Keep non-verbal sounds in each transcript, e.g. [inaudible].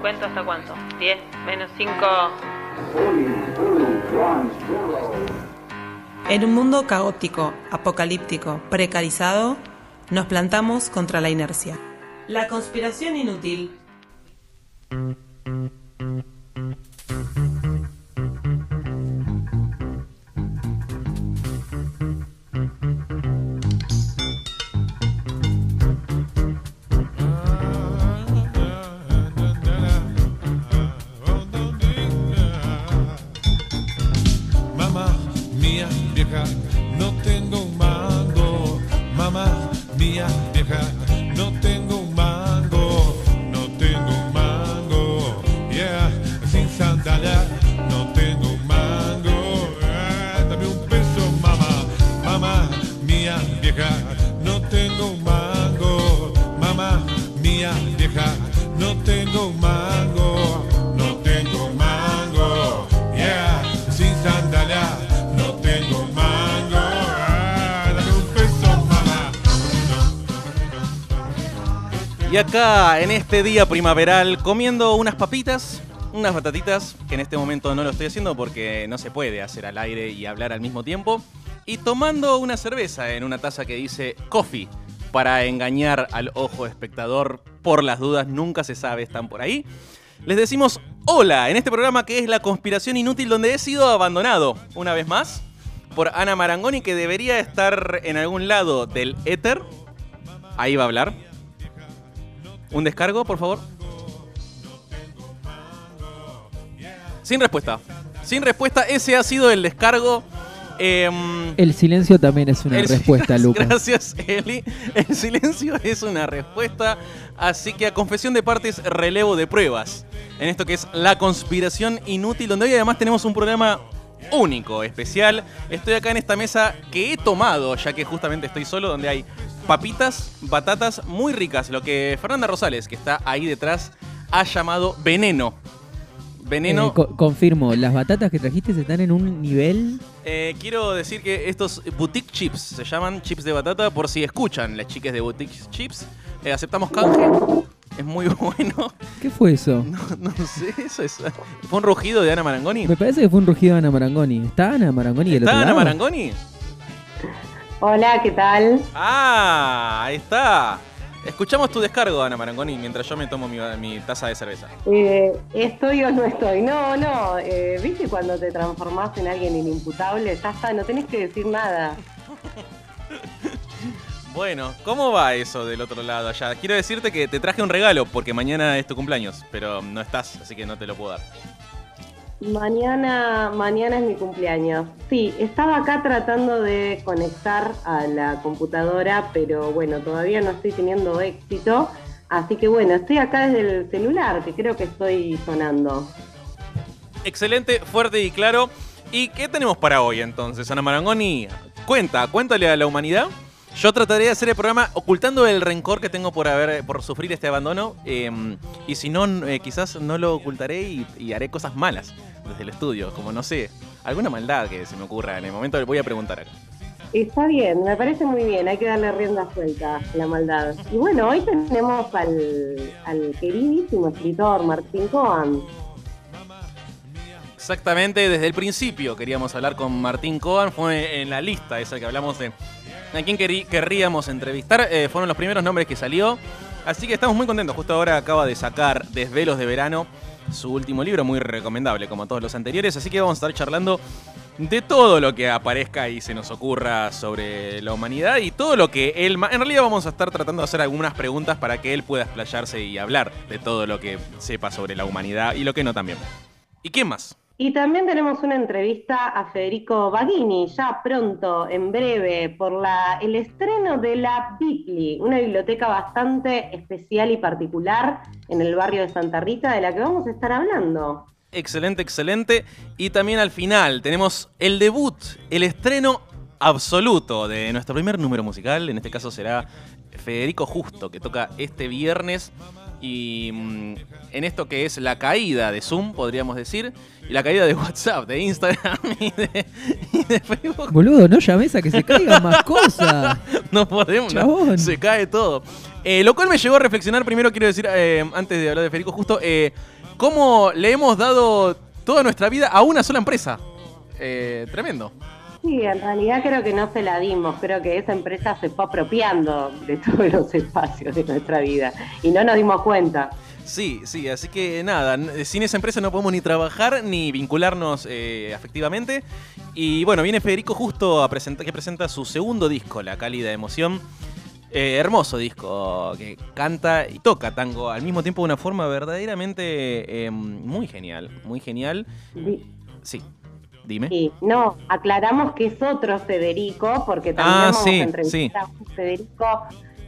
¿Cuento hasta cuánto? 10 menos 5. En un mundo caótico, apocalíptico, precarizado, nos plantamos contra la inercia. La conspiración inútil. Acá, en este día primaveral, comiendo unas papitas, unas batatitas, que en este momento no lo estoy haciendo porque no se puede hacer al aire y hablar al mismo tiempo, y tomando una cerveza en una taza que dice coffee, para engañar al ojo espectador, por las dudas, nunca se sabe, están por ahí. Les decimos hola en este programa que es La Conspiración Inútil, donde he sido abandonado una vez más por Ana Marangoni, que debería estar en algún lado del éter. Ahí va a hablar. Un descargo, por favor. Sin respuesta. Sin respuesta, ese ha sido el descargo. Em, El silencio también es una respuesta, [laughs] Lucas. Gracias, Eli. El silencio es una respuesta. Así que a confesión de partes, relevo de pruebas. En esto que es la conspiración inútil, donde hoy además tenemos un programa único, especial. Estoy acá en esta mesa que he tomado, ya que justamente estoy solo, donde hay papitas, batatas muy ricas. Lo que Fernanda Rosales, que está ahí detrás, ha llamado veneno. Veneno. Eh, co- confirmo, las batatas que trajiste están en un nivel. Eh, quiero decir que estos boutique chips se llaman chips de batata por si escuchan las chiques de boutique chips. Eh, aceptamos canje. Es muy [laughs] bueno. ¿Qué fue eso? [laughs] No, no sé, eso es. ¿Fue un rugido de Ana Marangoni? Me parece que fue un rugido de Ana Marangoni. ¿Está Ana Marangoni del ¿Está otro Ana lado? Marangoni? Hola, ¿qué tal? Ah, ahí está. Escuchamos tu descargo, Ana Marangoni, mientras yo me tomo mi, mi taza de cerveza. Eh, ¿Estoy o no estoy? No, no. eh, ¿Viste cuando te transformás en alguien inimputable? Ya está, no tenés que decir nada. [laughs] Bueno, ¿cómo va eso del otro lado allá? Quiero decirte que te traje un regalo porque mañana es tu cumpleaños, pero no estás, así que no te lo puedo dar. Mañana, mañana es mi cumpleaños. Sí, estaba acá tratando de conectar a la computadora, pero bueno, todavía no estoy teniendo éxito. Así que bueno, estoy acá desde el celular, que creo que estoy sonando. Excelente, fuerte y claro. ¿Y qué tenemos para hoy entonces, Ana Marangoni? Cuenta, cuéntale a la humanidad. Yo trataré de hacer el programa ocultando el rencor que tengo por haber, por sufrir este abandono. eh, y si no, eh, quizás no lo ocultaré y, y haré cosas malas desde el estudio. Como no sé, alguna maldad que se me ocurra en el momento. Le voy a preguntar acá. Está bien, me parece muy bien, hay que darle rienda suelta a la maldad. Y bueno, hoy tenemos al, al queridísimo escritor Martín Coan. Exactamente, desde el principio queríamos hablar con Martín Coan, fue en la lista esa que hablamos de a querí- querríamos entrevistar, eh, fueron los primeros nombres que salió, así que estamos muy contentos, justo ahora acaba de sacar Desvelos de Verano, su último libro, muy recomendable como todos los anteriores, así que vamos a estar charlando de todo lo que aparezca y se nos ocurra sobre la humanidad y todo lo que él... En realidad vamos a estar tratando de hacer algunas preguntas para que él pueda explayarse y hablar de todo lo que sepa sobre la humanidad y lo que no también. ¿Y quién más? Y también tenemos una entrevista a Federico Baghini, ya pronto, en breve, por la, el estreno de la Bibli, una biblioteca bastante especial y particular en el barrio de Santa Rita, de la que vamos a estar hablando. Excelente, excelente. Y también al final tenemos el debut, el estreno absoluto de nuestro primer número musical. En este caso será Federico Justo, que toca este viernes. Y mm, en esto que es la caída de Zoom, podríamos decir, y la caída de WhatsApp, de Instagram [laughs] y de, y de Facebook. Boludo, no llames a que se caigan más cosas. [laughs] No podemos, no, se cae todo. Eh, lo cual me llevó a reflexionar, primero quiero decir, eh, antes de hablar de Federico, justo, eh, cómo le hemos dado toda nuestra vida a una sola empresa. Eh, tremendo. Sí, en realidad creo que no se la dimos, creo que esa empresa se fue apropiando de [laughs] todos los espacios de nuestra vida y no nos dimos cuenta. Sí, sí, así que nada, sin esa empresa no podemos ni trabajar ni vincularnos eh, afectivamente. Y bueno, viene Federico justo a presentar, que presenta su segundo disco, La Cálida Emoción. Eh, hermoso disco que canta y toca tango al mismo tiempo de una forma verdaderamente eh, muy genial, muy genial. Sí, dime. No, aclaramos que es otro Federico, porque también Ah, vamos sí, a entrevistar a un Federico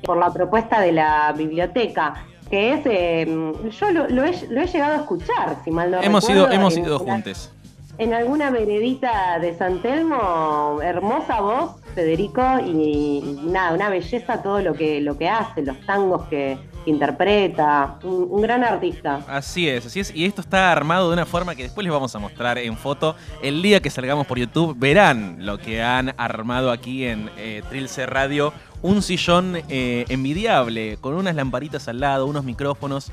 por la propuesta de la biblioteca, que es, eh, yo lo, lo he, lo he llegado a escuchar, si mal no hemos recuerdo, ido, hemos en ido juntos. En alguna veredita de San Telmo, hermosa voz, Federico, y, y nada, una belleza todo lo que, lo que hace, los tangos que, interpreta, un, un gran artista. Así es, así es. Y esto está armado de una forma que después les vamos a mostrar en foto. El día que salgamos por YouTube verán lo que han armado aquí en eh, Trilce Radio. Un sillón eh, envidiable, con unas lamparitas al lado, unos micrófonos.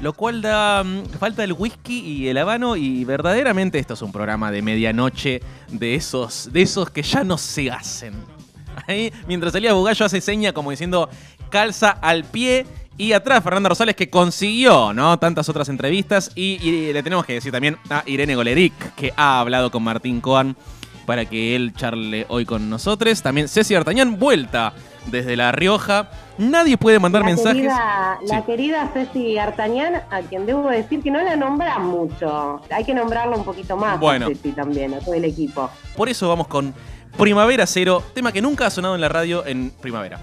Lo cual da mm, falta el whisky y el habano y verdaderamente esto es un programa de medianoche de esos, de esos que ya no se hacen. [laughs] Ahí, mientras salía Bugallo hace seña como diciendo calza al pie. Y atrás Fernanda Rosales que consiguió, ¿no? Tantas otras entrevistas. Y, y le tenemos que decir también a Irene Goleric, que ha hablado con Martín Coan para que él charle hoy con nosotros. También Ceci Artañán, vuelta desde La Rioja. Nadie puede mandar la mensajes. Querida, Sí. La querida Ceci Artañán, a quien debo decir que no la nombra mucho. Hay que nombrarla un poquito más Bueno. a Ceci también, a todo el equipo. Por eso vamos con Primavera Cero, tema que nunca ha sonado en la radio en primavera.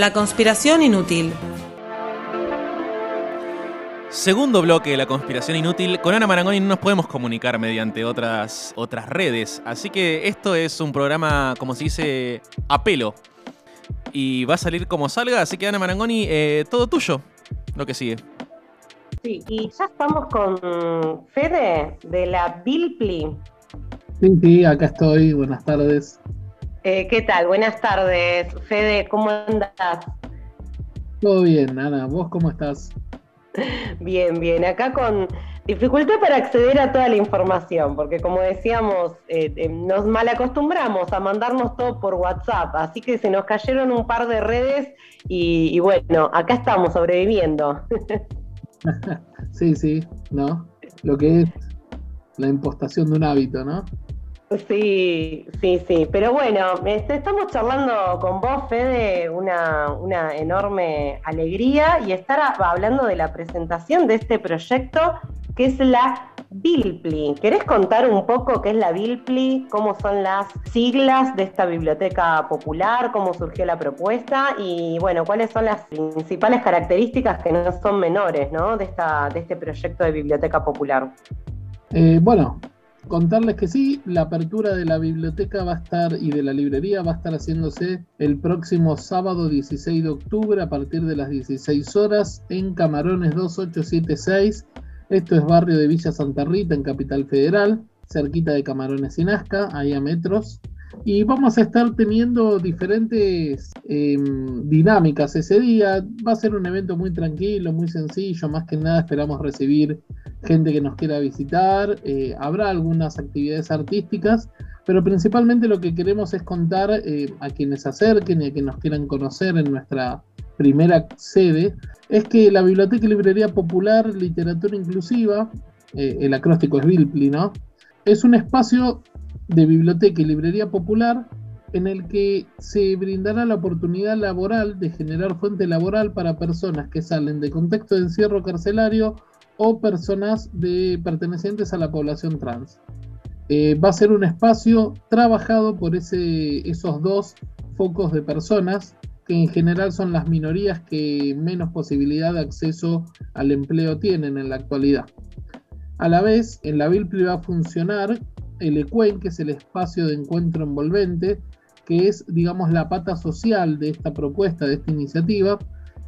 La conspiración inútil. Segundo bloque de la conspiración inútil. Con Ana Marangoni no nos podemos comunicar mediante otras, otras redes. Así que esto es un programa, como se dice, a pelo. Y va a salir como salga. Así que Ana Marangoni, eh, todo tuyo. Lo que sigue. Sí, y ya estamos con Fede de la Bilpli. Sí, sí, acá estoy. Buenas tardes. Eh, ¿Qué tal? Buenas tardes. Fede, ¿cómo andas? Todo bien, Ana. ¿Vos cómo estás? [laughs] Bien, bien. Acá con dificultad para acceder a toda la información, porque como decíamos, eh, eh, nos malacostumbramos a mandarnos todo por WhatsApp, así que se nos cayeron un par de redes y, y bueno, acá estamos sobreviviendo. [laughs] sí, sí, ¿no? Lo que es la impostación de un hábito, ¿no? Sí, sí, sí. Pero bueno, estamos charlando con vos, Fede, una, una enorme alegría y estar hablando de la presentación de este proyecto que es la Bilpli. ¿Querés contar un poco qué es la Bilpli? ¿Cómo son las siglas de esta biblioteca popular? ¿Cómo surgió la propuesta? Y bueno, ¿cuáles son las principales características que no son menores ¿no? De, esta, de este proyecto de biblioteca popular? Eh, bueno, contarles que sí, la apertura de la biblioteca va a estar y de la librería va a estar haciéndose el próximo sábado 16 de octubre a partir de las 16 horas en Camarones 2876. Esto es barrio de Villa Santa Rita en Capital Federal, cerquita de Camarones y Nazca, ahí a metros. Y vamos a estar teniendo diferentes eh, dinámicas ese día. Va a ser un evento muy tranquilo, muy sencillo. Más que nada esperamos recibir gente que nos quiera visitar. Eh, habrá algunas actividades artísticas, pero principalmente lo que queremos es contar eh, a quienes se acerquen y a quienes nos quieran conocer en nuestra primera sede, es que la Biblioteca y Librería Popular Literatura Inclusiva, el acróstico es BILPLI, ¿no? Es un espacio de biblioteca y librería popular en el que se brindará la oportunidad laboral de generar fuente laboral para personas que salen de contexto de encierro carcelario o personas de, pertenecientes a la población trans. Eh, va a ser un espacio trabajado por ese, esos dos focos de personas que en general son las minorías que menos posibilidad de acceso al empleo tienen en la actualidad. A la vez, en la BILPRI va a funcionar el ECUEN, que es el espacio de encuentro envolvente, que es, digamos, la pata social de esta propuesta, de esta iniciativa,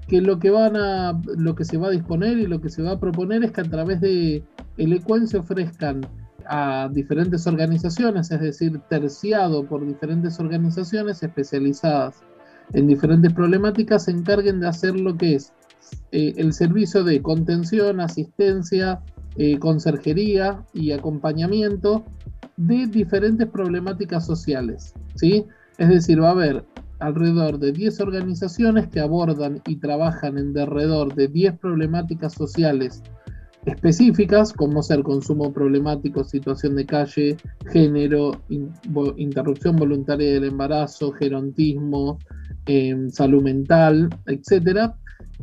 que lo que van a, lo que se va a disponer y lo que se va a proponer es que a través de el ECUEN se ofrezcan a diferentes organizaciones, es decir, terciado por diferentes organizaciones especializadas en diferentes problemáticas, se encarguen de hacer lo que es eh, el servicio de contención, asistencia, eh, conserjería y acompañamiento de diferentes problemáticas sociales. ¿sí? Es decir, va a haber alrededor de 10 organizaciones que abordan y trabajan en alrededor de 10 problemáticas sociales específicas, como ser consumo problemático, situación de calle, género, interrupción voluntaria del embarazo, gerontismo, em, salud mental, etc.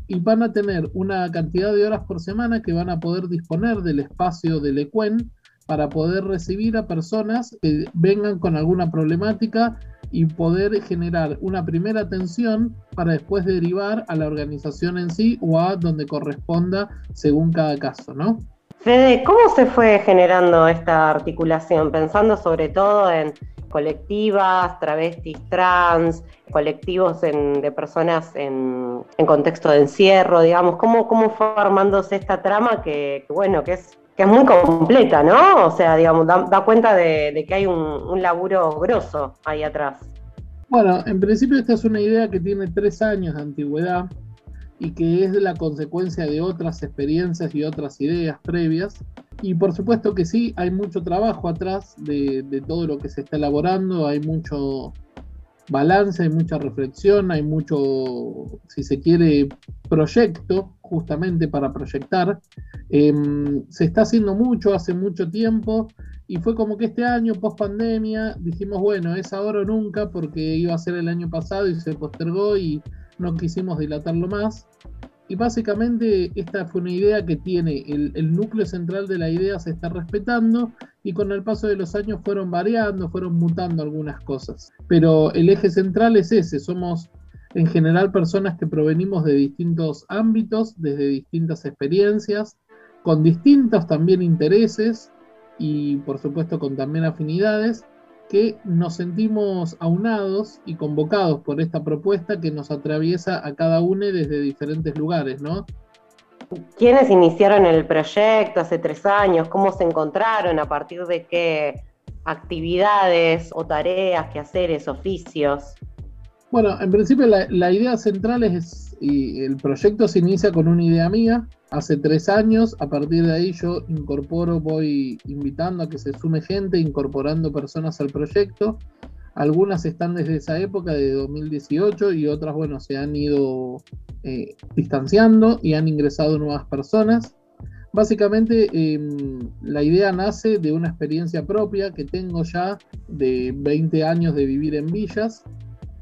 Y van a tener una cantidad de horas por semana que van a poder disponer del espacio del ECUEN para poder recibir a personas que vengan con alguna problemática y poder generar una primera atención para después derivar a la organización en sí o a donde corresponda según cada caso, ¿no? Fede, ¿cómo se fue generando esta articulación? Pensando sobre todo en colectivas, travestis trans, colectivos de personas en, contexto de encierro, digamos, ¿cómo, cómo fue armándose esta trama bueno, que es que es muy completa, ¿no? O sea, digamos, da, cuenta de, que hay un, laburo grosso ahí atrás. Bueno, en principio esta es una idea que tiene tres años de antigüedad y que es la consecuencia de otras experiencias y otras ideas previas. Y por supuesto que sí, hay mucho trabajo atrás de, todo lo que se está elaborando, hay mucho balance, hay mucha reflexión, hay mucho, si se quiere, proyecto justamente para proyectar. Em, se está haciendo mucho hace mucho tiempo y fue como que este año, post pandemia, dijimos, bueno, es ahora o nunca porque iba a ser el año pasado y se postergó y no quisimos dilatarlo más. Y básicamente esta fue una idea que tiene, el, el, núcleo central de la idea se está respetando y con el paso de los años fueron variando, fueron mutando algunas cosas. Pero el eje central es ese, somos en general personas que provenimos de distintos ámbitos, desde distintas experiencias, con distintos también intereses y por supuesto con también afinidades, que nos sentimos aunados y convocados por esta propuesta que nos atraviesa a cada uno desde diferentes lugares, ¿no? ¿Quiénes iniciaron el proyecto hace tres años? ¿Cómo se encontraron? ¿A partir de qué actividades o tareas, quehaceres, oficios? Bueno, en principio la, la idea central es, y el proyecto se inicia con una idea mía, hace tres años, a partir de ahí yo incorporo, voy invitando a que se sume gente, incorporando personas al proyecto, algunas están desde esa época, de 2018, y otras, bueno, se han ido eh, distanciando y han ingresado nuevas personas. Básicamente, em, la idea nace de una experiencia propia que tengo ya de 20 años de vivir en villas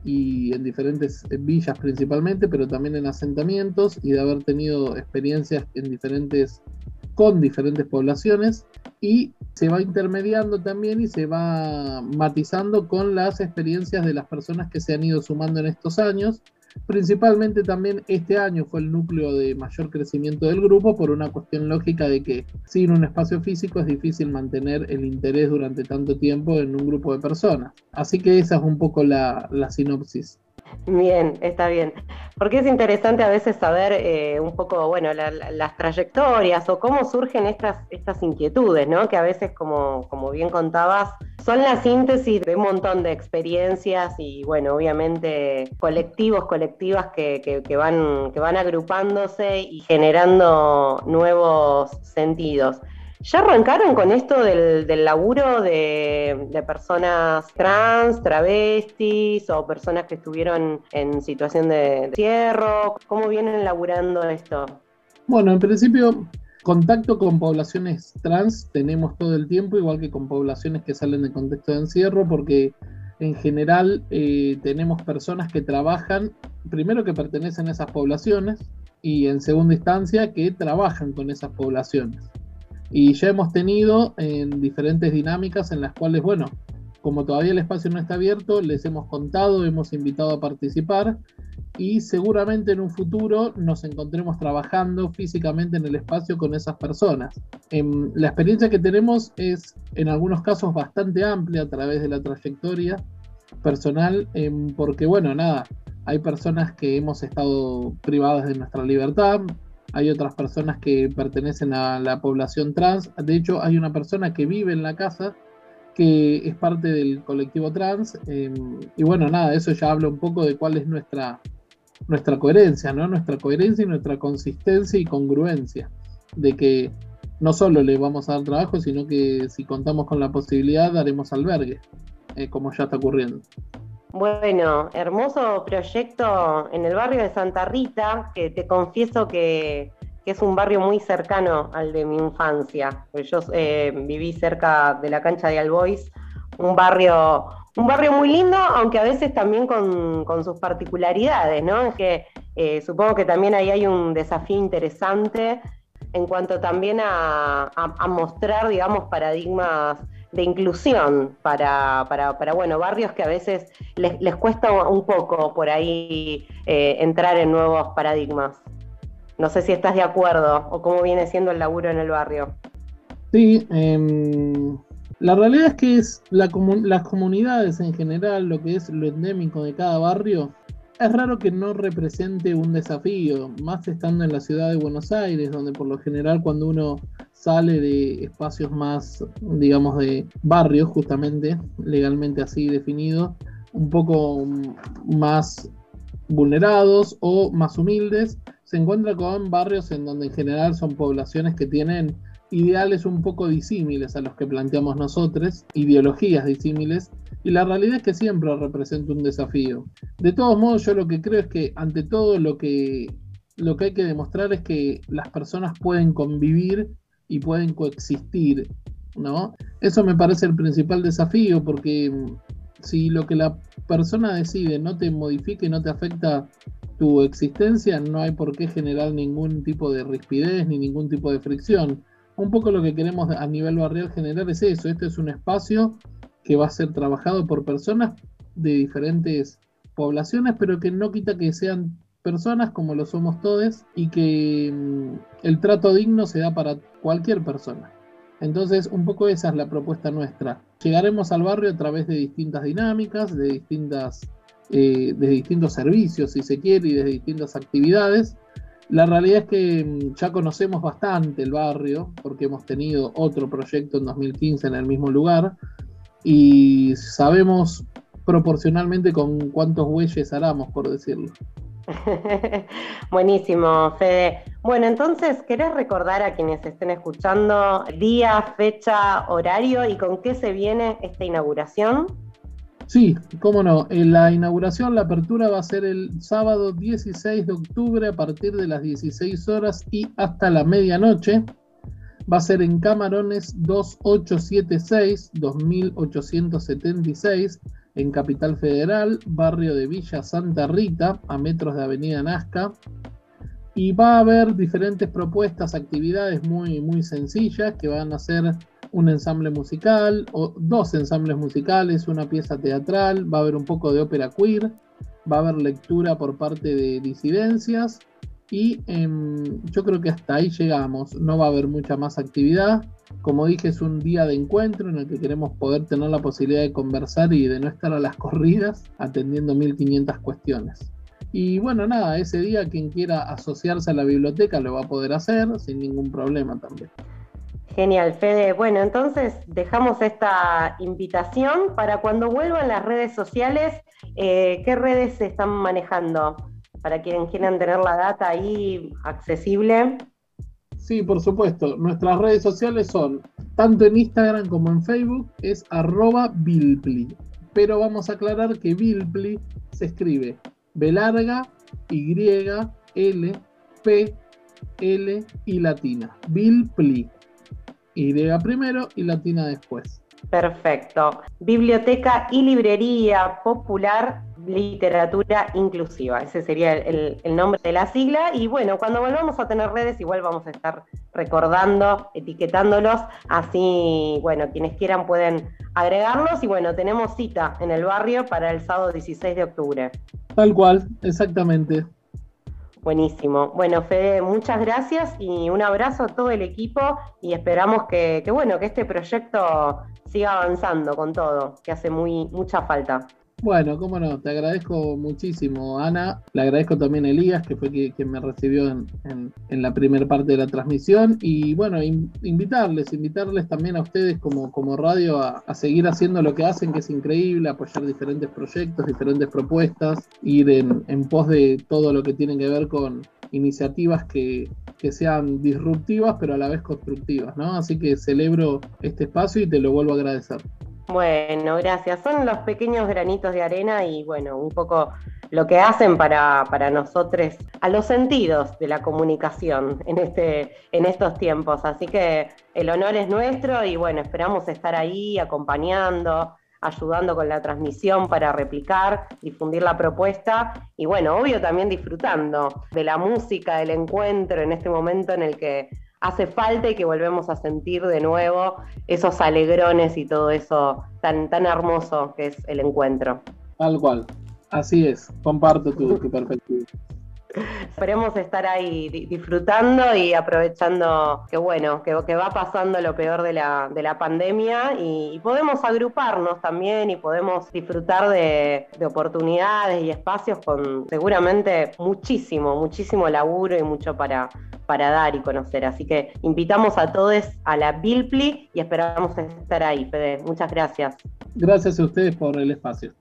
y en diferentes villas principalmente, pero también en asentamientos y de haber tenido experiencias en diferentes con diferentes poblaciones y se va intermediando también y se va matizando con las experiencias de las personas que se han ido sumando en estos años. Principalmente también este año fue el núcleo de mayor crecimiento del grupo por una cuestión lógica de que sin un espacio físico es difícil mantener el interés durante tanto tiempo en un grupo de personas. Así que esa es un poco la, sinopsis. Bien, está bien. Porque es interesante a veces saber eh, un poco, bueno, las trayectorias o cómo surgen estas, estas inquietudes, ¿no? Que a veces, como, como bien contabas, son la síntesis de un montón de experiencias y, bueno, obviamente colectivos, colectivas que, que, van, que van agrupándose y generando nuevos sentidos. ¿Ya arrancaron con esto del, laburo de, personas trans, travestis o personas que estuvieron en situación de encierro? ¿Cómo vienen laburando esto? Bueno, en principio, contacto con poblaciones trans tenemos todo el tiempo, igual que con poblaciones que salen de contexto de encierro, porque en general eh, tenemos personas que trabajan, primero que pertenecen a esas poblaciones y en segunda instancia que trabajan con esas poblaciones. Y ya hemos tenido en diferentes dinámicas en las cuales, bueno, como todavía el espacio no está abierto, les hemos contado, hemos invitado a participar y seguramente en un futuro nos encontremos trabajando físicamente en el espacio con esas personas. Em, la experiencia que tenemos es en algunos casos bastante amplia a través de la trayectoria personal, em, porque bueno, nada, hay personas que hemos estado privadas de nuestra libertad, hay otras personas que pertenecen a la población trans. De hecho, hay una persona que vive en la casa que es parte del colectivo trans. Em, y bueno, nada, eso ya habla un poco de cuál es nuestra, nuestra coherencia, ¿no? Nuestra coherencia y nuestra consistencia y congruencia. De que no solo le vamos a dar trabajo, sino que si contamos con la posibilidad, daremos albergue, eh, como ya está ocurriendo. Bueno, hermoso proyecto en el barrio de Santa Rita, que te confieso que, es un barrio muy cercano al de mi infancia. Yo eh, viví cerca de la cancha de Albois, un barrio, un barrio muy lindo, aunque a veces también con, sus particularidades, ¿no? Es que eh, supongo que también ahí hay un desafío interesante en cuanto también a, a mostrar, digamos, paradigmas de inclusión para, para, bueno, barrios que a veces les, cuesta un poco por ahí eh, entrar en nuevos paradigmas. No sé si estás de acuerdo o cómo viene siendo el laburo en el barrio. Sí, em, la realidad es que es la las comunidades en general, lo que es lo endémico de cada barrio, es raro que no represente un desafío, más estando en la ciudad de Buenos Aires, donde por lo general cuando uno sale de espacios más, digamos, de barrios, justamente, legalmente así definido, un poco más vulnerados o más humildes, se encuentra con barrios en donde en general son poblaciones que tienen ideales un poco disímiles a los que planteamos nosotros, ideologías disímiles, y la realidad es que siempre representa un desafío. De todos modos, yo lo que creo es que ante todo lo que, lo que hay que demostrar es que las personas pueden convivir y pueden coexistir, ¿no? Eso me parece el principal desafío, porque mm, si lo que la persona decide no te modifica y no te afecta tu existencia, no hay por qué generar ningún tipo de rispidez ni ningún tipo de fricción. Un poco lo que queremos a nivel barrial generar es eso, este es un espacio que va a ser trabajado por personas de diferentes poblaciones, pero que no quita que sean personas como lo somos todos y que mm, el trato digno se da para cualquier persona. Entonces, un poco esa es la propuesta nuestra. Llegaremos al barrio a través de distintas dinámicas, de, distintas, eh, de distintos servicios, si se quiere, y de distintas actividades. La realidad es que mm, ya conocemos bastante el barrio, porque hemos tenido otro proyecto en 2015 en el mismo lugar, y sabemos proporcionalmente con cuántos bueyes haramos, por decirlo. [laughs] Buenísimo, Fede. Bueno, entonces, ¿querés recordar a quienes estén escuchando día, fecha, horario y con qué se viene esta inauguración? Sí, cómo no. En la inauguración, la apertura va a ser el sábado 16 de octubre a partir de las 16 horas y hasta la medianoche. Va a ser en Camarones 2876, 2876 en Capital Federal, barrio de Villa Santa Rita, a metros de Avenida Nazca. Y va a haber diferentes propuestas, actividades muy, muy sencillas que van a ser un ensamble musical o dos ensambles musicales, una pieza teatral, va a haber un poco de ópera queer, va a haber lectura por parte de disidencias y em, yo creo que hasta ahí llegamos, no va a haber mucha más actividad. Como dije, es un día de encuentro en el que queremos poder tener la posibilidad de conversar y de no estar a las corridas atendiendo 1500 cuestiones. Y bueno, nada, ese día quien quiera asociarse a la biblioteca lo va a poder hacer sin ningún problema también. Genial, Fede. Bueno, entonces dejamos esta invitación para cuando vuelvan las redes sociales, eh, ¿qué redes se están manejando? Para quienes quieran tener la data ahí accesible. Sí, por supuesto. Nuestras redes sociales son, tanto en Instagram como en Facebook, es arroba Bilpli. Pero vamos a aclarar que Bilpli se escribe B larga, Y, L, P, L y latina. Bilpli. Y primero y latina después. Perfecto. Biblioteca y librería popular literatura inclusiva. Ese sería el, nombre de la sigla. Y bueno, cuando volvamos a tener redes, igual vamos a estar recordando, etiquetándolos. Así, bueno, quienes quieran pueden agregarlos. Y bueno, tenemos cita en el barrio para el sábado 16 de octubre. Tal cual, exactamente. Buenísimo. Bueno, Fede, muchas gracias y un abrazo a todo el equipo y esperamos que, que bueno, que este proyecto siga avanzando con todo, que hace muy, mucha falta. Bueno, cómo no, te agradezco muchísimo, Ana. Le agradezco también a Elías, que fue quien me recibió en, la primera parte de la transmisión. Y bueno, invitarles, invitarles también a ustedes como, radio a, seguir haciendo lo que hacen, que es increíble, apoyar diferentes proyectos, diferentes propuestas, ir en, en pos de todo lo que tiene que ver con iniciativas que, que sean disruptivas, pero a la vez constructivas, ¿no? Así que celebro este espacio y te lo vuelvo a agradecer. Bueno, gracias. Son los pequeños granitos de arena y bueno, un poco lo que hacen para, para nosotros a los sentidos de la comunicación en, este, en estos tiempos. Así que el honor es nuestro y bueno, esperamos estar ahí acompañando, ayudando con la transmisión para replicar, difundir la propuesta y bueno, obvio también disfrutando de la música, del encuentro en este momento en el que hace falta y que volvemos a sentir de nuevo esos alegrones y todo eso tan, tan hermoso que es el encuentro. Tal cual, así es, comparto tu, tu perspectiva. Esperemos estar ahí disfrutando y aprovechando que bueno, que, que va pasando lo peor de la, de la pandemia y, podemos agruparnos también y podemos disfrutar de, de, oportunidades y espacios con seguramente muchísimo, muchísimo laburo y mucho para, para dar y conocer. Así que invitamos a todos a la Bilpli y esperamos estar ahí, Fede. Muchas gracias. Gracias a ustedes por el espacio.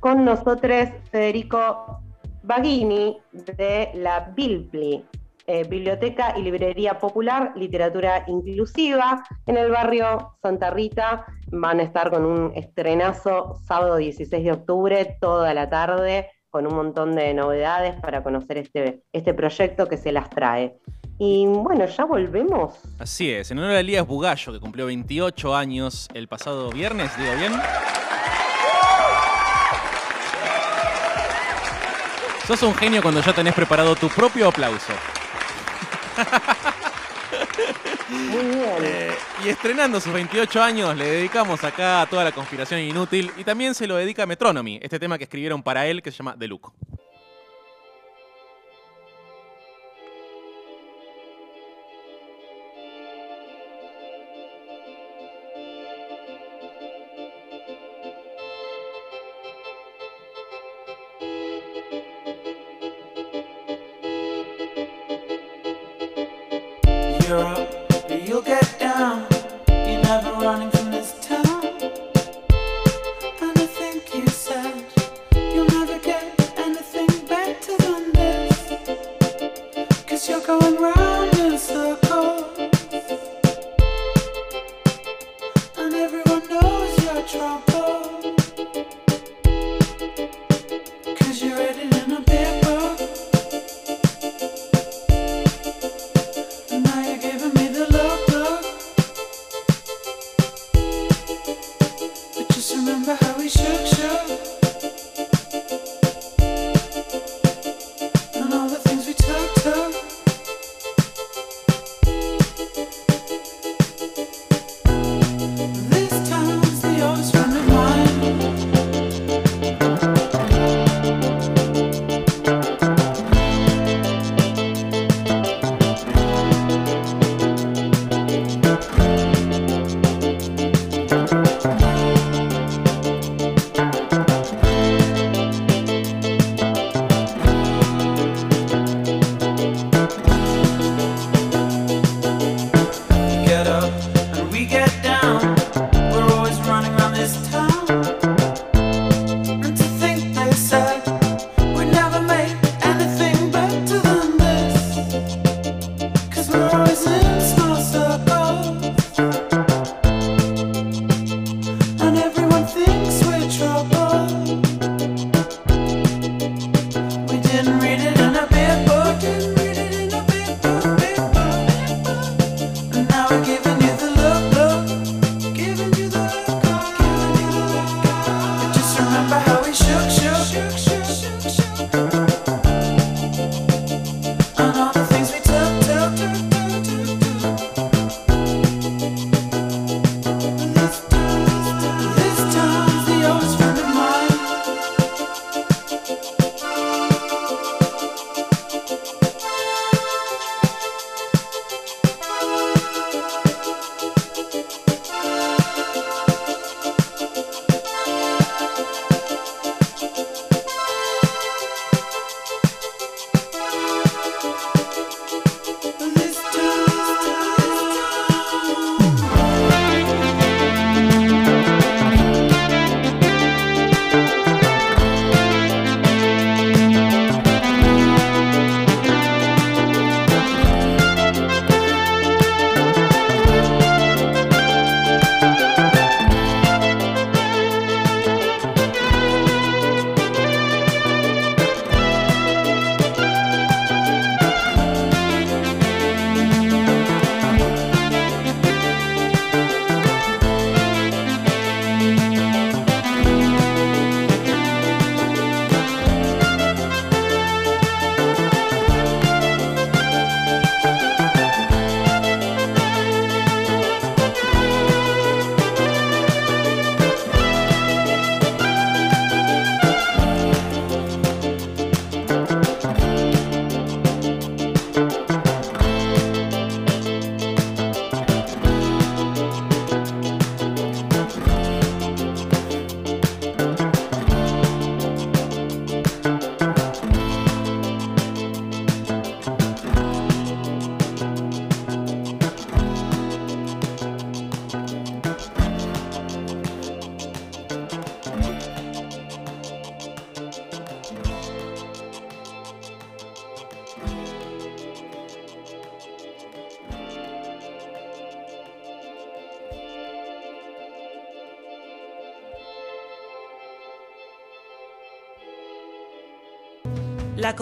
Con nosotros, Federico Baghini de la Bilpli, eh, Biblioteca y Librería Popular, Literatura Inclusiva, en el barrio Santa Rita. Van a estar con un estrenazo sábado 16 de octubre, toda la tarde, con un montón de novedades para conocer este, este proyecto que se las trae. Y bueno, ya volvemos. Así es, en honor a Elías Bugallo, que cumplió 28 años el pasado viernes, digo bien. Sos un genio cuando ya tenés preparado tu propio aplauso. Muy bien. Eh, y estrenando sus 28 años, le dedicamos acá a toda la conspiración inútil y también se lo dedica a Metronomy, este tema que escribieron para él que se llama Deluco.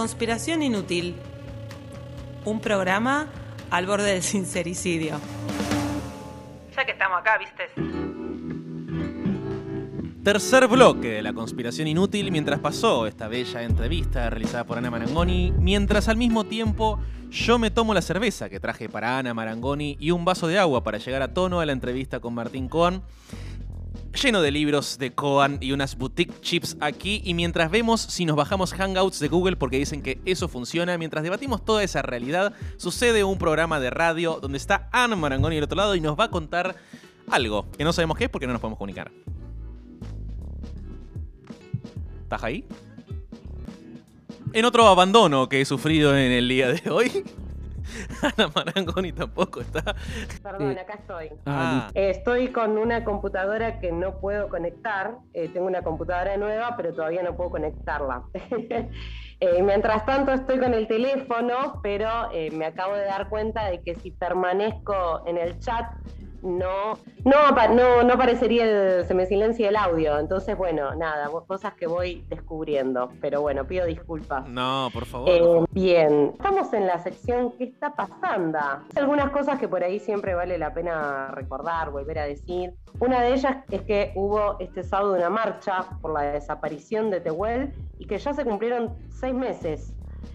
Conspiración Inútil, un programa al borde del sincericidio. Ya que estamos acá, viste. Tercer bloque de la conspiración inútil mientras pasó esta bella entrevista realizada por Ana Marangoni, mientras al mismo tiempo yo me tomo la cerveza que traje para Ana Marangoni y un vaso de agua para llegar a tono a la entrevista con Martín Cohen lleno de libros de Cohen y unas boutique chips aquí y mientras vemos si nos bajamos Hangouts de Google porque dicen que eso funciona, mientras debatimos toda esa realidad, sucede un programa de radio donde está Ana Marangoni del otro lado y nos va a contar algo que no sabemos qué es porque no nos podemos comunicar. ¿Estás ahí? En otro abandono que he sufrido en el día de hoy, [laughs] Ana Marangoni tampoco está. Perdón, acá estoy. Ah, Ah, Eh, Estoy con una computadora que no puedo conectar. Eh, tengo una computadora nueva, pero todavía no puedo conectarla. [laughs] Eh, mientras tanto estoy con el teléfono, pero eh, me acabo de dar cuenta de que si permanezco en el chat no, no, no, no aparecería el, se me silencia el audio. Entonces, bueno, nada, cosas que voy descubriendo. Pero bueno, pido disculpas. no, por favor. Eh, bien, estamos en la sección ¿Qué está pasando? Algunas cosas que por ahí siempre vale la pena recordar, volver a decir. Una de ellas es que hubo este sábado una marcha por la desaparición de Tehuel y que ya se cumplieron seis meses.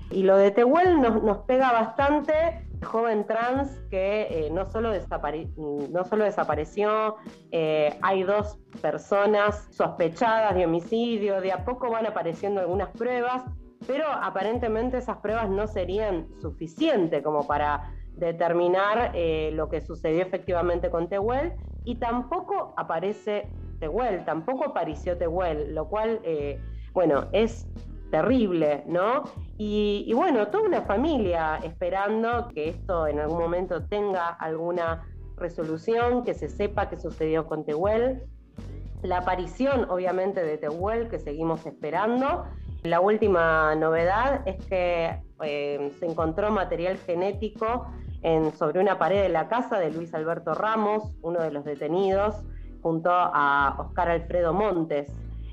Y lo de Tehuel nos, nos pega bastante, joven trans que eh, no, solo desapareció, eh, hay dos personas sospechadas de homicidio, de a poco van apareciendo algunas pruebas, pero aparentemente esas pruebas no serían suficientes como para determinar eh, lo que sucedió efectivamente con Tehuel y tampoco aparece Tehuel, tampoco apareció Tehuel, lo cual, bueno, es terrible, ¿no? Y, bueno, toda una familia esperando que esto en algún momento tenga alguna resolución, que se sepa qué sucedió con Tehuel. La aparición, obviamente, de Tehuel, que seguimos esperando. La última novedad es que eh, se encontró material genético en, sobre una pared de la casa de Luis Alberto Ramos, uno de los detenidos, junto a Oscar Alfredo Montes.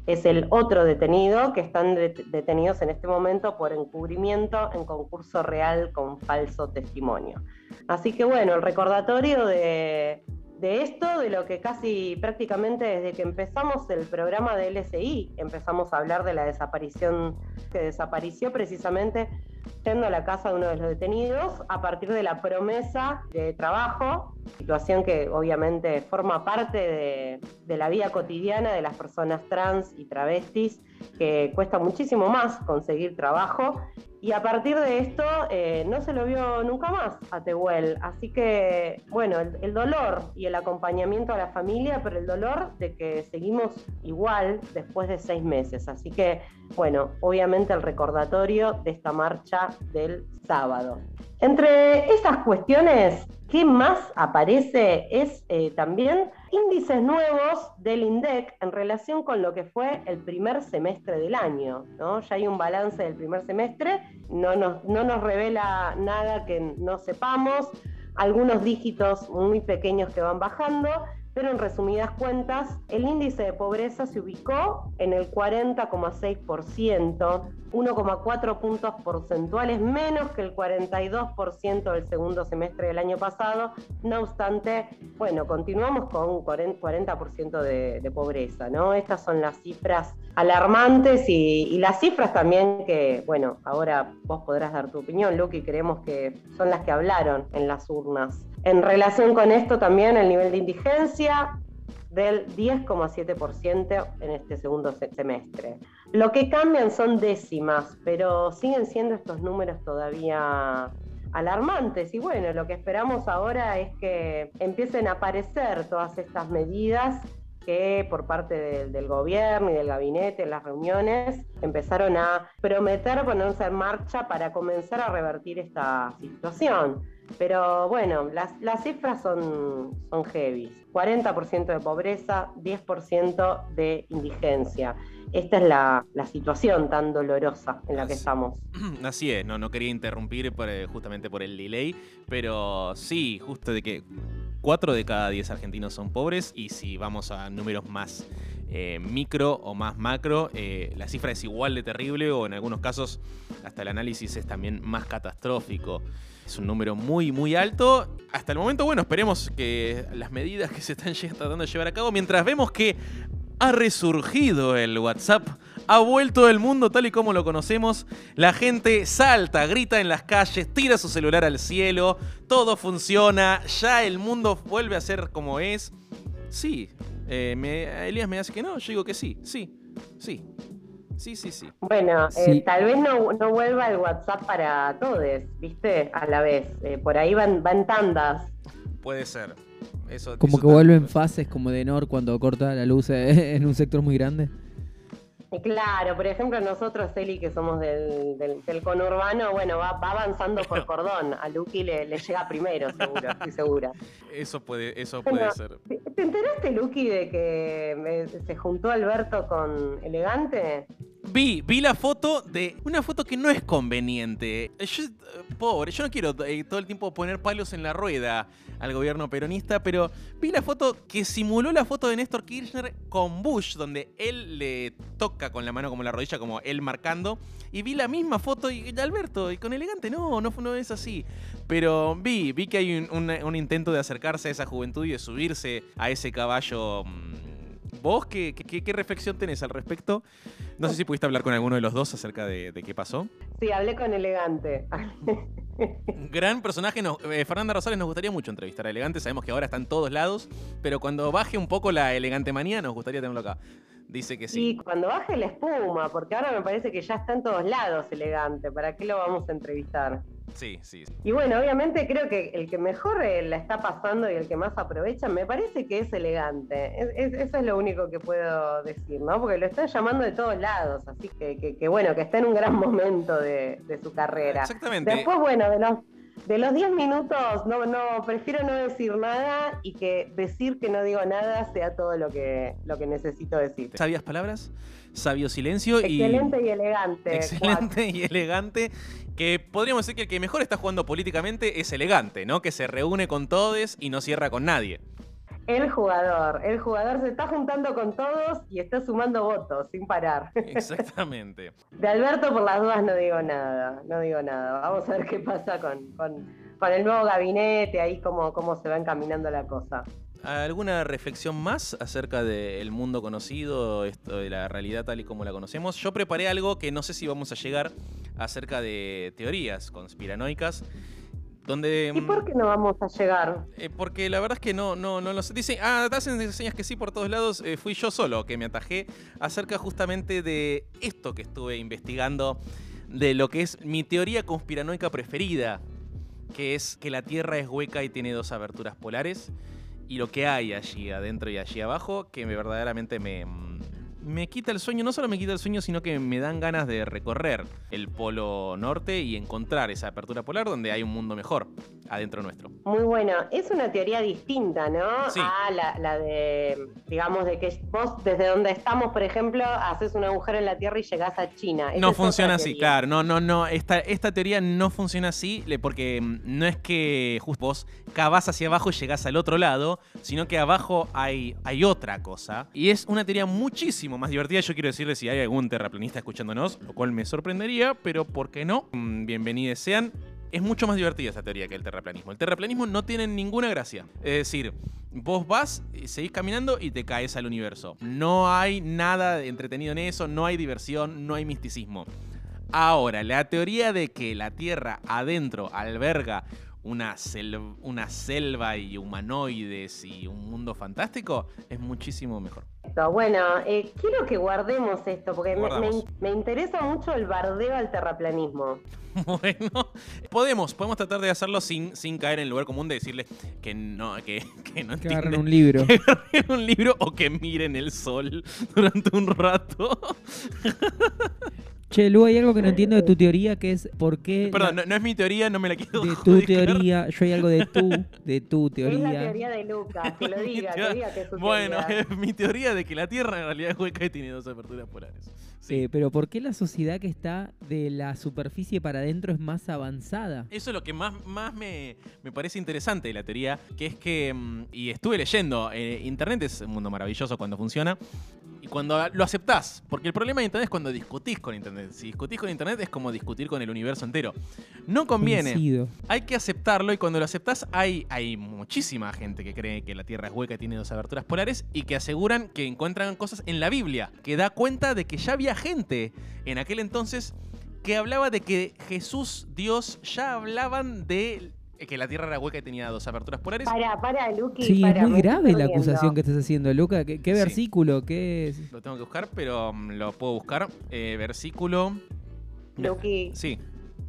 Es el otro detenido que están det- detenidos en este momento por encubrimiento en concurso real con falso testimonio. Así que bueno, el recordatorio de, de esto, de lo que casi prácticamente desde que empezamos el programa de LSI, empezamos a hablar de la desaparición que desapareció precisamente yendo a la casa de uno de los detenidos a partir de la promesa de trabajo, situación que obviamente forma parte de, de la vida cotidiana de las personas trans y travestis, que cuesta muchísimo más conseguir trabajo. Y a partir de esto eh, no se lo vio nunca más a Tehuel. Así que, bueno, el, el dolor y el acompañamiento a la familia, pero el dolor de que seguimos igual después de seis meses. Así que, bueno, obviamente el recordatorio de esta marcha del sábado. Entre estas cuestiones, ¿qué más aparece? Es eh, también índices nuevos del INDEC en relación con lo que fue el primer semestre del año. ¿no? Ya hay un balance del primer semestre, no nos, no nos revela nada que no sepamos, algunos dígitos muy pequeños que van bajando, pero en resumidas cuentas, el índice de pobreza se ubicó en el 40,6%, 1,4 puntos porcentuales menos que el 42% del segundo semestre del año pasado. No obstante, bueno, continuamos con un 40% de, pobreza, ¿no? Estas son las cifras alarmantes y, y las cifras también que, bueno, ahora vos podrás dar tu opinión, Luke, y creemos que son las que hablaron en las urnas. En relación con esto también el nivel de indigencia del 10,7% en este segundo se- semestre. Lo que cambian son décimas, pero siguen siendo estos números todavía alarmantes. Y bueno, lo que esperamos ahora es que empiecen a aparecer todas estas medidas que por parte del gobierno y del gabinete en las reuniones empezaron a prometer ponerse en marcha para comenzar a revertir esta situación. Pero bueno, las, las cifras son, son heavy. 40% de pobreza, 10% de indigencia. Esta es la, la situación tan dolorosa en la que estamos. [clears throat] Así es, no, no quería interrumpir por, eh, justamente por el delay, pero sí, justo de que 4 de cada 10 argentinos son pobres y si vamos a números más eh, micro o más macro, eh, la cifra es igual de terrible o en algunos casos hasta el análisis es también más catastrófico. Es un número muy, muy alto. Hasta el momento, bueno, esperemos que las medidas que se están [laughs] tratando de llevar a cabo, mientras vemos que Ha resurgido el WhatsApp. Ha vuelto el mundo tal y como lo conocemos. La gente salta, grita en las calles, tira su celular al cielo. Todo funciona. Ya el mundo vuelve a ser como es. Sí. eh, Elías me hace que no. Yo digo que sí. Sí. Sí. Sí, sí, sí. Bueno, eh, tal vez no, no vuelva el WhatsApp para todos, ¿viste? A la vez. Eh, por ahí van, van tandas. Puede ser. Eso, Como eso que vuelve en también. fases como de Nor cuando corta la luz eh, [laughs] en un sector muy grande. Y claro, por ejemplo, nosotros, Eli, que somos del, del, del conurbano, bueno, va, va avanzando por cordón. A Lucky le, le llega primero, [laughs] seguro, estoy segura. Eso puede, eso Bueno, puede ser. ¿Te te enteraste, Lucky, de que eh, se juntó Alberto con Elegante? Vi, vi la foto de una foto que no es conveniente. Yo, eh, pobre, yo no quiero eh, todo el tiempo poner palos en la rueda al gobierno peronista, pero vi la foto que simuló la foto de Néstor Kirchner con Bush, donde él le toca con la mano como la rodilla, como él marcando, y vi la misma foto y de Alberto y con elegante, no, no, no es así. Pero vi, vi que hay un, intento de acercarse a esa juventud y de subirse a ese caballo. mm, ¿Vos qué, qué- reflexión tenés al respecto? No sé si pudiste hablar con alguno de los dos acerca de, de qué pasó. Sí, hablé con Elegante. [laughs] Gran personaje. nos- eh, Fernanda Rosales nos gustaría mucho entrevistar a Elegante. Sabemos que ahora está en todos lados. Pero cuando baje un poco la elegante manía, nos gustaría tenerlo acá. Dice que sí. Y cuando baje la espuma, porque ahora me parece que ya está en todos lados Elegante. ¿Para qué lo vamos a entrevistar? Sí, sí. Y bueno, obviamente creo que el que mejor eh, la está pasando y el que más aprovecha, me parece que es elegante. Es- es- eso es lo único que puedo decir, ¿no? Porque lo están llamando de todos lados, así que, que- que bueno, que está en un gran [laughs] momento de, de su carrera. Exactamente. Después, bueno, de los de los 10 minutos, no, no, prefiero no decir nada y que decir que no digo nada sea todo lo que, lo que necesito decir. Sabias palabras, sabio silencio y. Excelente y elegante. Excelente y elegante. Que podríamos decir que el que mejor está jugando políticamente es elegante, ¿no? Que se reúne con todos y no cierra con nadie. El jugador, el jugador se está juntando con todos y está sumando votos sin parar. Exactamente. [laughs] De Alberto por las dudas no digo nada, no digo nada. Vamos a ver qué pasa con, con, con el nuevo gabinete, ahí cómo, cómo se va encaminando la cosa. ¿Alguna reflexión más acerca del mundo conocido, esto de la realidad tal y como la conocemos? Yo preparé algo que no sé si vamos a llegar acerca de teorías conspiranoicas. Donde. ¿Y por qué no vamos a llegar? Eh, porque la verdad es que no, no, no lo sé. Dice, ah, te hacen señas que sí por todos lados. Eh, fui yo solo que me atajé acerca justamente de esto que estuve investigando, de lo que es mi teoría conspiranoica preferida, que es que la Tierra es hueca y tiene dos aberturas polares, y lo que hay allí adentro y allí abajo, que me, verdaderamente me, me quita el sueño. No solo me quita el sueño, sino que me dan ganas de recorrer el polo norte y encontrar esa apertura polar donde hay un mundo mejor adentro nuestro. Muy bueno, es una teoría distinta, ¿no? Sí. A la, la de, digamos, de que vos desde donde estamos, por ejemplo, haces un agujero en la Tierra y llegás a China. Esa No funciona así, claro. No, no, no. Esta, esta teoría no funciona así porque mm, no es que justo vos cavás hacia abajo y llegás al otro lado, sino que abajo hay, hay otra cosa. Y es una teoría muchísimo más divertida. Yo quiero decirles si hay algún terraplanista escuchándonos, lo cual me sorprendería, pero ¿por qué no? Mm, Bienvenidos sean. Es mucho más divertida esta teoría que el terraplanismo. El terraplanismo no tiene ninguna gracia. Es decir, vos vas, y seguís caminando y te caes al universo. No hay nada entretenido en eso, no hay diversión, no hay misticismo. Ahora, la teoría de que la Tierra adentro alberga una, sel- una selva y humanoides y un mundo fantástico es muchísimo mejor. Bueno, eh, quiero que guardemos esto, porque me, me, me interesa mucho el bardeo al terraplanismo. [laughs] Bueno, podemos, podemos tratar de hacerlo sin, sin caer en el lugar común de decirles que no, que, que no Que agarren un [laughs] libro. Que agarren un libro o que miren el sol durante un rato. [laughs] Che, Lu, hay algo que no entiendo de tu teoría, que es por qué... Perdón, la- no, no es mi teoría, no me la quiero de [laughs] tu teoría, yo hay algo de tu, [laughs] de tu Es la teoría. teoría de Lucas, [laughs] que lo diga, teoría- que diga que es su Bueno, teoría. es mi teoría de que la Tierra en realidad es hueca y tiene dos aperturas polares. Sí. Eh, pero ¿por qué la sociedad que está de la superficie para adentro es más avanzada? Eso es lo que más, más me, me parece interesante de la teoría, que es que, mm, y estuve leyendo, eh, Internet es un mundo maravilloso cuando funciona, y cuando lo aceptás, porque el problema de Internet es cuando discutís con Internet. Si discutís con Internet es como discutir con el universo entero. No conviene. Coincido. Hay que aceptarlo y cuando lo aceptás hay, hay muchísima gente que cree que la Tierra es hueca y tiene dos aberturas polares y que aseguran que encuentran cosas en la Biblia, que da cuenta de que ya había gente en aquel entonces que hablaba de que Jesús, Dios, ya hablaban de que la Tierra era hueca y tenía dos aberturas polares. Para, para, Luqui. Sí, para, es muy grave la acusación que estás haciendo, Luca. ¿Qué, qué Sí. versículo? ¿Qué es? Lo tengo que buscar, pero mm, lo puedo buscar. Eh, versículo. Luqui, Sí,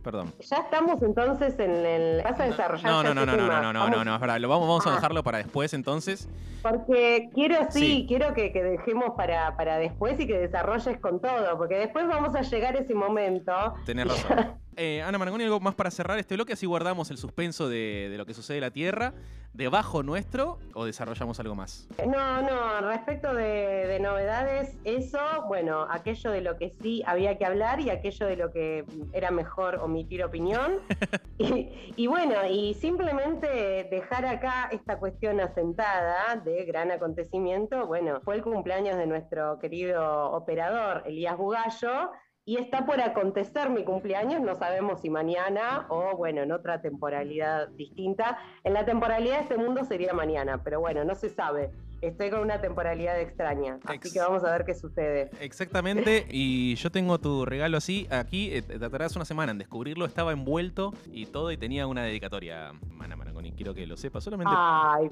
perdón. ya estamos entonces en el... ¿Vas a desarrollar No, ya no, no, ese no, no, tema? no, no, Vamos- no, no, es verdad. Lo vamos, vamos a Ah. dejarlo para después entonces. Porque quiero, sí, Sí. quiero que, que dejemos para, para después y que desarrolles con todo, porque después vamos a llegar a ese momento. Tenés razón. Eh, Ana Marangoni, algo más para cerrar este bloque, así guardamos el suspenso de, de lo que sucede en la Tierra debajo nuestro o desarrollamos algo más. No, no, respecto de, de novedades, eso, bueno, aquello de lo que sí había que hablar y aquello de lo que era mejor omitir opinión. [laughs] y, y bueno, y simplemente dejar acá esta cuestión asentada de gran acontecimiento. Bueno, fue el cumpleaños de nuestro querido operador Elías Bugallo. Y está por acontecer mi cumpleaños, no sabemos si mañana o bueno, en otra temporalidad distinta. En la temporalidad de este mundo sería mañana, pero bueno, no se sabe. Estoy con una temporalidad extraña, así Ex- que vamos a ver qué sucede. Exactamente, y yo tengo tu regalo así, aquí, eh, te tardarás una semana en descubrirlo, estaba envuelto y todo y tenía una dedicatoria, Ana Marangoni, quiero que lo sepas, solamente... Ay,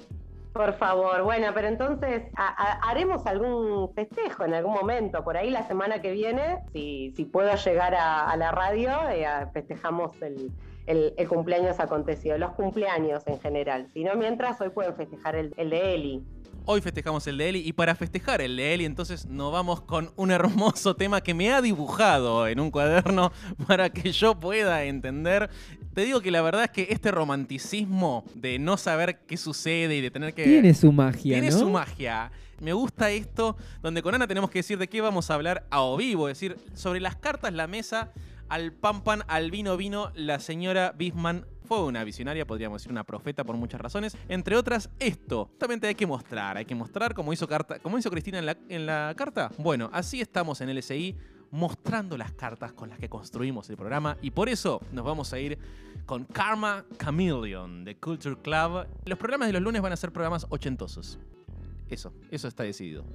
por favor. Bueno, pero entonces haremos algún festejo en algún momento, por ahí la semana que viene, si, si puedo llegar a, la radio, eh, festejamos el cumpleaños acontecido, los cumpleaños en general. Si no, mientras hoy pueden festejar el, el de Eli. Hoy festejamos el de Eli y para festejar el de Eli entonces nos vamos con un hermoso tema que me ha dibujado en un cuaderno [laughs] para que yo pueda entender. Te digo que la verdad es que este romanticismo de no saber qué sucede y de tener que... Tiene su magia, Tiene ¿no? su magia. Me gusta esto, donde con Ana tenemos que decir de qué vamos a hablar a o vivo, es decir, sobre las cartas, la mesa, al pan pan, al vino vino, la señora Bisman fue una visionaria, podríamos decir una profeta por muchas razones. Entre otras, esto. Justamente hay que mostrar, hay que mostrar como hizo, carta, como hizo Cristina en la, en la carta. Bueno, así estamos en LSI mostrando las cartas con las que construimos el programa y por eso nos vamos a ir con Karma Chameleon de Culture Club. Los programas de los lunes van a ser programas ochentosos. Eso, eso está decidido.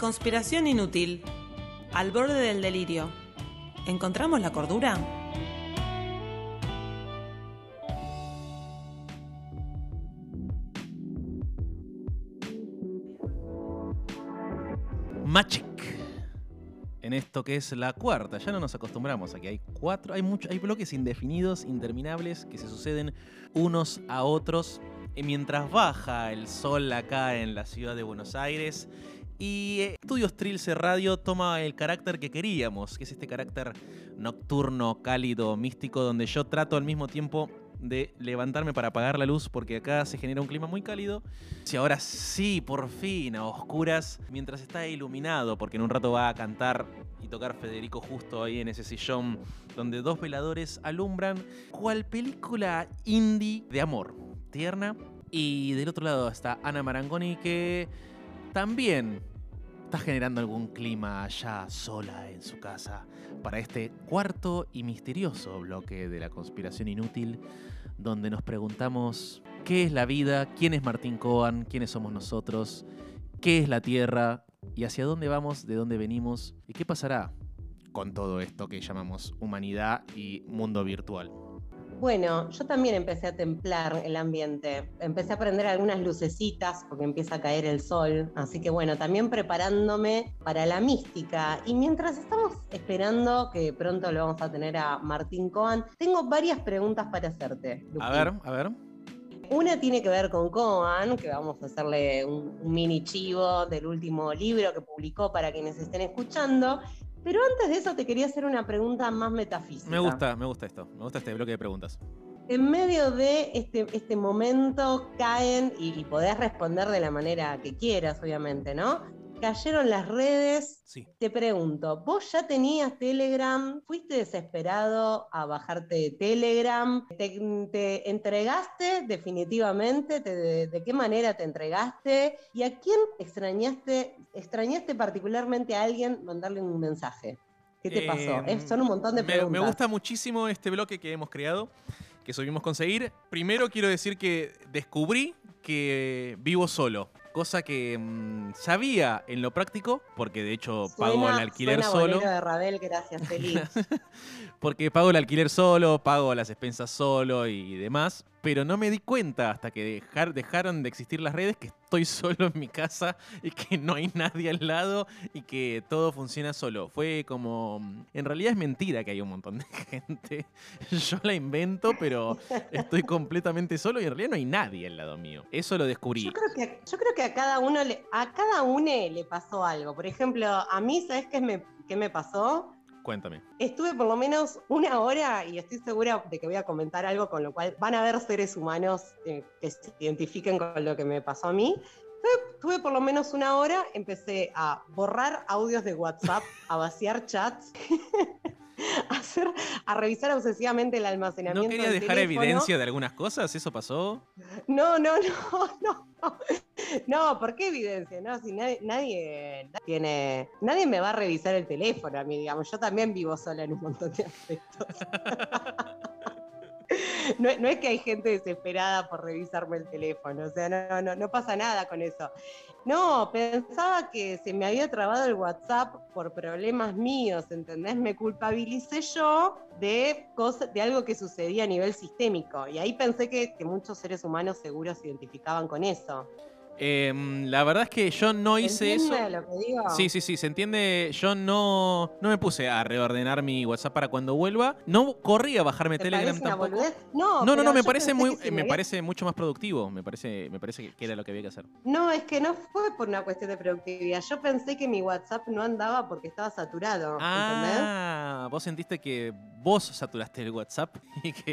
Conspiración inútil. Al borde del delirio. ¿Encontramos la cordura? Magic. En esto que es la cuarta, ya no nos acostumbramos a que hay cuatro, hay mucho, hay bloques indefinidos, interminables, que se suceden unos a otros y mientras baja el sol acá en la ciudad de Buenos Aires. Y eh, Estudios Trilce Radio toma el carácter que queríamos, que es este carácter nocturno, cálido, místico, donde yo trato al mismo tiempo de levantarme para apagar la luz porque acá se genera un clima muy cálido. Si ahora sí, por fin, a oscuras, mientras está iluminado, porque en un rato va a cantar y tocar Federico justo ahí en ese sillón donde dos veladores alumbran, cual película indie de amor, tierna. Y del otro lado está Ana Marangoni que también está generando algún clima allá sola en su casa para este cuarto y misterioso bloque de la conspiración inútil, donde nos preguntamos qué es la vida, quién es Martín Coan, quiénes somos nosotros, qué es la Tierra y hacia dónde vamos, de dónde venimos y qué pasará con todo esto que llamamos humanidad y mundo virtual. Bueno, yo también empecé a templar el ambiente. Empecé a prender algunas lucecitas porque empieza a caer el sol. Así que bueno, también preparándome para la mística. Y mientras estamos esperando que pronto lo vamos a tener a Martín Coan, tengo varias preguntas para hacerte. A ver, a ver. Una tiene que ver con Coan, que vamos a hacerle un, un mini chivo del último libro que publicó para quienes estén escuchando. Pero antes de eso te quería hacer una pregunta más metafísica. Me gusta, me gusta esto. Me gusta este bloque de preguntas. En medio de este, este momento caen, y, y podés responder de la manera que quieras, obviamente, ¿no? Cayeron las redes. Sí. Te pregunto, ¿vos ya tenías Telegram? ¿Fuiste desesperado a bajarte de Telegram? ¿Te, te entregaste definitivamente? ¿Te- de, de qué manera te entregaste? ¿Y a quién extrañaste? ¿Extrañaste particularmente a alguien mandarle un mensaje? ¿Qué te Eh, pasó? Es- son un montón de me, preguntas. me gusta muchísimo este bloque que hemos creado, que supimos conseguir. Primero quiero decir que descubrí que vivo solo. Cosa que mm, sabía en lo práctico, porque de hecho pago el Suena- alquiler suena solo. de Ravel, gracias, [laughs] feliz. Porque pago el alquiler solo, pago las expensas solo y demás. Pero no me di cuenta hasta que dejar- dejaron de existir las redes que estoy [laughs] solo en mi casa y que no hay nadie al lado y que todo funciona solo. Fue como... En realidad es mentira que hay un montón de [laughs] gente. Yo la invento, pero estoy completamente solo y en realidad no hay nadie al lado mío. Eso lo descubrí. Yo creo que, a cada uno le, a cada uno le pasó algo. Por ejemplo, a mí, ¿sabes qué me, qué me pasó? Cuéntame. Estuve por lo menos una hora y estoy segura de que voy a comentar algo con lo cual van a haber seres humanos eh, que se identifiquen con lo que me pasó a mí. Tuve- Tuve por lo menos una hora, empecé a borrar audios de WhatsApp, a vaciar chats, [laughs] a, [laughs] hacer, a revisar obsesivamente el ¿No almacenamiento. querías del dejar teléfono. evidencia de algunas cosas? ¿Eso pasó? No, no, no, no. [laughs] no. No, ¿por qué evidencia? No, si nadie, nadie, nadie tiene, nadie me va a revisar el teléfono a mí, digamos. Yo también vivo sola en un montón de aspectos. [laughs] [laughs] No, es que hay gente desesperada por revisarme el teléfono, o sea, no, no, no pasa nada con eso. No, pensaba que se me había trabado el WhatsApp por problemas míos, ¿entendés? Me culpabilicé yo de, cosas, de algo que sucedía a nivel sistémico y ahí pensé que, que muchos seres humanos seguros se identificaban con eso. Em, la verdad es que yo no hice eso. ¿Entiende lo que digo? Sí, sí, sí, se entiende. Yo no, no me puse a reordenar mi WhatsApp para cuando vuelva. No corrí a bajarme ¿Te Telegram parece tampoco. No, No, no, no, me parece muy, si me parece mucho más productivo. Me parece, me parece que- era lo que había que hacer. No, es que no fue por una cuestión de productividad. Yo pensé que mi WhatsApp no andaba porque estaba saturado. ¿entendés? Ah, vos sentiste que vos saturaste el WhatsApp [laughs] y que,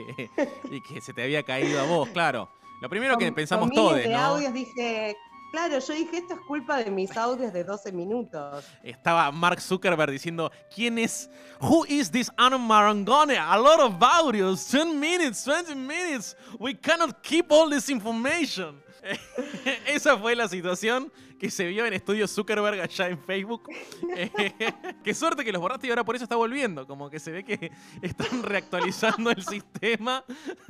y que se te había caído a vos, claro. Lo primero que Con- pensamos con miles todos, de ¿no? audios dije, claro, yo dije, esto es culpa de mis [laughs] audios de 12 minutos. Estaba Mark Zuckerberg diciendo, ¿quién es? Who is this Anna Marangone? A lot of audios, 10 minutes, 20 minutes. We cannot keep all this information. [laughs] esa fue la situación [laughs] que se vio en Estudio Zuckerberg allá en Facebook. Eh, [laughs] qué suerte que los borraste y ahora por eso está volviendo. Como que se ve que [laughs] están reactualizando el sistema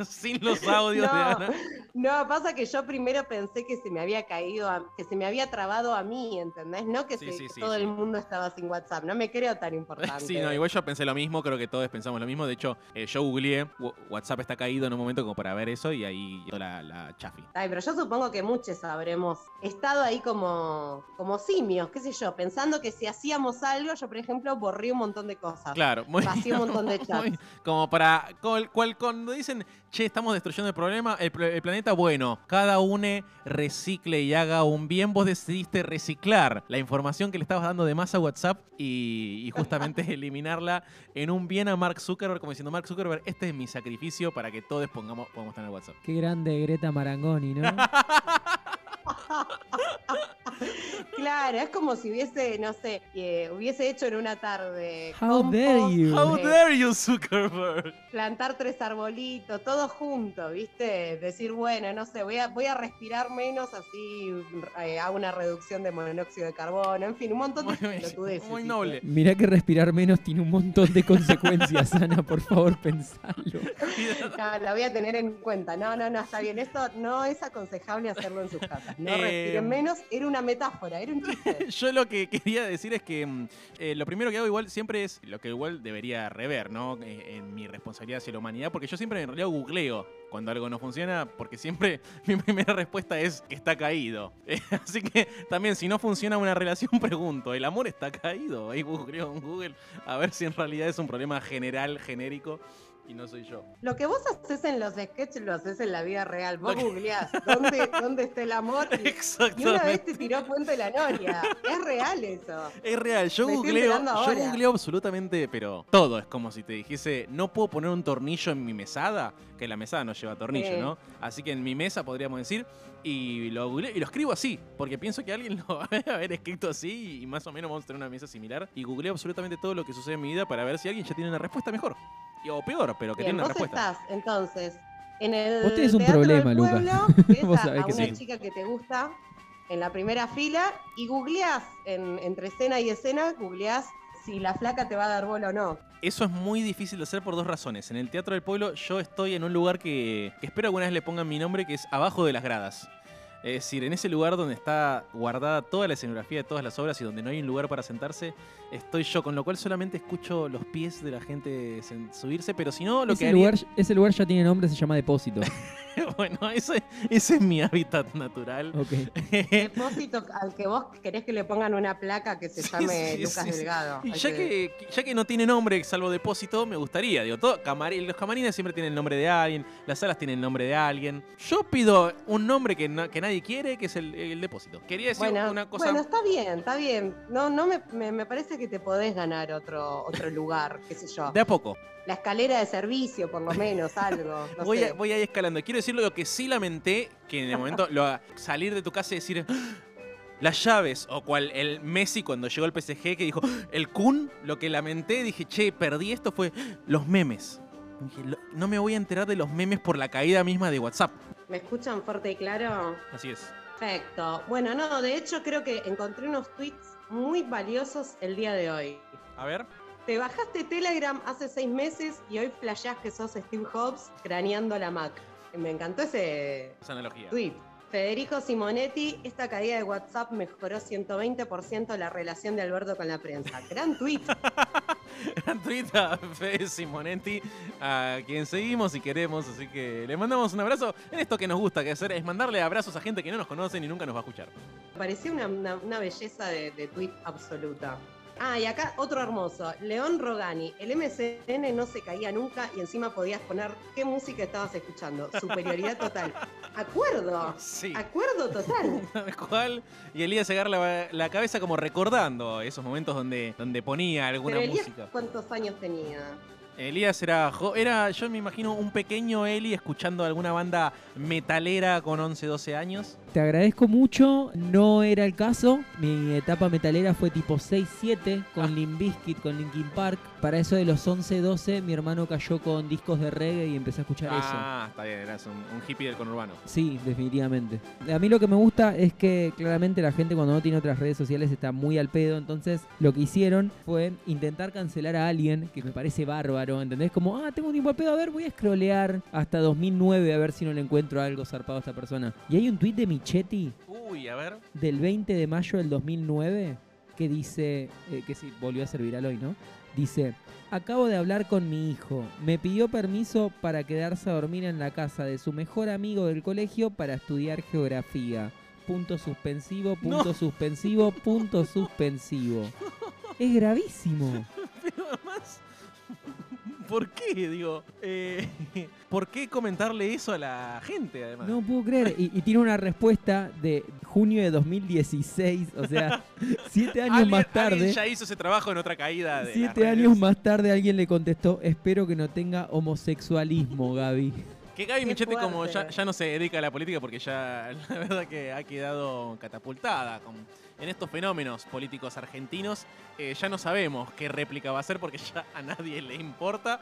sin los audios de Ana. No, pasa que yo primero pensé que se me había caído, a- que se me había trabado a mí, ¿entendés? No que Sí, se- sí, sí, todo el mundo estaba sin WhatsApp. No me creo tan importante. Sí, no, igual yo pensé lo mismo, creo que todos pensamos lo mismo. De hecho, eh, yo googleé, WhatsApp está caído en un momento como para ver eso y ahí la, la chafi. Ay, pero yo supongo que muchos habremos estado ahí como, como simios, qué sé yo, pensando que si hacíamos algo, yo por ejemplo borré un montón de cosas. Claro, muy, un montón de [laughs] chats. muy- como para, cual, cual- cuando dicen, che, estamos destruyendo el problema, el, pl- el planeta, bueno, cada une recicle y haga un bien, vos decidiste reciclar la información que le estabas dando de más a WhatsApp y, y justamente [laughs] eliminarla en un bien a Mark Zuckerberg, como diciendo, Mark Zuckerberg, este es mi sacrificio para que todos pongamos, podamos tener WhatsApp. Qué grande Greta Marangoni, ¿no? [laughs] Claro, es como si hubiese, no sé, eh, hubiese hecho en una tarde. How compost, dare you. How eh, dare you, Zuckerberg? plantar tres arbolitos, todos juntos, ¿viste? Decir, bueno, no sé, voy a, voy a respirar menos, así eh, hago una reducción de monóxido de carbono, en fin, un montón de pelotudeces, muy noble. Mirá que respirar menos tiene un montón de consecuencias, [laughs] Ana, por favor, pensalo. No, la voy a tener en cuenta. No, no, no, está bien. Esto no es aconsejable hacerlo en sus casas. No Eh, respiren menos. Era una metáfora, era un chiste. [laughs] Yo lo que quería decir es que mm, eh, lo primero que hago igual siempre es lo que igual debería rever, ¿no? Eh, en mi responsabilidad hacia la humanidad, porque yo siempre en realidad cuando algo no funciona, porque siempre [laughs] mi primera respuesta es que está caído. [laughs] Eh, así que también si no funciona una relación, [laughs] pregunto, ¿el amor está caído? Ahí googleo en Google a ver si en realidad es un problema general, genérico, y no soy yo. Lo que vos haces en los sketches lo haces en la vida real. Vos que- googleás dónde, [laughs] dónde está el amor y, y una vez te tiró Puente de la Noria. Es real eso. Es real, yo Me googleo, yo googleo absolutamente, pero todo es como si te dijese, no puedo poner un tornillo en mi mesada, que la mesada no lleva tornillo, Sí. ¿no? Así que en mi mesa podríamos decir, y lo googleo, y lo escribo así, porque pienso que alguien [laughs] lo va a haber escrito así y más o menos vamos a tener una mesa similar. Y googleo absolutamente todo lo que sucede en mi vida para ver si alguien ya tiene una respuesta mejor. Y- O peor, pero que Bien, tiene una vos respuesta. estás entonces en el Vos tenés un Teatro del problema, Lucas. Pueblo, ves [laughs] Vos a, sabés a que una sí. chica que te gusta en la primera fila y googleás en- entre escena y escena, googleás si la flaca te va a dar bola o no. Eso es muy difícil de hacer por dos razones. En el Teatro del Pueblo yo estoy en un lugar que, que espero alguna vez le pongan mi nombre, que es abajo de las gradas. Es decir, en ese lugar donde está guardada toda la escenografía de todas las obras y donde no hay un lugar para sentarse, estoy yo, con lo cual solamente escucho los pies de la gente subirse, pero si no, lo que haría- lugar, ese lugar ya tiene nombre, se llama Depósito. [laughs] [laughs] bueno, ese, ese es mi hábitat natural. Ok. [laughs] Depósito al que vos querés que le pongan una placa que se Sí, llame sí, Lucas sí, sí. Delgado. Y ya que, ya que no tiene nombre, salvo depósito, me gustaría. Digo, todo, los camarines siempre tienen el nombre de alguien, las salas tienen el nombre de alguien. Yo pido un nombre que, na- que nadie quiere, que es el, el depósito. Quería decir Bueno, una cosa. bueno, está bien, está bien. No, no me, me, me parece que te podés ganar otro, otro lugar, qué sé yo. de a poco. La escalera de servicio, por lo menos, algo. No voy, sé. a- voy ahí escalando. Quiero decir lo que sí lamenté, que en el momento lo, salir de tu casa y decir. "Ah, Las llaves, o cual el Messi cuando llegó al PSG que dijo, el Kun, lo que lamenté, dije, che, perdí esto, fue los memes. Dije, "Lo- no me voy a enterar de los memes por la caída misma de WhatsApp. ¿Me escuchan fuerte y claro? Así es. Perfecto. Bueno, no, de hecho creo que encontré unos tweets muy valiosos el día de hoy. A ver. Te bajaste Telegram hace seis meses y hoy flashás que sos Steve Jobs craneando la Mac. Me encantó ese Esa analogía. tweet. Federico Simonetti, esta caída de WhatsApp mejoró 120% la relación de Alberto con la prensa. [laughs] Gran tweet. Gran tweet a Fede Simonetti, a quien seguimos y queremos, así que le mandamos un abrazo en esto que nos gusta que hacer, es mandarle abrazos a gente que no nos conoce ni nunca nos va a escuchar. Una, una- una belleza de, de tweet absoluta. Ah, y acá otro hermoso. León Rogani. El MCN no se caía nunca y encima podías poner qué música estabas escuchando. Superioridad total. Acuerdo. Sí. Acuerdo total. [laughs] Tal cual. Y Elías se agarra la, la cabeza como recordando esos momentos donde, donde ponía alguna Pero Elías, música. ¿cuántos años tenía? Elías era, era, yo me imagino, un pequeño Eli escuchando alguna banda metalera con 11, 12 años. Te agradezco mucho, no era el caso. Mi etapa metalera fue tipo 6-7 con Limp Bizkit, con Linkin Park. Para eso de los 11, 12, mi hermano cayó con discos de reggae y empecé a escuchar eso. Ah, está bien, eras un, un hippie del conurbano. Sí, definitivamente. A mí lo que me gusta es que claramente la gente cuando no tiene otras redes sociales está muy al pedo, entonces lo que hicieron fue intentar cancelar a alguien, que me parece bárbaro, ¿entendés? Como, ah, tengo un tiempo al pedo, a ver, voy a scrollear hasta 2009 a ver si no le encuentro algo zarpado a esta persona. Y hay un tweet de Michetti Uy, a ver. del 20 de mayo del 2009 que dice, eh, que sí, volvió a ser viral hoy, ¿no? Dice, acabo de hablar con mi hijo, me pidió permiso para quedarse a dormir en la casa de su mejor amigo del colegio para estudiar geografía. Punto suspensivo, punto No. suspensivo, punto [laughs] suspensivo. Es gravísimo. Pero además, ¿por qué? Digo, eh, [laughs] ¿por qué comentarle eso a la gente además? No puedo creer. Y, y tiene una respuesta de junio de 2016, o sea, [laughs] siete años Alguien- más alguien tarde. ya hizo ese trabajo en otra caída de Siete redes. años más tarde alguien le contestó, espero que no tenga homosexualismo, Gaby. Que Gaby Qué Michetti como ya, ya no se dedica a la política porque ya [laughs] la verdad que ha quedado catapultada con- en estos fenómenos políticos argentinos. eh, ya no sabemos qué réplica va a ser porque ya a nadie le importa.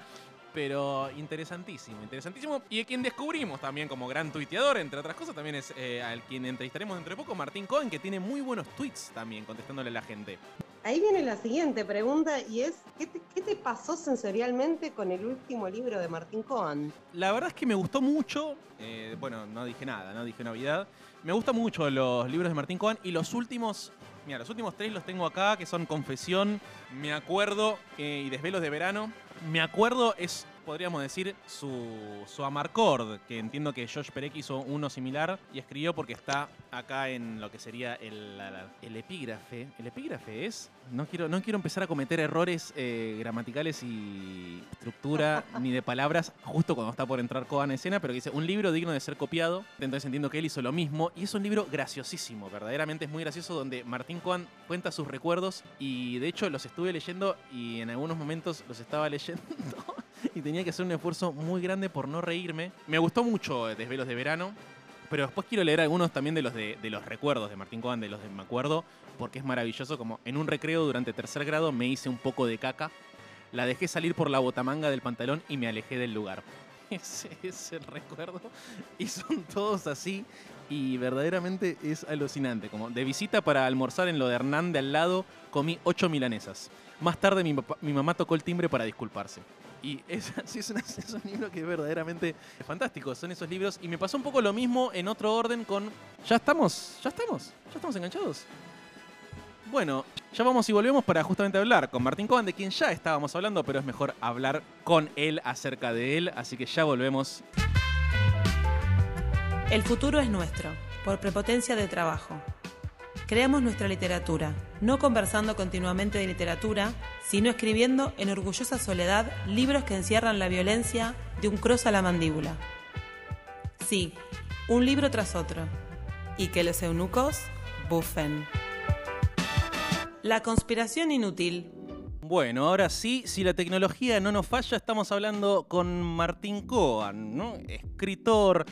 Pero interesantísimo, interesantísimo. Y a quien descubrimos también como gran tuiteador, entre otras cosas, también es eh, al quien entrevistaremos dentro de poco, Martín Cohen, que tiene muy buenos tweets también contestándole a la gente. Ahí viene la siguiente pregunta y es, ¿qué te, qué te pasó sensorialmente con el último libro de Martín Cohen? La verdad es que me gustó mucho. eh, bueno, no dije nada, no dije Navidad. Me gustan mucho los libros de Martín Cohen y los últimos. Mira, los últimos tres los tengo acá, que son Confesión, Me Acuerdo eh, y Desvelos de Verano. Me Acuerdo es, podríamos decir, su, su amarcord, que entiendo que Josh Perek hizo uno similar y escribió porque está acá en lo que sería el, el epígrafe. ¿El epígrafe es? No quiero, no quiero empezar a cometer errores eh, gramaticales y estructura [laughs] ni de palabras justo cuando está por entrar Cohen en escena, pero que dice un libro digno de ser copiado. Entonces entiendo que él hizo lo mismo y es un libro graciosísimo, verdaderamente es muy gracioso donde Martín Cohen cuenta sus recuerdos y de hecho los estuve leyendo y en algunos momentos los estaba [laughs] leyendo y tenía que hacer un esfuerzo muy grande por no reírme. Me gustó mucho Desvelos de Verano. Pero después quiero leer algunos también de los de, los recuerdos de Martín Cohen, de los de Me Acuerdo, porque es maravilloso. Como en un recreo durante tercer grado me hice un poco de caca, la dejé salir por la botamanga del pantalón y me alejé del lugar. [laughs] Ese es el recuerdo. Y son todos así. Y verdaderamente es alucinante. Como de visita para almorzar en lo de Hernán al lado, comí ocho milanesas. Más tarde mi, papá- mi mamá tocó el timbre para disculparse. Y es, [laughs] es un libro que es verdaderamente fantástico. Son esos libros. Y me pasó un poco lo mismo en otro orden con. Ya estamos, ya estamos, ya estamos enganchados. Bueno, ya vamos y volvemos para justamente hablar con Martín Cohen, de quien ya estábamos hablando, pero es mejor hablar con él acerca de él. Así que ya volvemos. El futuro es nuestro, por prepotencia de trabajo. Creamos nuestra literatura, no conversando continuamente de literatura, sino escribiendo en orgullosa soledad libros que encierran la violencia de un cross a la mandíbula. Sí, un libro tras otro. Y que los eunucos bufen. La conspiración inútil. Bueno, ahora sí, si la tecnología no nos falla, estamos hablando con Martín Cohen, ¿no? escritor,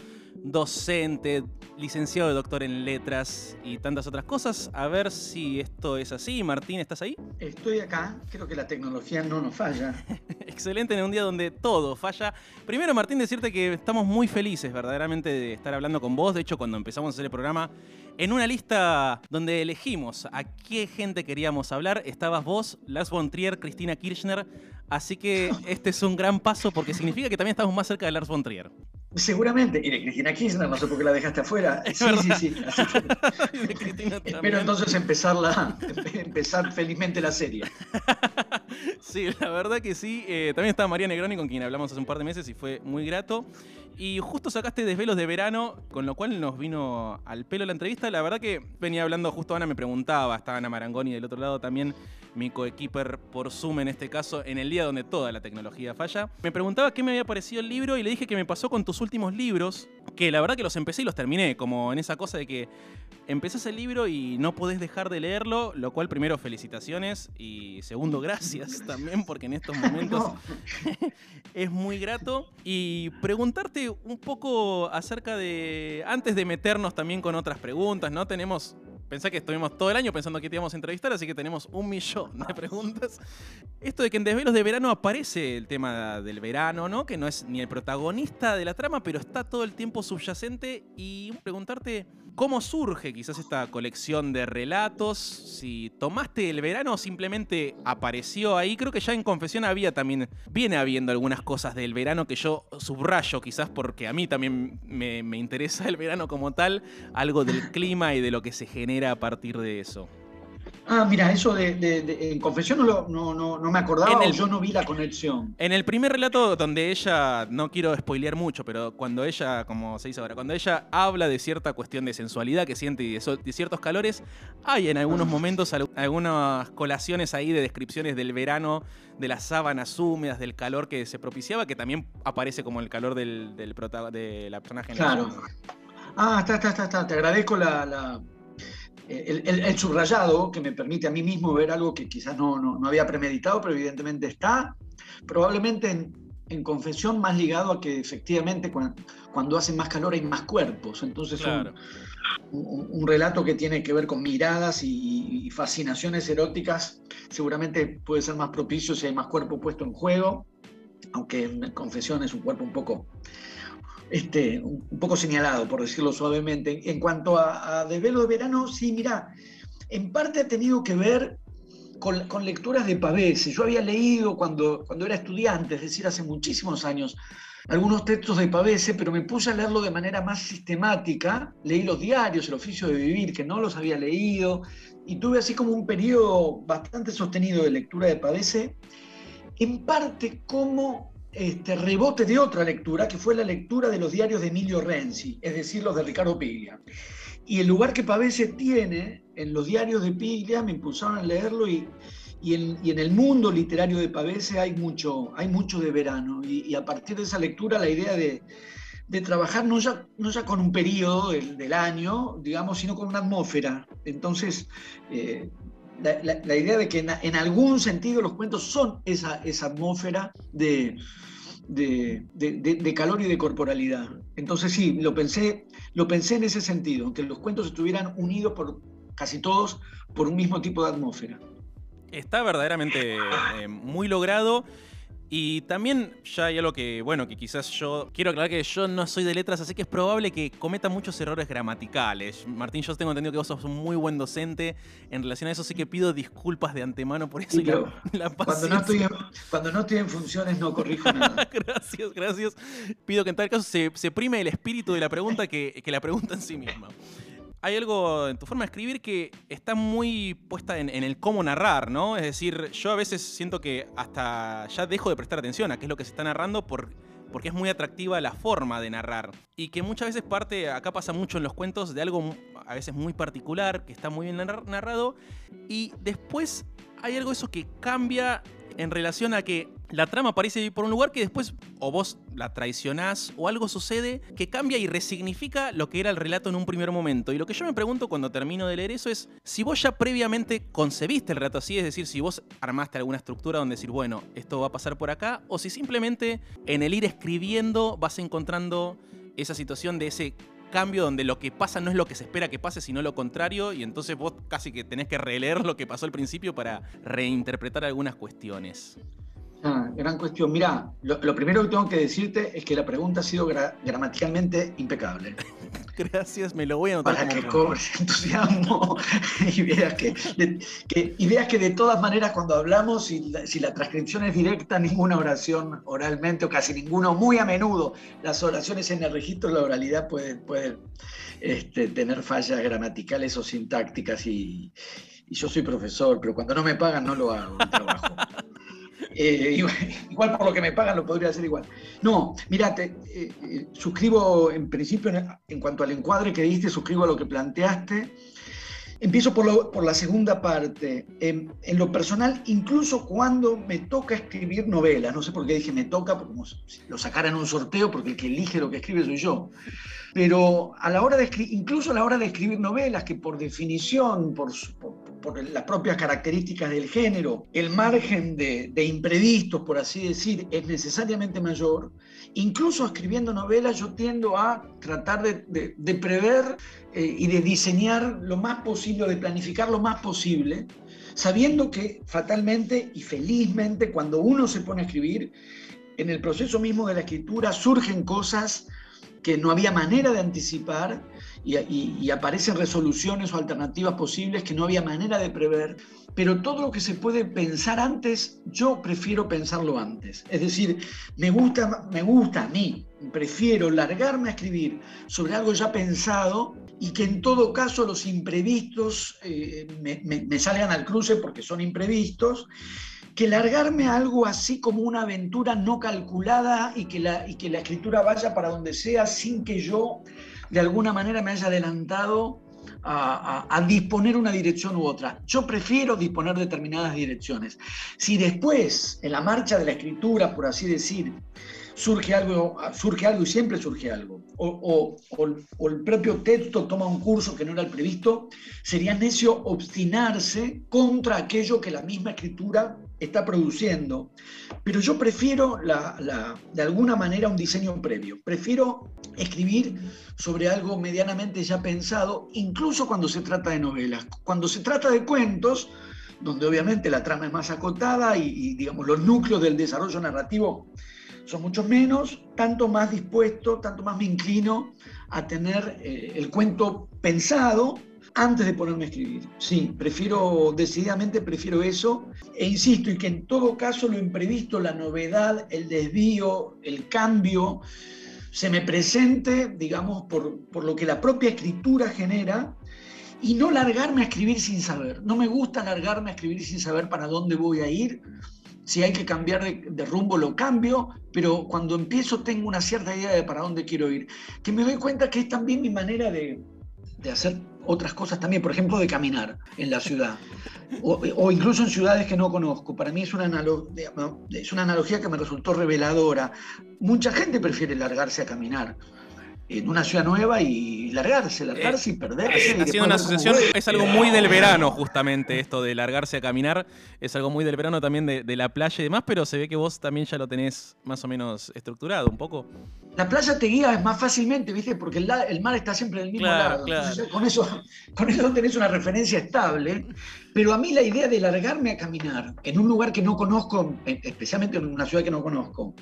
docente, licenciado y doctor en letras y tantas otras cosas. A ver si esto es así. Martín, ¿estás ahí? Estoy acá, creo que la tecnología no nos falla. [laughs] Excelente en un día donde todo falla. Primero, Martín, decirte que estamos muy felices verdaderamente de estar hablando con vos. De hecho, cuando empezamos a hacer el programa, en una lista donde elegimos a qué gente queríamos hablar, estabas vos, Lars von Trier, Cristina Kirchner. Así que [laughs] este es un gran paso porque significa que también estamos más cerca de Lars von Trier. Seguramente, y de Cristina Kirchner, no sé por qué la dejaste afuera. [laughs] Sí, sí, sí. Así que [laughs] espero entonces empezarla, [laughs] empezar felizmente la serie. Sí, la verdad que sí. Eh, también estaba María Negroni, con quien hablamos hace un par de meses y fue muy grato. Y justo sacaste desvelos de verano, con lo cual nos vino al pelo la entrevista. La verdad que venía hablando, justo Ana me preguntaba, estaba Ana Marangoni del otro lado también, mi coequiper por Zoom en este caso, en el día donde toda la tecnología falla. Me preguntaba qué me había parecido el libro y le dije que me pasó con tus últimos libros, que la verdad que los empecé y los terminé, como en esa cosa de que empezás el libro y no podés dejar de leerlo, lo cual primero felicitaciones y segundo gracias [laughs] también porque en estos [laughs] momentos No, [laughs] es muy grato. Y preguntarte un poco acerca de, antes de meternos también con otras preguntas, ¿no? Tenemos Pensé que estuvimos todo el año pensando que te íbamos a entrevistar, así que tenemos un millón de [laughs] preguntas. Esto de que en Desvelos de Verano aparece el tema del verano, ¿no? Que no es ni el protagonista de la trama, pero está todo el tiempo subyacente. Y preguntarte cómo surge quizás esta colección de relatos, si tomaste el verano o simplemente apareció ahí. Creo que ya en Confesión había también, viene habiendo algunas cosas del verano que yo subrayo quizás porque a mí también me, me interesa el verano como tal, algo del clima y de lo que se genera a partir de eso. Ah, mira, eso de, de- de- en confesión no, lo- no, no, no me acordaba o yo no vi la conexión. En el primer relato donde ella, no quiero spoilear mucho, pero cuando ella, como se dice ahora, cuando ella habla de cierta cuestión de sensualidad que siente y de, so- de ciertos calores, hay en algunos momentos al- algunas colaciones ahí de descripciones del verano, de las sábanas húmedas, del calor que se propiciaba, que también aparece como el calor del, del prota- de la personaje. en la Claro. Ah, está, está, está, está. Te agradezco la, la- el, el- el subrayado que me permite a mí mismo ver algo que quizás no, no- no había premeditado, pero evidentemente está. Probablemente en, en confesión más ligado a que efectivamente cuan- cuando, hace más calor hay más cuerpos. Entonces un- Claro. un, un relato que tiene que ver con miradas y, y fascinaciones eróticas seguramente puede ser más propicio si hay más cuerpo puesto en juego, aunque en confesión es un cuerpo un poco este, un poco señalado, por decirlo suavemente. En cuanto a, a Desvelo de Verano, sí, mira, en parte ha tenido que ver con, con lecturas de Pavese. Yo había leído cuando, cuando era estudiante, es decir, hace muchísimos años, algunos textos de Pavese, pero me puse a leerlo de manera más sistemática. Leí los diarios, el oficio de vivir, que no los había leído, y tuve así como un periodo bastante sostenido de lectura de Pavese, en parte como este, rebote de otra lectura, que fue la lectura de los diarios de Emilio Renzi, es decir, los de Ricardo Piglia. Y el lugar que Pavese tiene en los diarios de Piglia me impulsaron a leerlo y, y, en, y en el mundo literario de Pavese hay mucho, hay mucho de verano. Y, a partir de esa lectura la idea de, de trabajar no ya, no ya con un periodo del, del año, digamos, sino con una atmósfera. Entonces, eh, la, idea de que en, algún sentido los cuentos son esa, esa atmósfera de- de- de calor y de corporalidad. Entonces sí, lo pensé, lo pensé en ese sentido, que los cuentos estuvieran unidos por casi todos por un mismo tipo de atmósfera. Está verdaderamente eh, muy logrado. Y también ya hay algo que, bueno, que quizás yo quiero aclarar que yo no soy de letras, así que es probable que cometa muchos errores gramaticales. Martín, yo tengo entendido que vos sos un muy buen docente en relación a eso, así que pido disculpas de antemano por eso Sí, y la, pero la Cuando no, estoy en, cuando no estoy en funciones no corrijo [laughs] nada. Gracias, gracias. Pido que en tal caso se, se prime el espíritu de la pregunta que, que la pregunta en sí misma. Hay algo en tu forma de escribir que está muy puesta en, el cómo narrar, ¿no? Es decir, yo a veces siento que hasta ya dejo de prestar atención a qué es lo que se está narrando por, porque es muy atractiva la forma de narrar. Y que muchas veces parte, acá pasa mucho en los cuentos, de algo a veces muy particular, que está muy bien narra- narrado, y después hay algo eso que cambia en relación a que la trama parece ir por un lugar que después o vos la traicionás o algo sucede que cambia y resignifica lo que era el relato en un primer momento. Y lo que yo me pregunto cuando termino de leer eso es si vos ya previamente concebiste el relato así, es decir, si vos armaste alguna estructura donde decir, bueno, esto va a pasar por acá, o si simplemente en el ir escribiendo vas encontrando esa situación de ese cambio donde lo que pasa no es lo que se espera que pase, sino lo contrario, y entonces vos casi que tenés que releer lo que pasó al principio para reinterpretar algunas cuestiones. Ah, gran cuestión. Mira, lo, lo primero que tengo que decirte es que la pregunta ha sido gra- gramaticalmente impecable. [laughs] Gracias, me lo voy a anotar Para que cobres [laughs] entusiasmo [laughs] y veas que, de- que- que de todas maneras cuando hablamos, si la, si la transcripción es directa, ninguna oración oralmente o casi ninguno, muy a menudo, las oraciones en el registro de la oralidad pueden, pueden este, tener fallas gramaticales o sintácticas y, y yo soy profesor, pero cuando no me pagan no lo hago, el trabajo. Eh, igual, [laughs] igual por lo que me pagan lo podría hacer igual. No, mira, te, eh, eh, suscribo en principio en, cuanto al encuadre que diste, suscribo a lo que planteaste. Empiezo por, la segunda parte. En, en lo personal, incluso cuando me toca escribir novelas, no sé por qué dije me toca, porque como si lo sacara en un sorteo, porque el que elige lo que escribe soy yo. Pero a la hora de incluso a la hora de escribir novelas, que por definición, por, por- por las propias características del género, el margen de, de imprevistos, por así decir, es necesariamente mayor, incluso escribiendo novelas yo tiendo a tratar de, prever eh, y de diseñar lo más posible, de planificar lo más posible, sabiendo que fatalmente y felizmente cuando uno se pone a escribir, en el proceso mismo de la escritura surgen cosas que no había manera de anticipar y, aparecen resoluciones o alternativas posibles que no había manera de prever, pero todo lo que se puede pensar antes, yo prefiero pensarlo antes. Es decir, me gusta, me gusta a mí, prefiero largarme a escribir sobre algo ya pensado y que en todo caso los imprevistos eh, me salgan al cruce porque son imprevistos, que largarme a algo así como una aventura no calculada y que la, y que la escritura vaya para donde sea sin que yo de alguna manera me haya adelantado a, disponer una dirección u otra. Yo prefiero disponer determinadas direcciones. Si después, en la marcha de la escritura, por así decir, surge algo, surge algo y siempre surge algo, o- o el propio texto toma un curso que no era el previsto, sería necio obstinarse contra aquello que la misma escritura está produciendo. Pero yo prefiero, la- de alguna manera, un diseño previo. Prefiero escribir sobre algo medianamente ya pensado, incluso cuando se trata de novelas. Cuando se trata de cuentos, donde obviamente la trama es más acotada y, digamos, los núcleos del desarrollo narrativo son mucho menos, tanto más dispuesto, tanto más me inclino a tener eh, el cuento pensado antes de ponerme a escribir. Sí, prefiero, decididamente prefiero eso. E insisto, y que en todo caso lo imprevisto, la novedad, el desvío, el cambio, se me presente, digamos, por, por lo que la propia escritura genera, y no largarme a escribir sin saber. No me gusta largarme a escribir sin saber para dónde voy a ir. Si hay que cambiar de, de rumbo, lo cambio, pero cuando empiezo tengo una cierta idea de para dónde quiero ir. Que me doy cuenta que es también mi manera de, de hacer otras cosas también, por ejemplo, de caminar en la ciudad. O, incluso en ciudades que no conozco. Para mí es una, es una analogía que me resultó reveladora. Mucha gente prefiere largarse a caminar en una ciudad nueva y largarse, largarse y perderse. y Haciendo después una asociación, es algo muy del verano, justamente, esto de largarse a caminar. Es algo muy del verano también de, de la playa y demás, pero se ve que vos también ya lo tenés más o menos estructurado un poco. La playa te guía más fácilmente, ¿viste? Porque el, el mar está siempre del mismo Claro, lado. claro. Entonces, con, eso, con eso tenés una referencia estable. Pero a mí la idea de largarme a caminar en un lugar que no conozco, eh, especialmente en una ciudad que no conozco,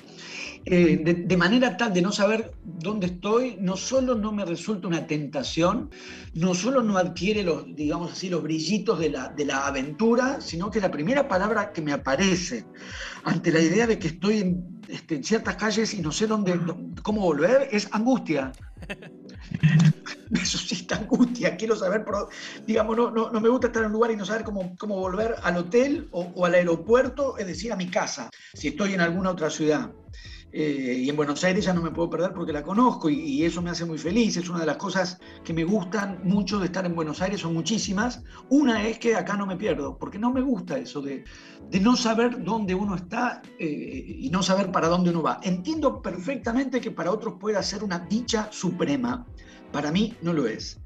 eh, de, de manera tal de no saber dónde estoy, no solo no me resulta una tentación, no solo no adquiere los, digamos así, los brillitos de la, de la aventura, sino que la primera palabra que me aparece ante la idea de que estoy en, este, en ciertas calles y no sé dónde, cómo volver, es angustia. [laughs] Me suscita angustia, quiero saber, por- digamos, no, no, no me gusta estar en un lugar y no saber cómo, cómo volver al hotel o, o al aeropuerto, es decir, a mi casa, si estoy en alguna otra ciudad. Eh, y en Buenos Aires ya no me puedo perder porque la conozco y, eso me hace muy feliz. Es una de las cosas que me gustan mucho de estar en Buenos Aires, son muchísimas. Una es que acá no me pierdo, porque no me gusta eso de, de no saber dónde uno está eh, y no saber para dónde uno va. Entiendo perfectamente que para otros pueda ser una dicha suprema, para mí no lo es.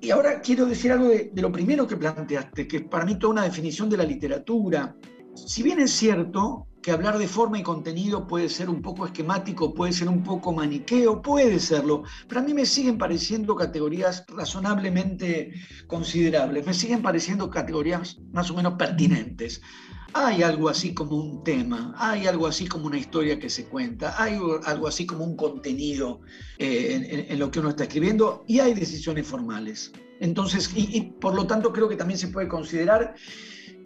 Y ahora quiero decir algo de, de lo primero que planteaste, que es para mí toda una definición de la literatura. Si bien es cierto que hablar de forma y contenido puede ser un poco esquemático, puede ser un poco maniqueo, puede serlo, pero a mí me siguen pareciendo categorías razonablemente considerables, me siguen pareciendo categorías más o menos pertinentes. Hay algo así como un tema, hay algo así como una historia que se cuenta, hay algo así como un contenido eh, en, lo que uno está escribiendo y hay decisiones formales. Entonces, y por lo tanto creo que también se puede considerar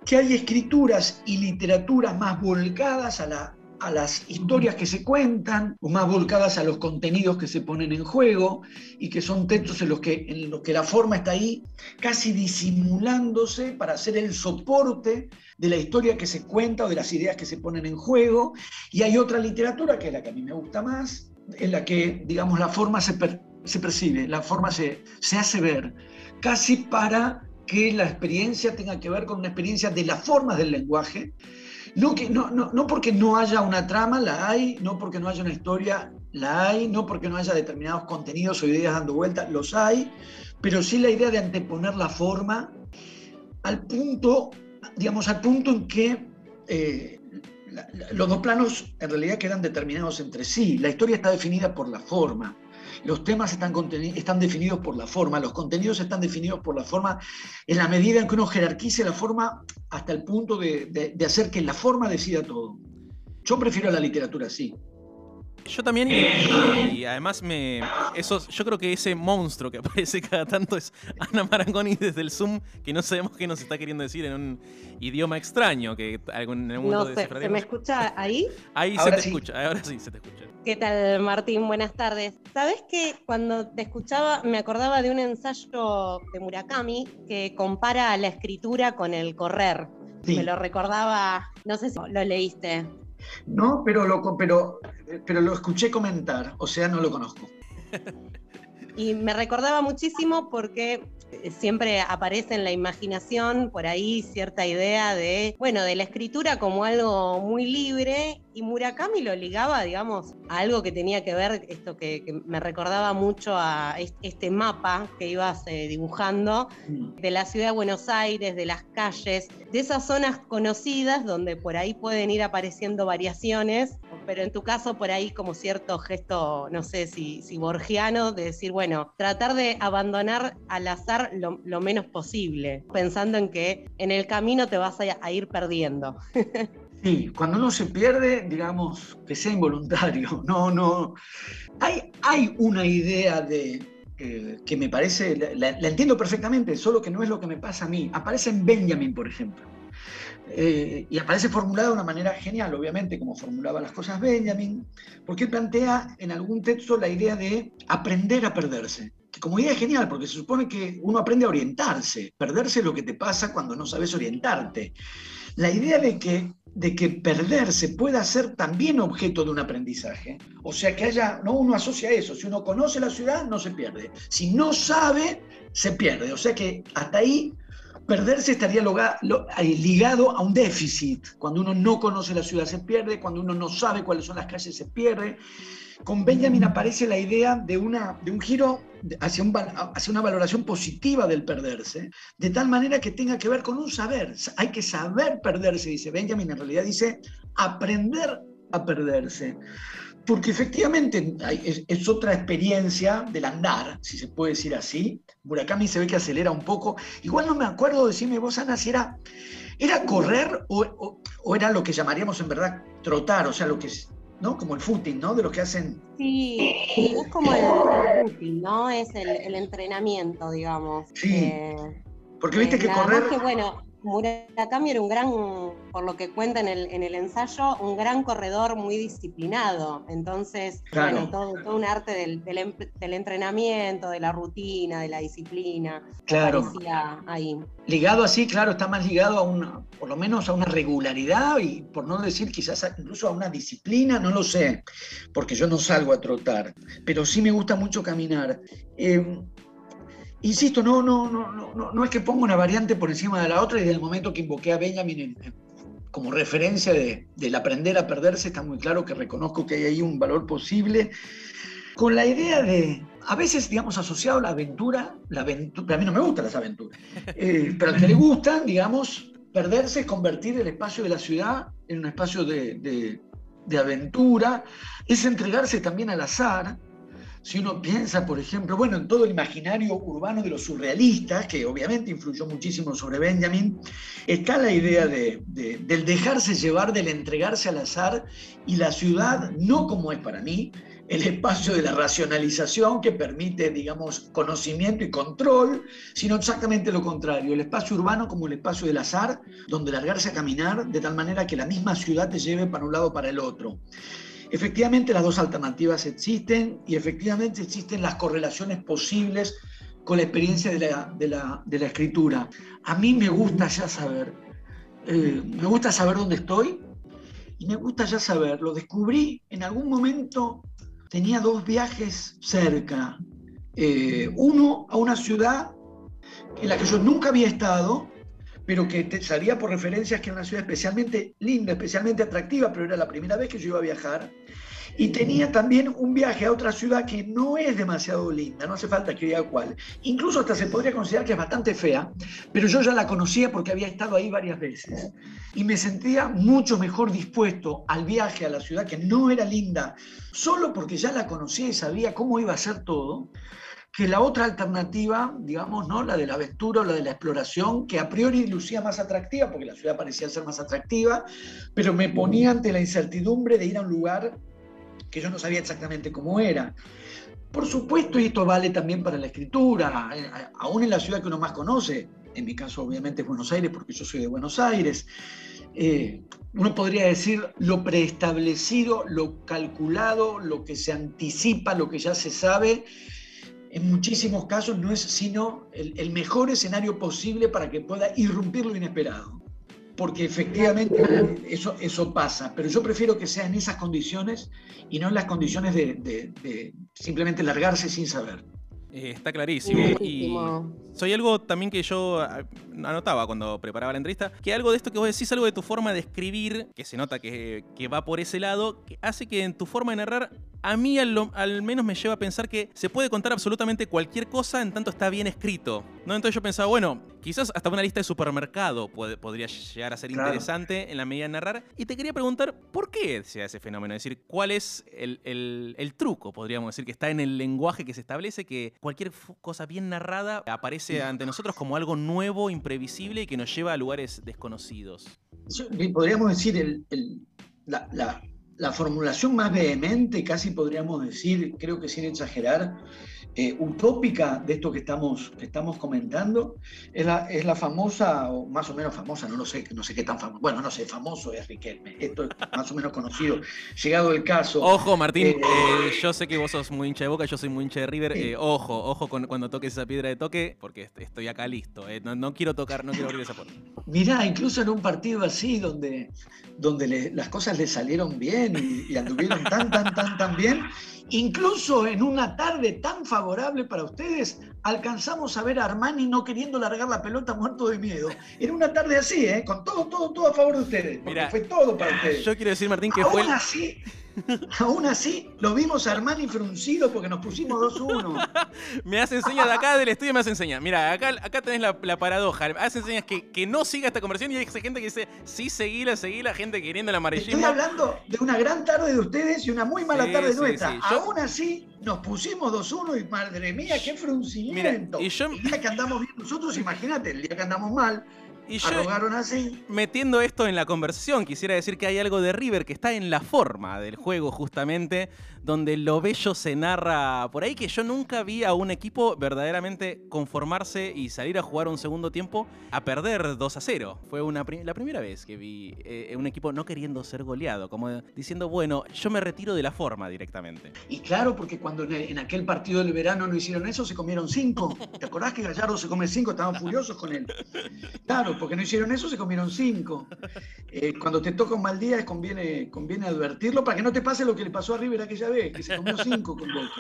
que hay escrituras y literaturas más volcadas a, la- a las historias que se cuentan, o más volcadas a los contenidos que se ponen en juego, y que son textos en los que, en los que la forma está ahí, casi disimulándose para ser el soporte de la historia que se cuenta o de las ideas que se ponen en juego. Y hay otra literatura, que es la que a mí me gusta más, en la que, digamos, la forma se, se percibe, la forma se, se hace ver, casi para que la experiencia tenga que ver con una experiencia de las formas del lenguaje. No, que, no, no, no porque no haya una trama, la hay, no porque no haya una historia, la hay, no porque no haya determinados contenidos o ideas dando vuelta, los hay, pero sí la idea de anteponer la forma al punto, digamos, al punto en que eh, los dos planos en realidad quedan determinados entre sí. La historia está definida por la forma. Los temas están, definidos por la forma, los contenidos están definidos por la forma, en la medida en que uno jerarquice la forma hasta el punto de, de- de hacer que la forma decida todo. Yo prefiero la literatura así. Yo también, y, y además me. Eso, yo creo que ese monstruo que [laughs] aparece cada tanto es Ana Marangoni desde el Zoom, que no sabemos qué nos está queriendo decir en un idioma extraño que algún, en algún No momento sé, ¿se me escucha ahí? [laughs] Ahí Ahora se te sí. escucha, ahora sí se te escucha. ¿Qué tal, Martín? Buenas tardes. ¿Sabes que cuando te escuchaba me acordaba de un ensayo de Murakami que compara la escritura con el correr? Sí. Me lo recordaba, no sé si lo leíste. No, pero lo, pero, pero lo escuché comentar, o sea, no lo conozco. [laughs] Y me recordaba muchísimo porque siempre aparece en la imaginación por ahí cierta idea de, bueno, de la escritura como algo muy libre y Murakami lo ligaba, digamos, a algo que tenía que ver, esto que, que me recordaba mucho a est- este mapa que ibas eh, dibujando de la ciudad de Buenos Aires, de las calles, de esas zonas conocidas donde por ahí pueden ir apareciendo variaciones, pero en tu caso por ahí como cierto gesto, no sé si, si borgiano, de decir, bueno, tratar de abandonar al azar lo, menos posible, pensando en que en el camino te vas a, ir perdiendo. [laughs] Sí, cuando uno se pierde, digamos, que sea involuntario. [laughs] No, no. Hay, una idea de eh, que me parece, la entiendo perfectamente, solo que no es lo que me pasa a mí. Aparece en Benjamin, por ejemplo. Eh, y aparece formulada de una manera genial, obviamente, como formulaba las cosas Benjamin, porque plantea en algún texto la idea de aprender a perderse. Que como idea genial, porque se supone que uno aprende a orientarse. Perderse es lo que te pasa cuando no sabes orientarte. La idea de que, de que perderse pueda ser también objeto de un aprendizaje. O sea, que haya, no uno asocia eso. Si uno conoce la ciudad, no se pierde. Si no sabe, se pierde. O sea que hasta ahí perderse estaría eh, ligado a un déficit. Cuando uno no conoce la ciudad se pierde, cuando uno no sabe cuáles son las calles se pierde. Con Benjamin aparece la idea de, un giro hacia, hacia una valoración positiva del perderse, de tal manera que tenga que ver con un saber. Hay que saber perderse, dice Benjamin, en realidad dice aprender a perderse. Porque efectivamente es otra experiencia del andar, si se puede decir así. Murakami se ve que acelera un poco. Igual no me acuerdo, decime vos, Ana, si era, ¿era correr o, o- o era lo que llamaríamos en verdad trotar? O sea, lo que es, ¿no? Como el footing, ¿no? De los que hacen Sí, es como el, footing, ¿no? Es el, el entrenamiento, digamos. Sí. Eh, Porque viste Eh, que nada correr. más que, bueno, Murakami era un gran, por lo que cuenta en el, en el ensayo, un gran corredor muy disciplinado. Entonces, Claro. bueno, todo, todo un arte del, del em- del entrenamiento, de la rutina, de la disciplina. Claro. Ahí. Ligado así, claro, está más ligado a una, por lo menos a una regularidad y por no decir quizás a- incluso a una disciplina, no lo sé, porque yo no salgo a trotar, pero sí me gusta mucho caminar. Eh, insisto, no, no, no, no, no, es que ponga una variante por encima de la otra y desde el momento que invoqué a Benjamin en- en- como referencia de, del aprender a perderse, está muy claro que reconozco que hay ahí un valor posible. Con la idea de, a veces, digamos, asociado a la aventura, la aventura, a mí no me gustan las aventuras, eh, pero al que le gustan, digamos, perderse es convertir el espacio de la ciudad en un espacio de- de aventura, es entregarse también al azar. Si uno piensa, por ejemplo, bueno, en todo el imaginario urbano de los surrealistas, que obviamente influyó muchísimo sobre Benjamin, está la idea de- de- del dejarse llevar, del entregarse al azar y la ciudad no como es para mí, el espacio de la racionalización que permite, digamos, conocimiento y control, sino exactamente lo contrario, el espacio urbano como el espacio del azar, donde largarse a caminar de tal manera que la misma ciudad te lleve para un lado o para el otro. Efectivamente las dos alternativas existen y efectivamente existen las correlaciones posibles con la experiencia de la, de la- de la escritura. A mí me gusta ya saber, eh, me gusta saber dónde estoy y me gusta ya saber, lo descubrí en algún momento, tenía dos viajes cerca, Eh, uno a una ciudad en la que yo nunca había estado, pero que te por referencias que era una ciudad especialmente linda, especialmente atractiva, pero era la primera vez que yo iba a viajar. Y tenía también un viaje a otra ciudad que no es demasiado linda, no hace falta que diga cuál. Incluso hasta se podría considerar que es bastante fea, pero yo ya la conocía porque había estado ahí varias veces. Y me sentía mucho mejor dispuesto al viaje a la ciudad que no era linda, solo porque ya la conocía y sabía cómo iba a ser todo, que la otra alternativa, digamos, ¿no? la de la aventura o la de la exploración, que a priori lucía más atractiva, porque la ciudad parecía ser más atractiva, pero me ponía ante la incertidumbre de ir a un lugar que yo no sabía exactamente cómo era. Por supuesto, y esto vale también para la escritura, eh, aún en la ciudad que uno más conoce, en mi caso obviamente es Buenos Aires, porque yo soy de Buenos Aires, eh, uno podría decir lo preestablecido, lo calculado, lo que se anticipa, lo que ya se sabe, en muchísimos casos no es sino el, el mejor escenario posible para que pueda irrumpir lo inesperado. Porque efectivamente eso, eso pasa, pero yo prefiero que sea en esas condiciones y no en las condiciones de, de- de simplemente largarse sin saber. Eh, está clarísimo. Y soy algo también que yo ah, anotaba cuando preparaba la entrevista, que algo de esto que vos decís, algo de tu forma de escribir, que se nota que, que va por ese lado, que hace que en tu forma de narrar, a mí al, menos me lleva a pensar que se puede contar absolutamente cualquier cosa en tanto está bien escrito. ¿no? Entonces yo pensaba, bueno, quizás hasta una lista de supermercado puede- podría llegar a ser Claro. interesante en la medida de narrar. Y te quería preguntar, ¿por qué se da ese fenómeno? Es decir, ¿cuál es el, el- el truco, podríamos decir, que está en el lenguaje que se establece, que cualquier cosa bien narrada aparece ante nosotros como algo nuevo, imprevisible y que nos lleva a lugares desconocidos? Podríamos decir, el- el- la, la- la formulación más vehemente, casi podríamos decir, creo que sin exagerar, eh, utópica de esto que estamos, que estamos comentando, es la, es la famosa, o más o menos famosa, no lo sé, no sé qué tan famoso, bueno, no sé, famoso es Riquelme, esto es más o menos conocido, llegado el caso. Ojo, Martín, Eh, eh, yo sé que vos sos muy hincha de Boca, yo soy muy hincha de River. Eh, ojo, ojo con, cuando toques esa piedra de toque, porque est- estoy acá listo. eh, no, no quiero tocar, no quiero abrir esa puerta. Mirá, incluso en un partido así, donde, donde le- las cosas le salieron bien y, y anduvieron tan, tan, tan, tan bien, incluso en una tarde tan favorable para ustedes, alcanzamos a ver a Armani no queriendo largar la pelota muerto de miedo. En una tarde así, ¿eh? con todo, todo, todo a favor de ustedes. Mirá, fue todo para ustedes. Yo quiero decir, Martín, que aún fue el- así, [laughs] aún así, lo vimos a Armani fruncido porque nos pusimos 2-1. [laughs] Me hacen señas de acá del estudio, me hacen señas. Mira, acá, acá tenés la, la paradoja. Hacen señas que, que no siga esta conversación y hay gente que dice, sí, seguila, seguila, gente queriendo el Estoy amarillismo. hablando de una gran tarde de ustedes y una muy mala Sí, tarde sí, nuestra. sí. Yo- Aún así, nos pusimos 2-1 y madre mía, qué fruncimiento. Mira, y yo- El día que andamos bien nosotros, imagínate, el día que andamos mal, Y yo, así. metiendo esto en la conversación, quisiera decir que hay algo de River que está en la forma del juego, justamente, donde lo bello se narra por ahí, que yo nunca vi a un equipo verdaderamente conformarse y salir a jugar un segundo tiempo a perder 2 a 0. Fue una la primera vez que vi eh, un equipo no queriendo ser goleado, como diciendo, bueno, yo me retiro de la forma directamente. Y claro, porque cuando en, aquel partido del verano no hicieron eso, se comieron 5. ¿Te acordás que Gallardo se come 5? Estaban furiosos con él. Claro, porque no hicieron eso, se comieron 5. cuando te toca un mal día, conviene, conviene advertirlo para que no te pase lo que le pasó a River aquella vez, que se comió 5 con Boca.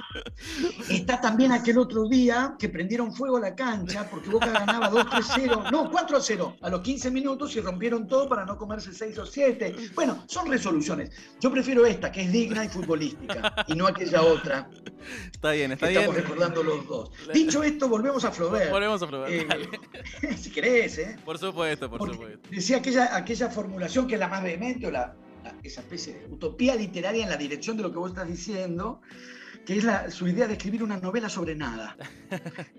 Está también aquel otro día que prendieron fuego a la cancha porque Boca ganaba 2-3-0, no, 4-0 a los 15 minutos y rompieron todo para no comerse 6 o 7. Bueno, son resoluciones. Yo prefiero esta, que es digna y futbolística, y no aquella otra Está bien, que está bien. estamos recordando los dos. Dicho esto, volvemos a Flaubert. Volvemos a probar. Eh, [laughs] si querés, ¿eh? Por supuesto, por Porque supuesto. decía aquella, aquella formulación que es la más vehemente, o la- esa especie de utopía literaria en la dirección de lo que vos estás diciendo, que es la- su idea de escribir una novela sobre nada. [laughs]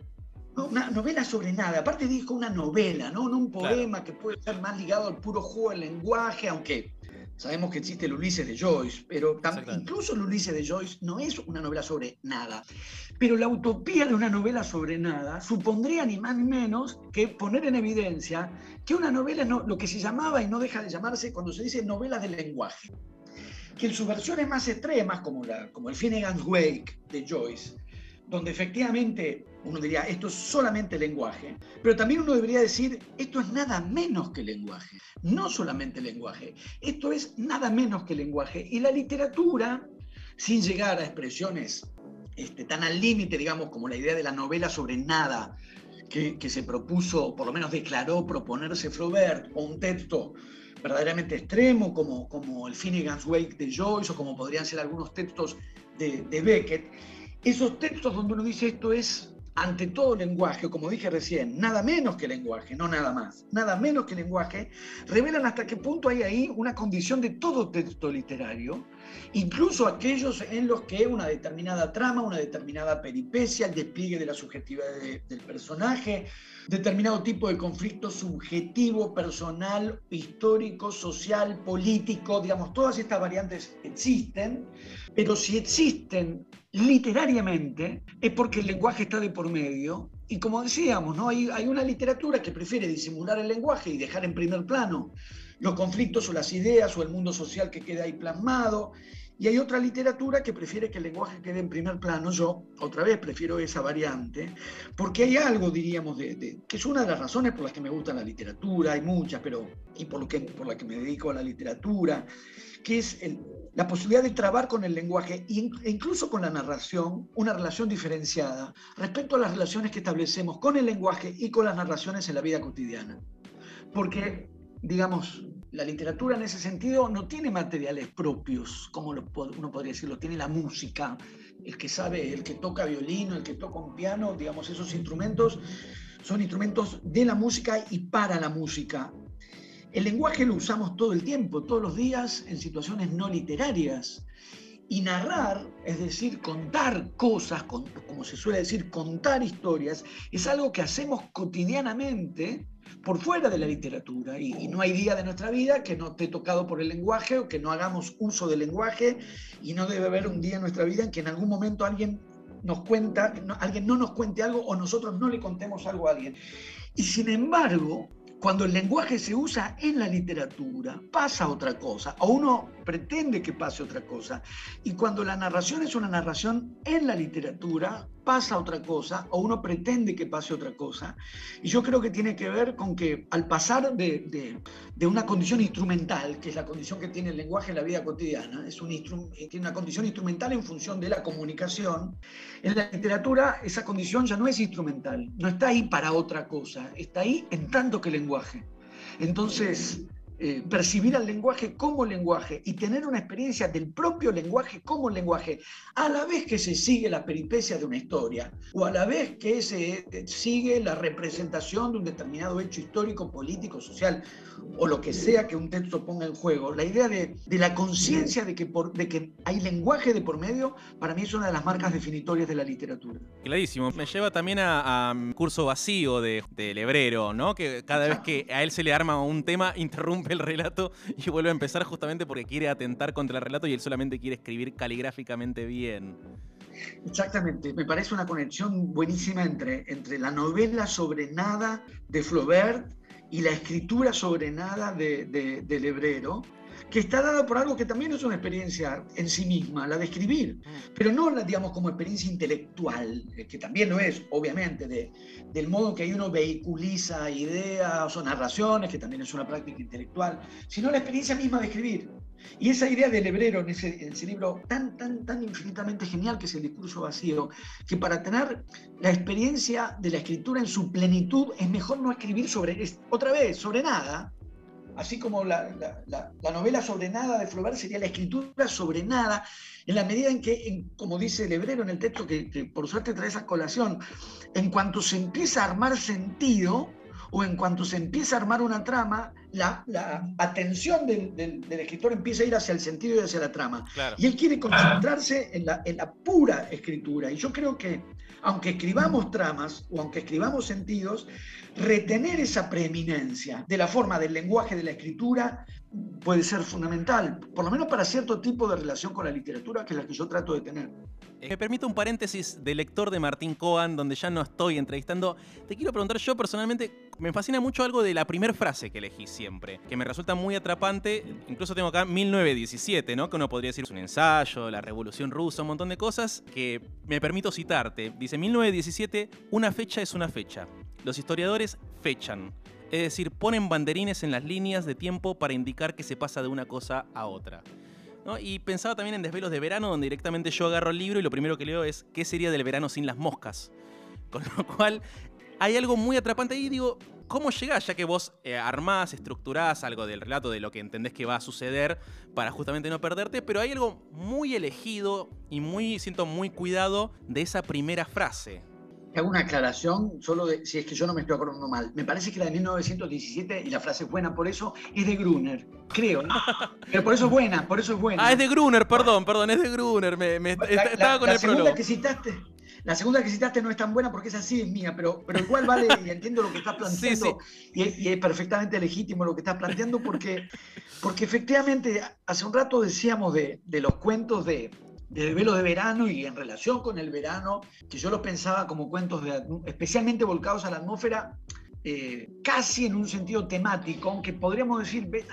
Una novela sobre nada. Aparte dijo una novela, ¿no? No un poema que puede estar más ligado al puro juego del lenguaje, aunque sabemos que existe el Ulises de Joyce, pero incluso el Ulises de Joyce no es una novela sobre nada. Pero la utopía de una novela sobre nada supondría ni más ni menos que poner en evidencia que una novela no, lo que se llamaba y no deja de llamarse cuando se dice novela del lenguaje. Que en sus versiones más extremas, como, la, como el Finnegan's Wake de Joyce, donde efectivamente uno diría esto es solamente lenguaje, pero también uno debería decir esto es nada menos que lenguaje, no solamente lenguaje, esto es nada menos que lenguaje. Y la literatura, sin llegar a expresiones este, tan al límite, digamos, como la idea de la novela sobre nada que, se propuso, por lo menos declaró proponerse Flaubert, o un texto verdaderamente extremo, como, como el Finnegan's Wake de Joyce o como podrían ser algunos textos de, de Beckett, esos textos donde uno dice esto es ante todo lenguaje, como dije recién, nada menos que lenguaje, no nada más, nada menos que lenguaje, revelan hasta qué punto hay ahí una condición de todo texto literario, incluso aquellos en los que una determinada trama, una determinada peripecia, el despliegue de la subjetividad de- del personaje, determinado tipo de conflicto subjetivo, personal, histórico, social, político, digamos, todas estas variantes existen, pero si existen literariamente es porque el lenguaje está de por medio y como decíamos, ¿no? hay, hay una literatura que prefiere disimular el lenguaje y dejar en primer plano los conflictos o las ideas o el mundo social que queda ahí plasmado. Y hay otra literatura que prefiere que el lenguaje quede en primer plano. Yo, otra vez, prefiero esa variante, porque hay algo, diríamos, de, de- que es una de las razones por las que me gusta la literatura, hay muchas, pero y por, lo que, por la que me dedico a la literatura, que es el- la posibilidad de trabar con el lenguaje e e incluso con la narración una relación diferenciada respecto a las relaciones que establecemos con el lenguaje y con las narraciones en la vida cotidiana. Porque, digamos, la literatura en ese sentido no tiene materiales propios, como uno podría decirlo, tiene la música, el que sabe, el que toca violín, el que toca un piano, digamos, esos instrumentos son instrumentos de la música y para la música. El lenguaje lo usamos todo el tiempo, todos los días, en situaciones no literarias. Y narrar, es decir, contar cosas, como se suele decir, contar historias, es algo que hacemos cotidianamente por fuera de la literatura. Y, y no hay día de nuestra vida que no esté tocado por el lenguaje o que no hagamos uso del lenguaje. Y no debe haber un día en nuestra vida en que en algún momento alguien nos cuenta, no- alguien no nos cuente algo o nosotros no le contemos algo a alguien. Y sin embargo, cuando el lenguaje se usa en la literatura, pasa otra cosa, o uno pretende que pase otra cosa. Y cuando la narración es una narración en la literatura, pasa otra cosa, o uno pretende que pase otra cosa. Y yo creo que tiene que ver con que al pasar de, de- una condición instrumental, que es la condición que tiene el lenguaje en la vida cotidiana, es un tiene una condición instrumental en función de la comunicación, en la literatura esa condición ya no es instrumental, no está ahí para otra cosa, está ahí en tanto que lenguaje. Entonces, eh, percibir al lenguaje como lenguaje y tener una experiencia del propio lenguaje como lenguaje, a la vez que se sigue la peripecia de una historia o a la vez que se eh, sigue la representación de un determinado hecho histórico, político, social o lo que sea que un texto ponga en juego, la idea de, de la conciencia de, que por- de que hay lenguaje de por medio, para mí es una de las marcas definitorias de la literatura. Clarísimo. Me lleva también a, a, um, curso vacío de, de Lebrero, ¿no? Que cada vez que a él se le arma un tema, [laughs] interrumpe el relato y vuelve a empezar justamente porque quiere atentar contra el relato y él solamente quiere escribir caligráficamente bien. Exactamente, me parece una conexión buenísima entre, entre la novela sobre nada de Flaubert y la escritura sobre nada de, de, de Lebrero, que está dada por algo que también es una experiencia en sí misma, la de escribir, pero no la, digamos, como experiencia intelectual, eh, que también lo es, obviamente, de, del modo que ahí uno vehiculiza ideas o narraciones, que también es una práctica intelectual, sino la experiencia misma de escribir. Y esa idea del hebrero en ese, en ese libro tan, tan, tan infinitamente genial que es el discurso vacío, que para tener la experiencia de la escritura en su plenitud es mejor no escribir sobre, otra vez, sobre nada, así como la, la- la- la novela sobre nada de Flaubert sería la escritura sobre nada, en la medida en que, en- como dice el hebrero en el texto que, que por suerte trae esa colación, en cuanto se empieza a armar sentido o en cuanto se empieza a armar una trama, la, atención del, del- del escritor empieza a ir hacia el sentido y hacia la trama. Claro. Y él quiere concentrarse en la pura escritura. Y yo creo que, aunque escribamos tramas o aunque escribamos sentidos, retener esa preeminencia de la forma del lenguaje de la escritura puede ser fundamental, por lo menos para cierto tipo de relación con la literatura, que es la que yo trato de tener. Eh, Me permite un paréntesis de lector de Martín Coan, donde ya no estoy entrevistando. Te quiero preguntar, yo personalmente me fascina mucho algo de la primera frase que elegí siempre, que me resulta muy atrapante. Incluso tengo acá 1917, ¿no? Que uno podría decir es un ensayo, la revolución rusa, un montón de cosas que me permito citarte. Dice 1917, una fecha es una fecha. Los historiadores fechan. Es decir, ponen banderines en las líneas de tiempo para indicar que se pasa de una cosa a otra. Y pensaba también en Desvelos de Verano, donde directamente yo agarro el libro y lo primero que leo es ¿qué sería del verano sin las moscas? [laughs] Con lo cual hay algo muy atrapante ahí, digo, ¿cómo llegás? Ya que vos eh, armás, estructurás algo del relato de lo que entendés que va a suceder para justamente no perderte, pero hay algo muy elegido y muy, siento muy cuidado de esa primera frase. Hago una aclaración, solo de, si es que yo no me estoy acordando mal. Me parece que la de 1917, y la frase es buena por eso, es de Gruner, creo. ¿no? [laughs] Pero por eso es buena, por eso es buena. Ah, es de Gruner, perdón, perdón, es de Gruner. Me, me- La- est- la- estaba con la el segunda prólogo. que citaste, la segunda que citaste no es tan buena porque esa sí es mía, pero, pero igual vale y entiendo lo que estás [laughs] planteando Y, es, y es perfectamente legítimo lo que estás planteando porque, porque efectivamente hace un rato decíamos de, de los cuentos de, de velo de verano y en relación con el verano, que yo los pensaba como cuentos de, especialmente volcados a la atmósfera, eh, casi en un sentido temático, aunque podríamos decir, ve-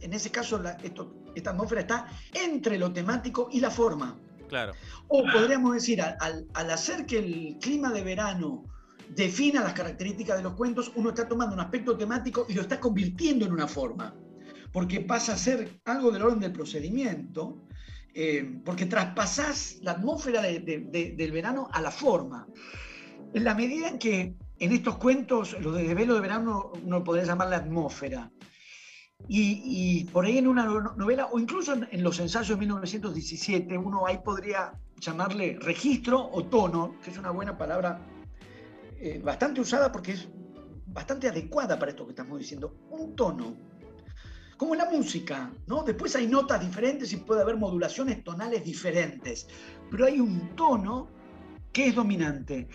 en, ese caso la- esto, esta atmósfera está entre lo temático y la forma. Claro. O podríamos decir, al, al- al hacer que el clima de verano defina las características de los cuentos, uno está tomando un aspecto temático y lo está convirtiendo en una forma, porque pasa a ser algo del orden del procedimiento, eh, porque traspasás la atmósfera de- de- de- del verano a la forma. En la medida en que en estos cuentos, los de velo de verano, uno podría llamar la atmósfera, y, y por ahí en una no- novela, o incluso en, en los ensayos de 1917, uno ahí podría llamarle registro o tono, que es una buena palabra eh, bastante usada porque es bastante adecuada para esto que estamos diciendo. Un tono, como la música, ¿no? Después hay notas diferentes y puede haber modulaciones tonales diferentes, pero hay un tono que es dominante.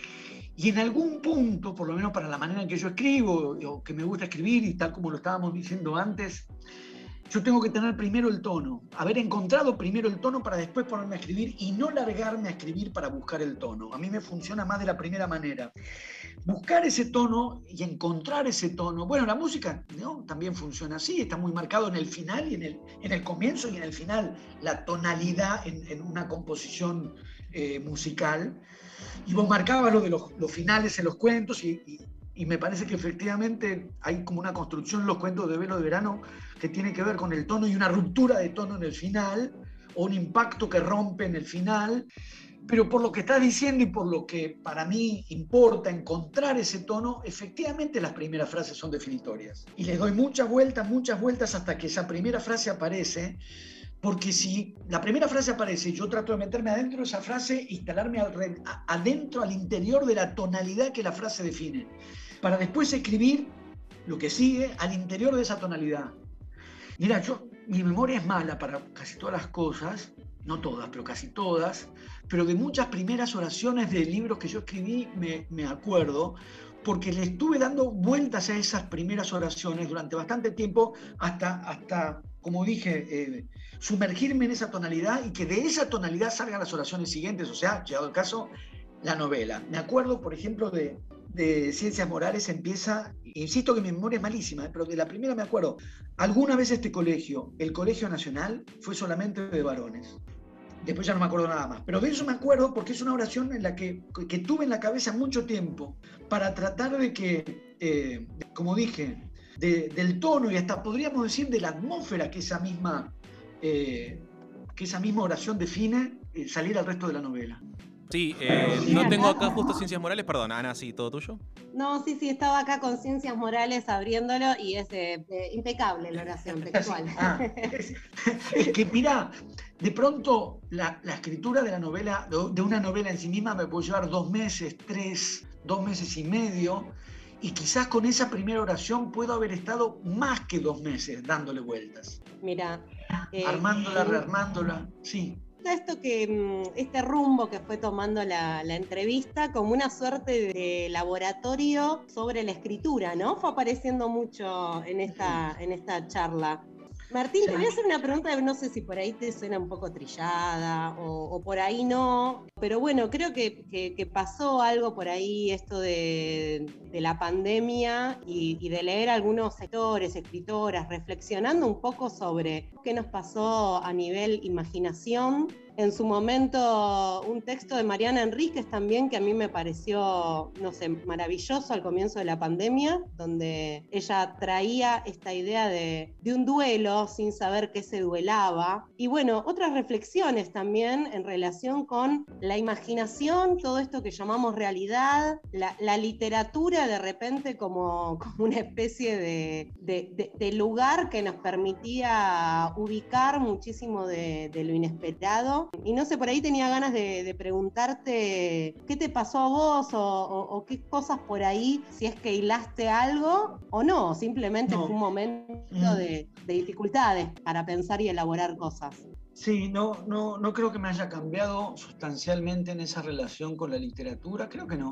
Y en algún punto, por lo menos para la manera en que yo escribo, o que me gusta escribir, y tal como lo estábamos diciendo antes, yo tengo que tener primero el tono, haber encontrado primero el tono para después ponerme a escribir y no largarme a escribir para buscar el tono. A mí me funciona más de la primera manera. Buscar ese tono y encontrar ese tono. Bueno, la música también funciona así, está muy marcado en el final y en el, en el comienzo y en el final, la tonalidad en, una composición eh, musical. Y vos marcabas lo de los, finales en los cuentos y, y- y me parece que efectivamente hay como una construcción en los cuentos de Velo de Verano que tiene que ver con el tono y una ruptura de tono en el final o un impacto que rompe en el final. Pero por lo que estás diciendo y por lo que para mí importa encontrar ese tono, efectivamente las primeras frases son definitorias. Y les doy muchas vueltas, muchas vueltas hasta que esa primera frase aparece, porque si la primera frase aparece y yo trato de meterme adentro de esa frase, instalarme adentro, al interior de la tonalidad que la frase define, para después escribir lo que sigue al interior de esa tonalidad. Mira, yo, mi memoria es mala para casi todas las cosas, no todas, pero casi todas, pero de muchas primeras oraciones de libros que yo escribí me, me acuerdo, porque le estuve dando vueltas a esas primeras oraciones durante bastante tiempo hasta, hasta como dije, eh, sumergirme en esa tonalidad y que de esa tonalidad salgan las oraciones siguientes, o sea, llegado el caso, la novela. Me acuerdo, por ejemplo, de, de Ciencias Morales, empieza, insisto que mi memoria es malísima, eh, pero de la primera me acuerdo, alguna vez este colegio, el Colegio Nacional, fue solamente de varones. Después ya no me acuerdo nada más. Pero de eso me acuerdo porque es una oración en la que, que tuve en la cabeza mucho tiempo para tratar de que, eh, como dije, de- del tono y hasta podríamos decir de la atmósfera que esa misma, eh, que esa misma oración define, eh, salir al resto de la novela. Sí, eh, no tengo acá justo ciencias morales, perdón, Ana, sí, todo tuyo. No, sí, sí, estaba acá con Ciencias Morales abriéndolo y es eh, impecable la oración [laughs] textual. Ah, es, es que mira, de pronto la, la escritura de la novela, de una novela en sí misma me puede llevar dos meses, tres, dos meses y medio, y quizás con esa primera oración puedo haber estado más que dos meses dándole vueltas, Mira, eh, armándola, me rearmándola, sí. esto que mm, este rumbo que fue tomando la, la entrevista como una suerte de laboratorio sobre la escritura, ¿no? Fue apareciendo mucho en esta, en esta charla. Martín, te voy a hacer una pregunta, no sé si por ahí te suena un poco trillada o, o por ahí no, pero bueno, creo que, que- que pasó algo por ahí, esto de, de la pandemia y, y de leer algunos sectores, escritoras, reflexionando un poco sobre qué nos pasó a nivel imaginación en su momento un texto de Mariana Enríquez también que a mí me pareció, no sé, maravilloso al comienzo de la pandemia, donde ella traía esta idea de, de un duelo sin saber qué se duelaba. Y bueno, otras reflexiones también en relación con la imaginación, todo esto que llamamos realidad, la, literatura de repente como, [laughs] como una especie de, de- lugar que nos permitía ubicar muchísimo de lo inesperado. Y no sé, por ahí tenía ganas de, de preguntarte qué te pasó a vos o, o- o qué cosas por ahí, si es que hilaste algo o no, simplemente No. fue un momento Mm. de, de dificultades para pensar y elaborar cosas. Sí, no, no, no creo que me haya cambiado sustancialmente en esa relación con la literatura, creo que no.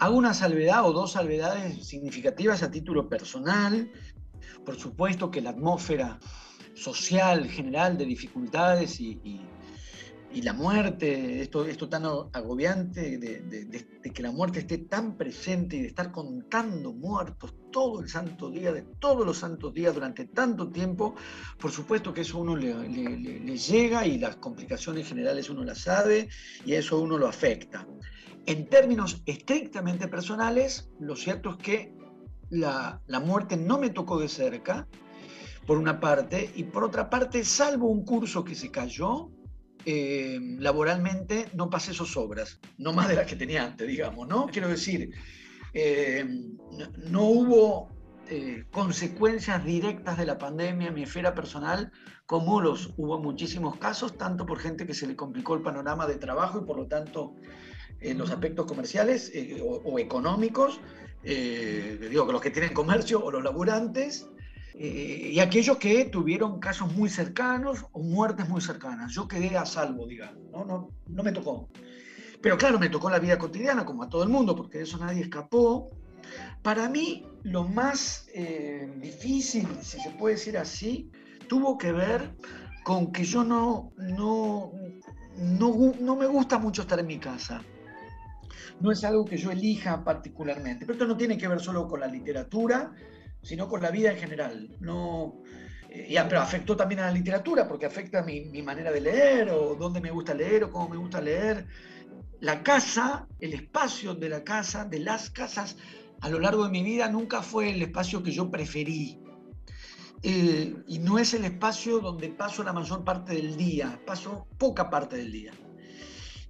Hago una salvedad o dos salvedades significativas a título personal. Por supuesto que la atmósfera social general de dificultades y, y- y la muerte, esto, esto tan agobiante de, de- de- de que la muerte esté tan presente y de estar contando muertos todo el santo día, de todos los santos días durante tanto tiempo, por supuesto que eso a uno le, le- le- le llega y las complicaciones generales uno las sabe y eso a uno lo afecta. En términos estrictamente personales, lo cierto es que la, la muerte no me tocó de cerca, por una parte, y por otra parte, salvo un curso que se cayó, eh, laboralmente no pasé zozobras, no más de las que tenía antes, digamos, ¿no? Quiero decir, eh, no, hubo eh, consecuencias directas de la pandemia en mi esfera personal, como los hubo muchísimos casos, tanto por gente que se le complicó el panorama de trabajo y por lo tanto en los aspectos comerciales eh, o, o económicos, eh, digo, que los que tienen comercio o los laburantes, eh, y aquellos que tuvieron casos muy cercanos o muertes muy cercanas. Yo quedé a salvo, digamos, no, no, no me tocó. Pero claro, me tocó la vida cotidiana, como a todo el mundo, porque de eso nadie escapó. Para mí, lo más eh, difícil, si se puede decir así, tuvo que ver con que yo no, no, no, no me gusta mucho estar en mi casa. No es algo que yo elija particularmente. Pero esto no tiene que ver solo con la literatura, sino con la vida en general. No, eh, pero afectó también a la literatura, porque afecta mi, mi manera de leer, o dónde me gusta leer, o cómo me gusta leer. La casa, el espacio de la casa, de las casas, a lo largo de mi vida nunca fue el espacio que yo preferí. Eh, y no es el espacio donde paso la mayor parte del día, paso poca parte del día.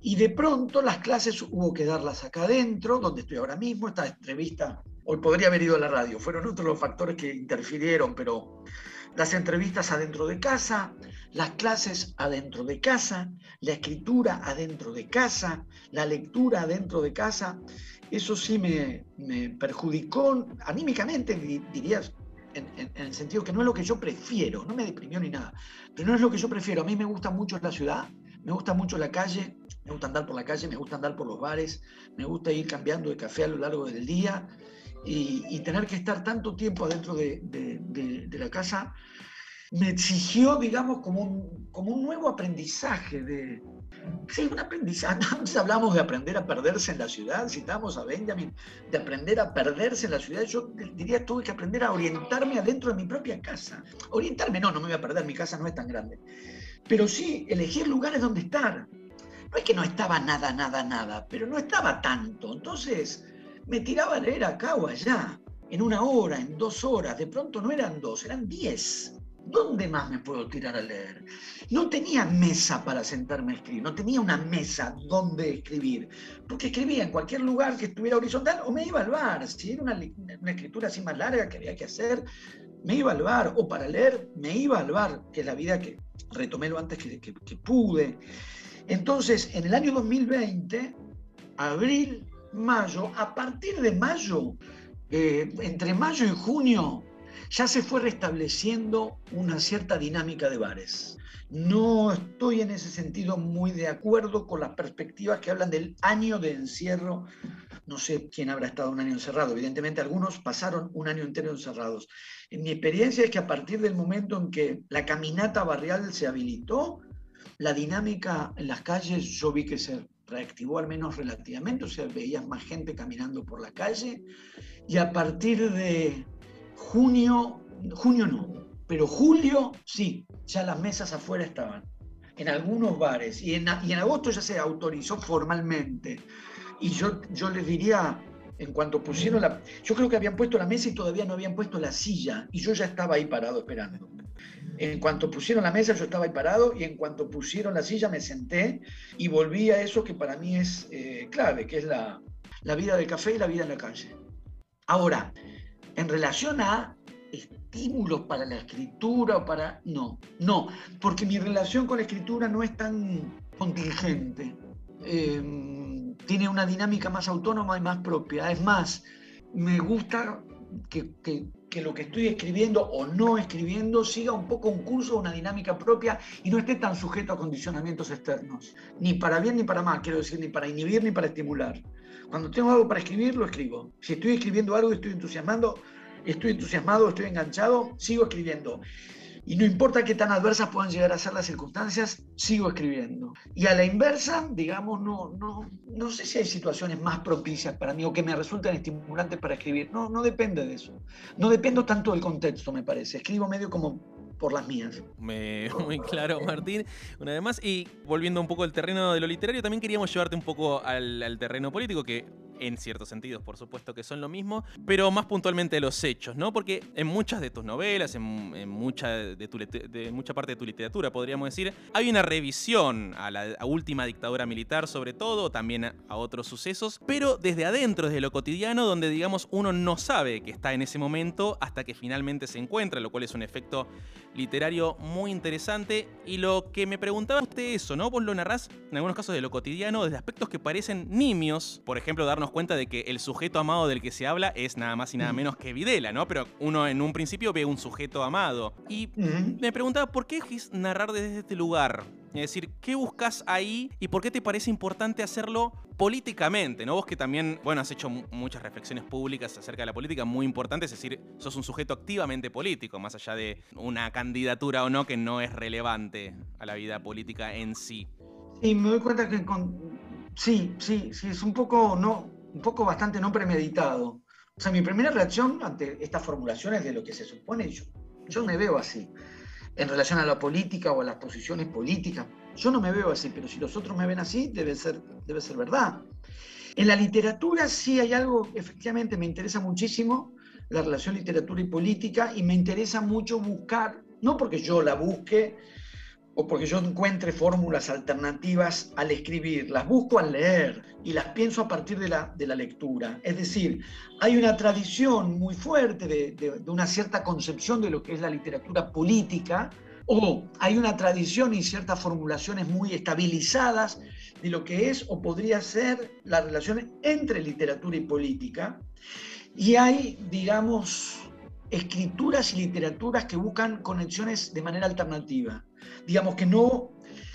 Y de pronto las clases hubo que darlas acá adentro, donde estoy ahora mismo, esta entrevista, hoy podría haber ido a la radio, fueron otros los factores que interfirieron, pero las entrevistas adentro de casa, las clases adentro de casa, la escritura adentro de casa, la lectura adentro de casa, eso sí me, perjudicó anímicamente, di- dirías, en- en el sentido que no es lo que yo prefiero, no me deprimió ni nada, pero no es lo que yo prefiero. A mí me gusta mucho la ciudad, me gusta mucho la calle, me gusta andar por la calle, me gusta andar por los bares, me gusta ir cambiando de café a lo largo del día y, y tener que estar tanto tiempo adentro de, de- de- de la casa me exigió, digamos, como un, como un nuevo aprendizaje de... Sí, un aprendizaje. [laughs] Antes hablamos de aprender a perderse en la ciudad, citamos a Benjamin, de aprender a perderse en la ciudad. Yo diría, tuve que aprender a orientarme adentro de mi propia casa. Orientarme, no, no me voy a perder, mi casa no es tan grande. Pero sí, elegir lugares donde estar. No es que no estaba nada, nada, nada, pero no estaba tanto. Entonces me tiraba a leer acá o allá, en una hora, en dos horas. De pronto no eran dos, eran diez. ¿Dónde más me puedo tirar a leer? No tenía mesa para sentarme a escribir, no tenía una mesa donde escribir, porque escribía en cualquier lugar que estuviera horizontal o me iba al bar. Si era una, escritura así más larga que había que hacer, me iba al bar, o para leer, me iba al bar, que es la vida que retomé lo antes que- que pude. Entonces, en el año 2020, abril, mayo, a partir de mayo, eh, entre mayo y junio, ya se fue restableciendo una cierta dinámica de bares. No estoy en ese sentido muy de acuerdo con las perspectivas que hablan del año de encierro. No sé quién habrá estado un año encerrado. Evidentemente algunos pasaron un año entero encerrados. En mi experiencia es que a partir del momento en que la caminata barrial se habilitó, la dinámica en las calles yo vi que se reactivó al menos relativamente, o sea, veías más gente caminando por la calle y a partir de junio, junio no, pero julio sí, ya las mesas afuera estaban. en algunos bares y en, agosto ya se autorizó formalmente. Y yo, yo les diría, en cuanto pusieron la... Yo creo que habían puesto la mesa y todavía no habían puesto la silla y yo ya estaba ahí parado esperando. En cuanto pusieron la mesa yo estaba ahí parado y en cuanto pusieron la silla me senté y volví a eso que para mí es eh, clave, que es la, la vida del café y la vida en la calle. Ahora, en relación a estímulos para la escritura o para... No, no, porque mi relación con la escritura no es tan contingente. Eh, tiene una dinámica más autónoma y más propia. Es más, me gusta que- que lo que estoy escribiendo o no escribiendo siga un poco un curso, una dinámica propia y no esté tan sujeto a condicionamientos externos. Ni para bien ni para mal, quiero decir, ni para inhibir ni para estimular. Cuando tengo algo para escribir, lo escribo. Si estoy escribiendo algo y estoy entusiasmando, estoy entusiasmado, estoy enganchado, sigo escribiendo. Y no importa qué tan adversas puedan llegar a ser las circunstancias, sigo escribiendo. Y a la inversa, digamos, no, no, no sé si hay situaciones más propicias para mí o que me resultan estimulantes para escribir. No, no depende de eso. No dependo tanto del contexto, me parece. Escribo medio como por las mías. [laughs] Muy claro, Martín. Una vez más, y volviendo un poco al terreno de lo literario, también queríamos llevarte un poco al, al terreno político, que en ciertos sentidos, por supuesto que son lo mismo, pero más puntualmente los hechos, ¿no? Porque en muchas de tus novelas, en, mucha, de, tu de mucha parte de tu literatura, podríamos decir, hay una revisión a la última dictadura militar, sobre todo, también a, a otros sucesos, pero desde adentro, desde lo cotidiano, donde, digamos, uno no sabe que está en ese momento hasta que finalmente se encuentra, lo cual es un efecto literario muy interesante. Y lo que me preguntaba usted eso, ¿no? Vos lo narrás en algunos casos de lo cotidiano, desde aspectos que parecen nimios. Por ejemplo, darnos cuenta de que el sujeto amado del que se habla es nada más y nada menos que Videla, ¿no? Pero uno en un principio ve un sujeto amado. Y me preguntaba, ¿por qué elegís narrar desde este lugar? Es decir, ¿qué buscas ahí y por qué te parece importante hacerlo políticamente? ¿no? Vos que también, bueno, has hecho mu- muchas reflexiones públicas acerca de la política muy importantes, es decir, sos un sujeto activamente político, más allá de una candidatura o no que no es relevante a la vida política en sí. Y me doy cuenta que con- sí, sí, sí, es un poco, no, un poco bastante no premeditado. O sea, mi primera reacción ante estas formulaciones de lo que se supone, yo, yo me veo así. En relación a la política o a las posiciones políticas, yo no me veo así, pero si los otros me ven así, debe ser, debe ser verdad. En la literatura sí hay algo, efectivamente, me interesa muchísimo la relación literatura y política y me interesa mucho buscar, no porque yo la busque, o porque yo encuentre fórmulas alternativas al escribir, las busco al leer y las pienso a partir de la, de la lectura. Es decir, hay una tradición muy fuerte de, de- de una cierta concepción de lo que es la literatura política, o hay una tradición y ciertas formulaciones muy estabilizadas de lo que es o podría ser la relación entre literatura y política. Y hay, digamos, escrituras y literaturas que buscan conexiones de manera alternativa digamos, que no,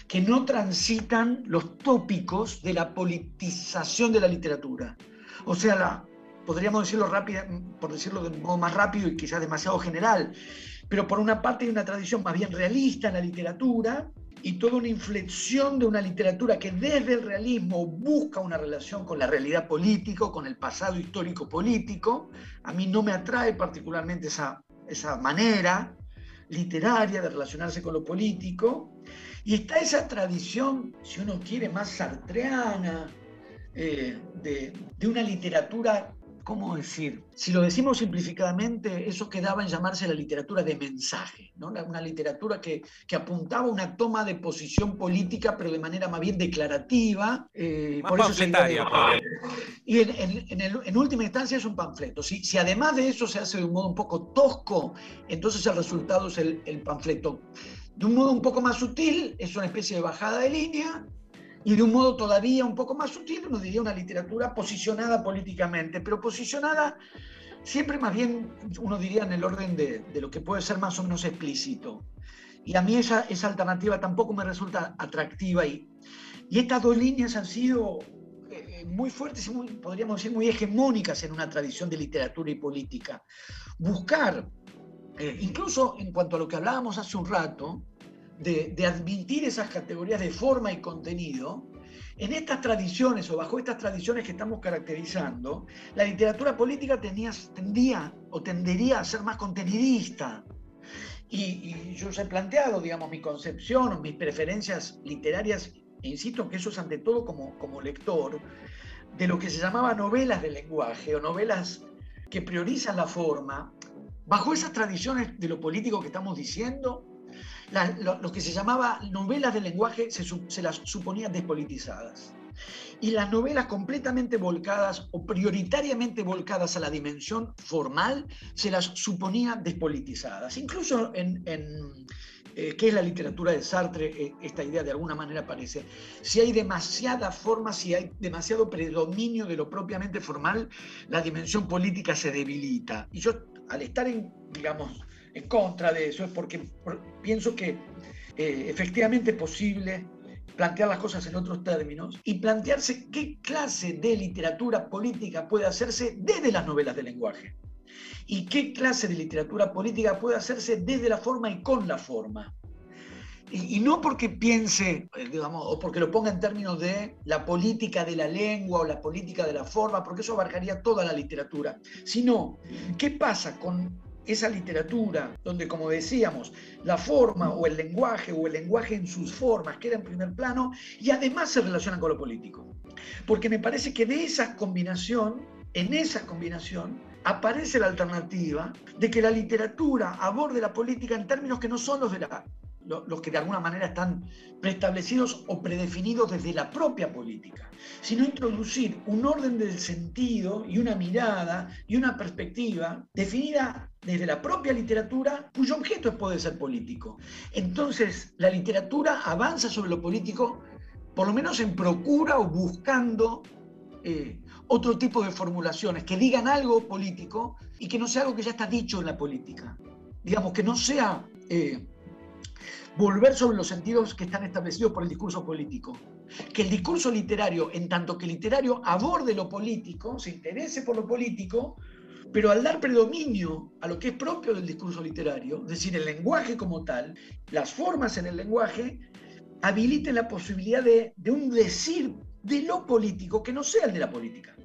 que no transitan los tópicos de la politización de la literatura. O sea, la, podríamos decirlo rápida, por decirlo de un modo más rápido y quizás demasiado general, pero por una parte hay una tradición más bien realista en la literatura y toda una inflexión de una literatura que desde el realismo busca una relación con la realidad política, con el pasado histórico político. A mí no me atrae particularmente esa, esa manera literaria de relacionarse con lo político. Y está esa tradición, si uno quiere, más sartreana, eh, de, de una literatura, ¿cómo decir? Si lo decimos simplificadamente, eso quedaba en llamarse la literatura de mensaje, ¿no? Una literatura que, que apuntaba a una toma de posición política, pero de manera más bien declarativa. eh, Más por eso de- y en, en- en el- en última instancia es un panfleto. Si, si además de eso se hace de un modo un poco tosco, entonces el resultado es el, el panfleto. De un modo un poco más sutil, es una especie de bajada de línea. Y de un modo todavía un poco más sutil, uno diría una literatura posicionada políticamente, pero posicionada siempre más bien, uno diría, en el orden de, de lo que puede ser más o menos explícito. Y a mí esa, esa alternativa tampoco me resulta atractiva. Y, y estas dos líneas han sido eh, muy fuertes y muy, podríamos decir muy hegemónicas en una tradición de literatura y política. Buscar, eh, incluso en cuanto a lo que hablábamos hace un rato, de, admitir esas categorías de forma y contenido, en estas tradiciones o bajo estas tradiciones que estamos caracterizando, la literatura política tenía, tendía o tendería a ser más contenidista. Y, y yo ya he planteado, digamos, mi concepción o mis preferencias literarias, e insisto que eso es ante todo como, como lector, de lo que se llamaba novelas de lenguaje o novelas que priorizan la forma, bajo esas tradiciones de lo político que estamos diciendo, la- lo, que se llamaba novelas de lenguaje se, las suponía despolitizadas. Y las novelas completamente volcadas o prioritariamente volcadas a la dimensión formal se las suponía despolitizadas. Incluso en, eh, ¿qué es la literatura de Sartre? Eh, esta idea de alguna manera aparece. Si hay demasiada forma, si hay demasiado predominio de lo propiamente formal, la dimensión política se debilita. Y yo, al estar en, digamos, en contra de eso, es porque por- pienso que eh, efectivamente es posible plantear las cosas en otros términos y plantearse qué clase de literatura política puede hacerse desde las novelas de lenguaje y qué clase de literatura política puede hacerse desde la forma y con la forma. Y, y no porque piense, eh, digamos, o porque lo ponga en términos de la política de la lengua o la política de la forma, porque eso abarcaría toda la literatura, sino qué pasa con esa literatura donde, como decíamos, la forma o el lenguaje o el lenguaje en sus formas queda en primer plano y además se relaciona con lo político. Porque me parece que de esa combinación, en esa combinación, aparece la alternativa de que la literatura aborde la política en términos que no son los de los que de alguna manera están preestablecidos o predefinidos desde la propia política, sino introducir un orden del sentido y una mirada y una perspectiva definida desde la propia literatura cuyo objeto puede ser político. Entonces, la literatura avanza sobre lo político, por lo menos en procura o buscando eh, otro tipo de formulaciones que digan algo político y que no sea algo que ya está dicho en la política. Digamos, que no sea eh, volver sobre los sentidos que están establecidos por el discurso político. Que el discurso literario, en tanto que literario aborde lo político, se interese por lo político, pero al dar predominio a lo que es propio del discurso literario, es decir, el lenguaje como tal, las formas en el lenguaje, habiliten la posibilidad de, un decir de lo político que no sea el de la política.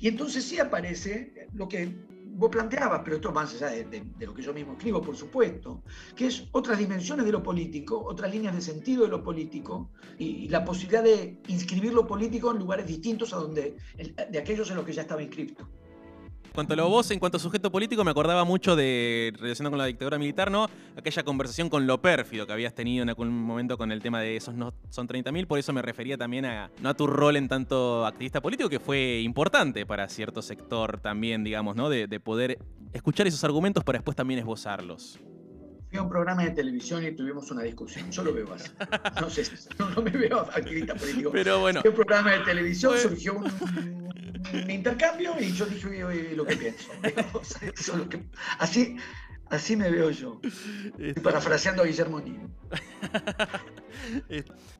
Y entonces sí aparece lo que vos planteabas, pero esto más allá de, lo que yo mismo escribo, por supuesto, que es otras dimensiones de lo político, otras líneas de sentido de lo político y, la posibilidad de inscribir lo político en lugares distintos a donde, de aquellos en los que ya estaba inscripto. En cuanto a lo vos, en cuanto a sujeto político, me acordaba mucho de, relacionado con la dictadura militar, ¿no? Aquella conversación con lo pérfido que habías tenido en algún momento con el tema de esos no son 30.000, por eso me refería también a, no a tu rol en tanto activista político, que fue importante para cierto sector también, digamos, ¿no? De, de poder escuchar esos argumentos para después también esbozarlos. Fui a un programa de televisión y tuvimos una discusión. Yo lo veo así. No sé, no, no me veo activista político. Pero bueno. Fui a un programa de televisión, surgió un, un intercambio y yo dije "Oye, lo que pienso. Digamos, [laughs] eso es lo que- así, así me veo yo. Estoy parafraseando a Guillermo Nino.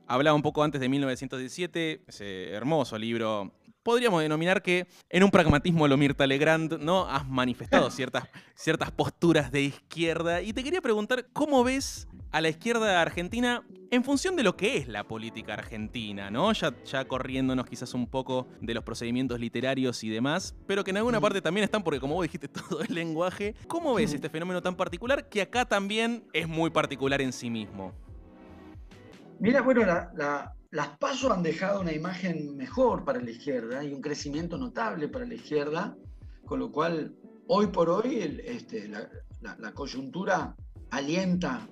Hablaba un poco antes de 1917, ese hermoso libro. Podríamos denominar que en un pragmatismo lo Mirta Legrand, ¿no? Has manifestado ciertas, ciertas posturas de izquierda. Y te quería preguntar, ¿cómo ves a la izquierda argentina en función de lo que es la política argentina, ¿no? Ya, ya corriéndonos quizás un poco de los procedimientos literarios y demás, pero que en alguna parte también están, porque como vos dijiste, [laughs] todo el lenguaje. ¿Cómo ves este fenómeno tan particular que acá también es muy particular en sí mismo? Mira, bueno, la- la- las pasos han dejado una imagen mejor para la izquierda y un crecimiento notable para la izquierda, con lo cual hoy por hoy el- este, la, la- la coyuntura alienta,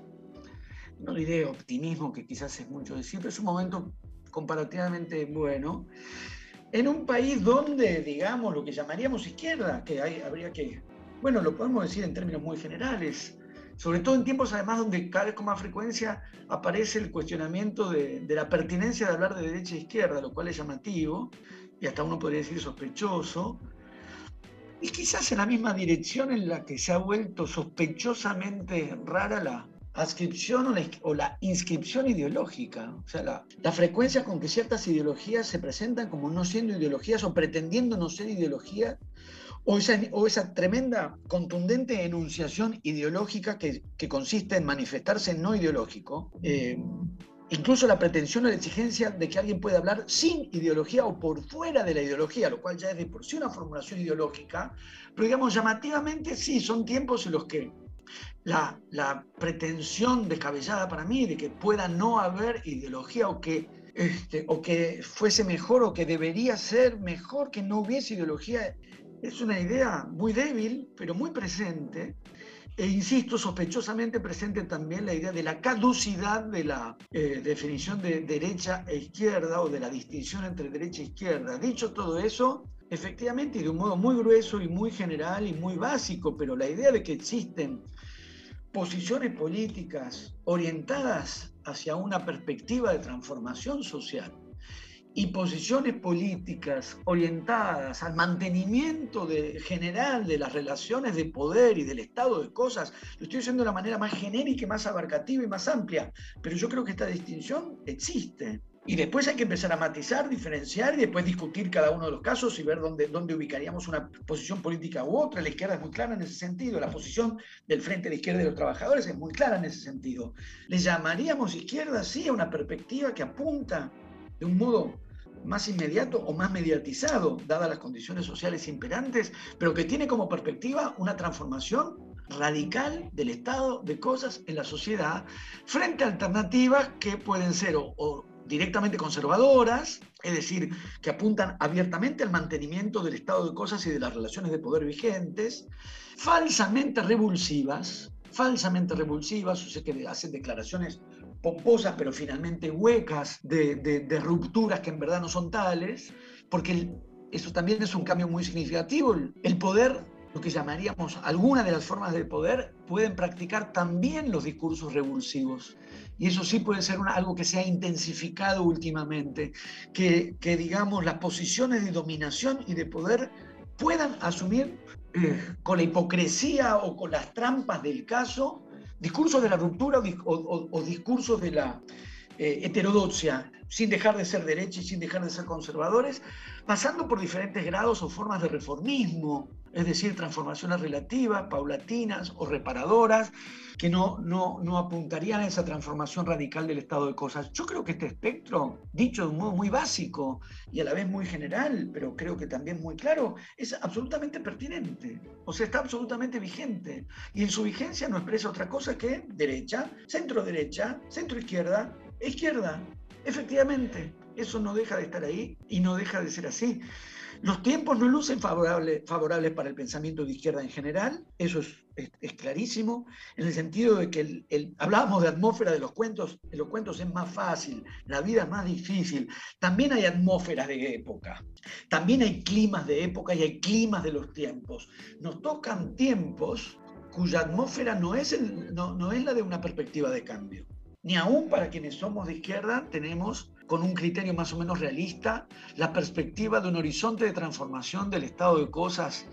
no diré optimismo, que quizás es mucho decir, pero es un momento comparativamente bueno, en un país donde, digamos, lo que llamaríamos izquierda, que hay, habría que, bueno, lo podemos decir en términos muy generales, sobre todo en tiempos además donde cada vez con más frecuencia aparece el cuestionamiento de, de la pertinencia de hablar de derecha e izquierda, lo cual es llamativo y hasta uno podría decir sospechoso, y quizás en la misma dirección en la que se ha vuelto sospechosamente rara la adscripción o la, o la inscripción ideológica, o sea, la, la frecuencia con que ciertas ideologías se presentan como no siendo ideologías o pretendiendo no ser ideologías, o esa, o esa tremenda, contundente enunciación ideológica que, que consiste en manifestarse no ideológico, eh, incluso la pretensión o la exigencia de que alguien pueda hablar sin ideología o por fuera de la ideología, lo cual ya es de por sí una formulación ideológica, pero digamos llamativamente sí, son tiempos en los que la, la pretensión descabellada para mí de que pueda no haber ideología o que, este, o que fuese mejor o que debería ser mejor que no hubiese ideología, es una idea muy débil, pero muy presente. E insisto, sospechosamente presente también la idea de la caducidad de la eh, definición de derecha e izquierda o de la distinción entre derecha e izquierda. Dicho todo eso, efectivamente, y de un modo muy grueso y muy general y muy básico, pero la idea de que existen posiciones políticas orientadas hacia una perspectiva de transformación social y posiciones políticas orientadas al mantenimiento de, general de las relaciones de poder y del estado de cosas, lo estoy diciendo de la manera más genérica, más abarcativa y más amplia, pero yo creo que esta distinción existe. Y después hay que empezar a matizar, diferenciar y después discutir cada uno de los casos y ver dónde, dónde ubicaríamos una posición política u otra. La izquierda es muy clara en ese sentido, la posición del Frente de Izquierda de los Trabajadores es muy clara en ese sentido. Le llamaríamos izquierda, sí, a una perspectiva que apunta de un modo más inmediato o más mediatizado, dadas las condiciones sociales imperantes, pero que tiene como perspectiva una transformación radical del estado de cosas en la sociedad frente a alternativas que pueden ser o directamente conservadoras, es decir, que apuntan abiertamente al mantenimiento del estado de cosas y de las relaciones de poder vigentes, falsamente revulsivas, falsamente revulsivas, o sea, que hacen declaraciones pomposas pero finalmente huecas de, de, rupturas que en verdad no son tales, porque el, eso también es un cambio muy significativo. El, poder lo que llamaríamos algunas de las formas del poder, pueden practicar también los discursos revulsivos. Y eso sí puede ser algo que se ha intensificado últimamente, que, digamos las posiciones de dominación y de poder puedan asumir eh, con la hipocresía o con las trampas del caso discursos de la ruptura o discursos de la eh, heterodoxia, sin dejar de ser derecha y sin dejar de ser conservadores, pasando por diferentes grados o formas de reformismo, es decir, transformaciones relativas, paulatinas o reparadoras, que no, no, no apuntarían a esa transformación radical del estado de cosas. Yo creo que este espectro, dicho de un modo muy básico y a la vez muy general, pero creo que también muy claro, es absolutamente pertinente, o sea, está absolutamente vigente. Y en su vigencia no expresa otra cosa que derecha, centro derecha, centro izquierda, izquierda. Efectivamente, eso no deja de estar ahí y no deja de ser así. Los tiempos no lucen favorables favorable para el pensamiento de izquierda en general, eso es, clarísimo, en el sentido de que el, hablábamos de atmósfera de los cuentos, en los cuentos es más fácil, la vida es más difícil, también hay atmósferas de época, también hay climas de época y hay climas de los tiempos. Nos tocan tiempos cuya atmósfera no es la de una perspectiva de cambio ni aún para quienes somos de izquierda tenemos, con un criterio más o menos realista, la perspectiva de un horizonte de transformación del estado de cosas,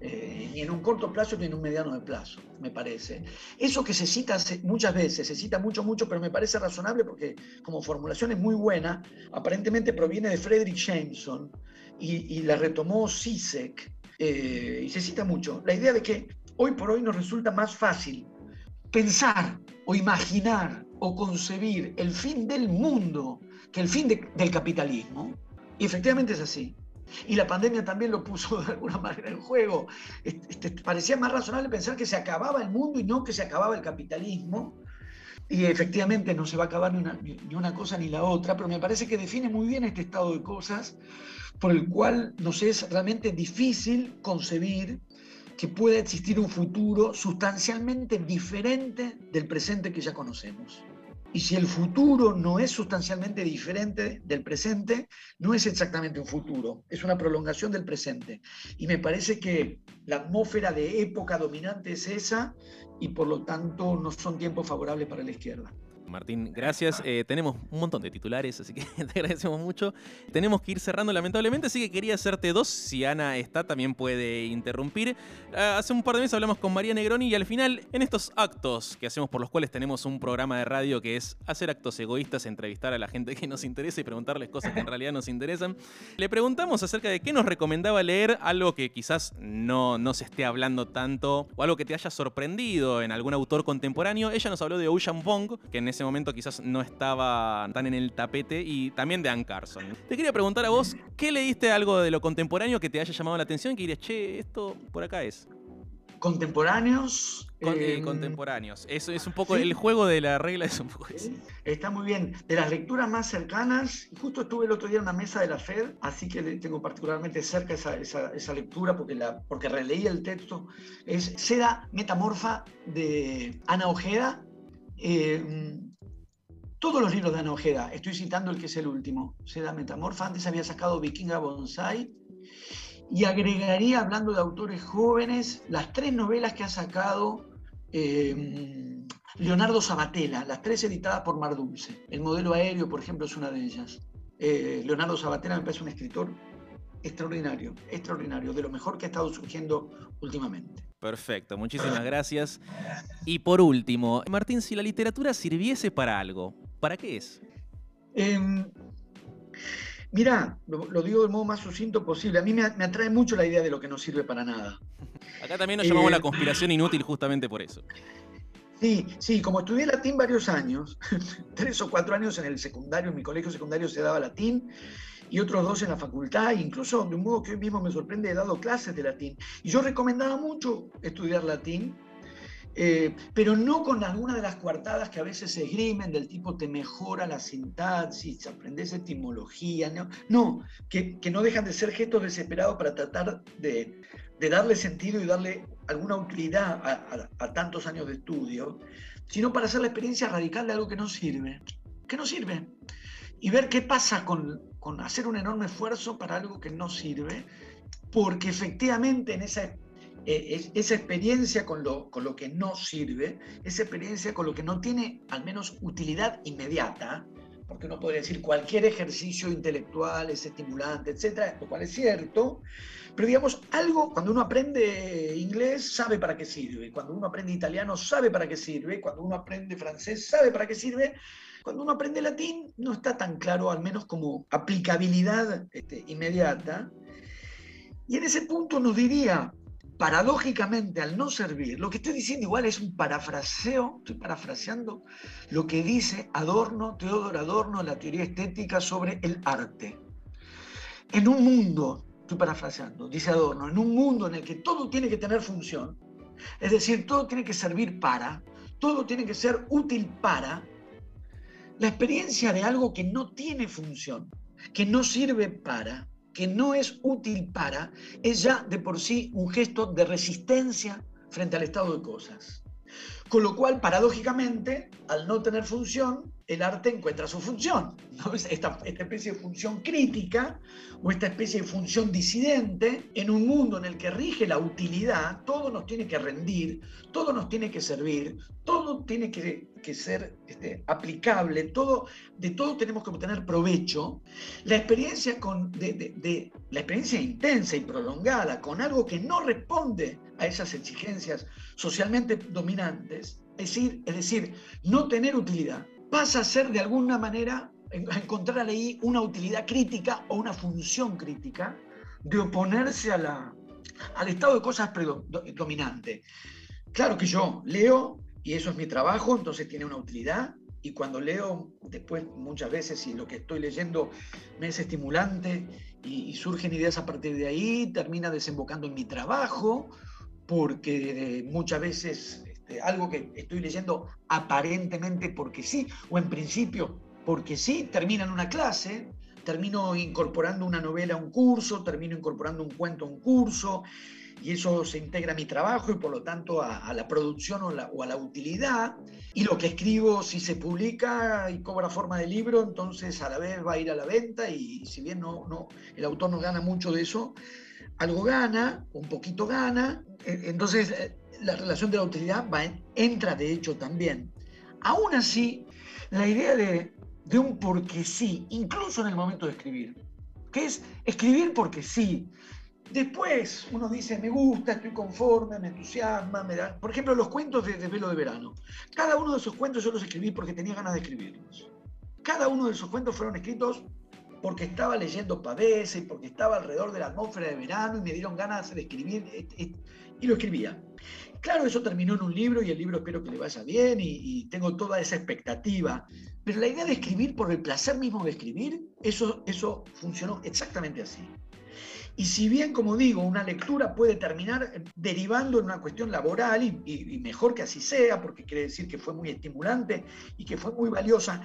eh, ni en un corto plazo ni en un mediano plazo, me parece. Eso que se cita muchas veces, se cita mucho, mucho, pero me parece razonable porque como formulación es muy buena, aparentemente proviene de Frederick Jameson y, y la retomó Sisek, eh, y se cita mucho, la idea de que hoy por hoy nos resulta más fácil pensar o imaginar o concebir el fin del mundo que el fin de, del capitalismo. Y efectivamente es así. Y la pandemia también lo puso [laughs] de alguna manera en juego. Este, parecía más razonable pensar que se acababa el mundo y no que se acababa el capitalismo. Y efectivamente no se va a acabar ni una, ni una cosa ni la otra, pero me parece que define muy bien este estado de cosas por el cual nos es realmente difícil concebir que pueda existir un futuro sustancialmente diferente del presente que ya conocemos. Y si el futuro no es sustancialmente diferente del presente, no es exactamente un futuro, es una prolongación del presente. Y me parece que la atmósfera de época dominante es esa y por lo tanto no son tiempos favorables para la izquierda. Martín, gracias. Eh, tenemos un montón de titulares, así que [laughs] te agradecemos mucho. Tenemos que ir cerrando lamentablemente, así que quería hacerte dos. Si Ana está, también puede interrumpir. Uh, hace un par de meses hablamos con María Negroni y al final, en estos actos que hacemos por los cuales tenemos un programa de radio que es hacer actos egoístas, entrevistar a la gente que nos interesa y preguntarles cosas que en realidad nos interesan, le preguntamos acerca de qué nos recomendaba leer, algo que quizás no, no esté hablando tanto o algo que te haya sorprendido en algún autor contemporáneo. Ella nos habló de Ocean Bong, que en ese momento quizás no estaba tan en el tapete, y también de Ann Carson. Te quería preguntar a vos, ¿qué leíste algo de lo contemporáneo que te haya llamado la atención? Que dirías, che, esto por acá es. contemporáneos. Con- eh, eh, contemporáneos. Eso es un poco sí. el juego de la regla, es un poco eso. Está muy bien. De las lecturas más cercanas, justo estuve el otro día en una mesa de la FED, así que le tengo particularmente cerca esa, esa- esa lectura porque, la, porque releí el texto. Es Seda Metamorfa de Ana Ojeda. Eh, todos los libros de Ana Ojeda, estoy citando el que es el último, Seda Metamorfa, antes había sacado Vikinga Bonsai, y agregaría, hablando de autores jóvenes, las tres novelas que ha sacado eh, Leonardo Sabatella, las tres editadas por Mar Dulce. El modelo aéreo, por ejemplo, es una de ellas. Eh, Leonardo Sabatella me parece un escritor extraordinario, extraordinario, de lo mejor que ha estado surgiendo últimamente. Perfecto, muchísimas gracias. Y por último, Martín, si la literatura sirviese para algo, ¿para qué es? Eh, mirá, lo, lo digo del modo más sucinto posible. A mí me, me atrae mucho la idea de lo que no sirve para nada. [laughs] Acá también nos llamamos Eh, la conspiración inútil justamente por eso. Sí, sí, como estudié latín varios años, [laughs] tres o cuatro años en el secundario, en mi colegio secundario se daba latín, y otros dos en la facultad, incluso de un modo que hoy mismo me sorprende, he dado clases de latín. Y yo recomendaba mucho estudiar latín, eh, pero no con alguna de las coartadas que a veces se esgrimen del tipo te mejora la sintaxis, aprendes etimología, no, no que, que no dejan de ser gestos desesperados para tratar de, de darle sentido y darle alguna utilidad a, a- a tantos años de estudio, sino para hacer la experiencia radical de algo que no sirve, que no sirve, y ver qué pasa con, con hacer un enorme esfuerzo para algo que no sirve, porque efectivamente en esa, eh, es- esa experiencia con lo, con lo que no sirve, esa experiencia con lo que no tiene al menos utilidad inmediata, porque uno podría decir cualquier ejercicio intelectual es estimulante, etcétera, lo cual es cierto, pero digamos, algo, cuando uno aprende inglés, sabe para qué sirve, cuando uno aprende italiano, sabe para qué sirve, cuando uno aprende francés, sabe para qué sirve, cuando uno aprende latín, no está tan claro, al menos como aplicabilidad este, inmediata. Y en ese punto nos diría, paradójicamente, al no servir, lo que estoy diciendo igual es un parafraseo, estoy parafraseando lo que dice Adorno, Teodoro Adorno, la teoría estética sobre el arte. En un mundo, estoy parafraseando, dice Adorno, en un mundo en el que todo tiene que tener función, es decir, todo tiene que servir para, todo tiene que ser útil para, la experiencia de algo que no tiene función, que no sirve para, que no es útil para, es ya de por sí un gesto de resistencia frente al estado de cosas. Con lo cual, paradójicamente, al no tener función, el arte encuentra su función. Esta, especie de función crítica o esta especie de función disidente en un mundo en el que rige la utilidad, todo nos tiene que rendir, todo nos tiene que servir, todo tiene que, ser este, aplicable, todo, de todo tenemos que obtener provecho. La experiencia, con, de- la experiencia intensa y prolongada con algo que no responde a esas exigencias socialmente dominantes, es decir, es decir, no tener utilidad, pasa a ser de alguna manera, a encontrar ahí una utilidad crítica o una función crítica de oponerse a la, al estado de cosas dominante. Claro que yo leo y eso es mi trabajo, entonces tiene una utilidad. Y cuando leo, después muchas veces, si lo que estoy leyendo me es estimulante y, y surgen ideas a partir de ahí, termina desembocando en mi trabajo, porque eh, muchas veces algo que estoy leyendo aparentemente porque sí, o en principio porque sí, termina en una clase, termino incorporando una novela a un curso, termino incorporando un cuento a un curso, y eso se integra a mi trabajo y por lo tanto a, la producción o, o a la utilidad. Y lo que escribo, si se publica y cobra forma de libro, entonces a la vez va a ir a la venta y si bien no, no, el autor no gana mucho de eso, algo gana, un poquito gana. Eh, Entonces eh, la relación de la utilidad va en- entra de hecho también. Aún así, la idea de, de un porque sí, incluso en el momento de escribir, que es escribir porque sí. Después uno dice, me gusta, estoy conforme, me entusiasma, me da... Por ejemplo, los cuentos de, de Velo de Verano. Cada uno de esos cuentos yo los escribí porque tenía ganas de escribirlos. Cada uno de esos cuentos fueron escritos porque estaba leyendo Pavese porque estaba alrededor de la atmósfera de verano y me dieron ganas de escribir y lo escribía. Claro, eso terminó en un libro y el libro espero que le vaya bien y, tengo toda esa expectativa, pero la idea de escribir por el placer mismo de escribir, eso, eso funcionó exactamente así. Y si bien, como digo, una lectura puede terminar derivando en una cuestión laboral, y, y mejor que así sea, porque quiere decir que fue muy estimulante y que fue muy valiosa,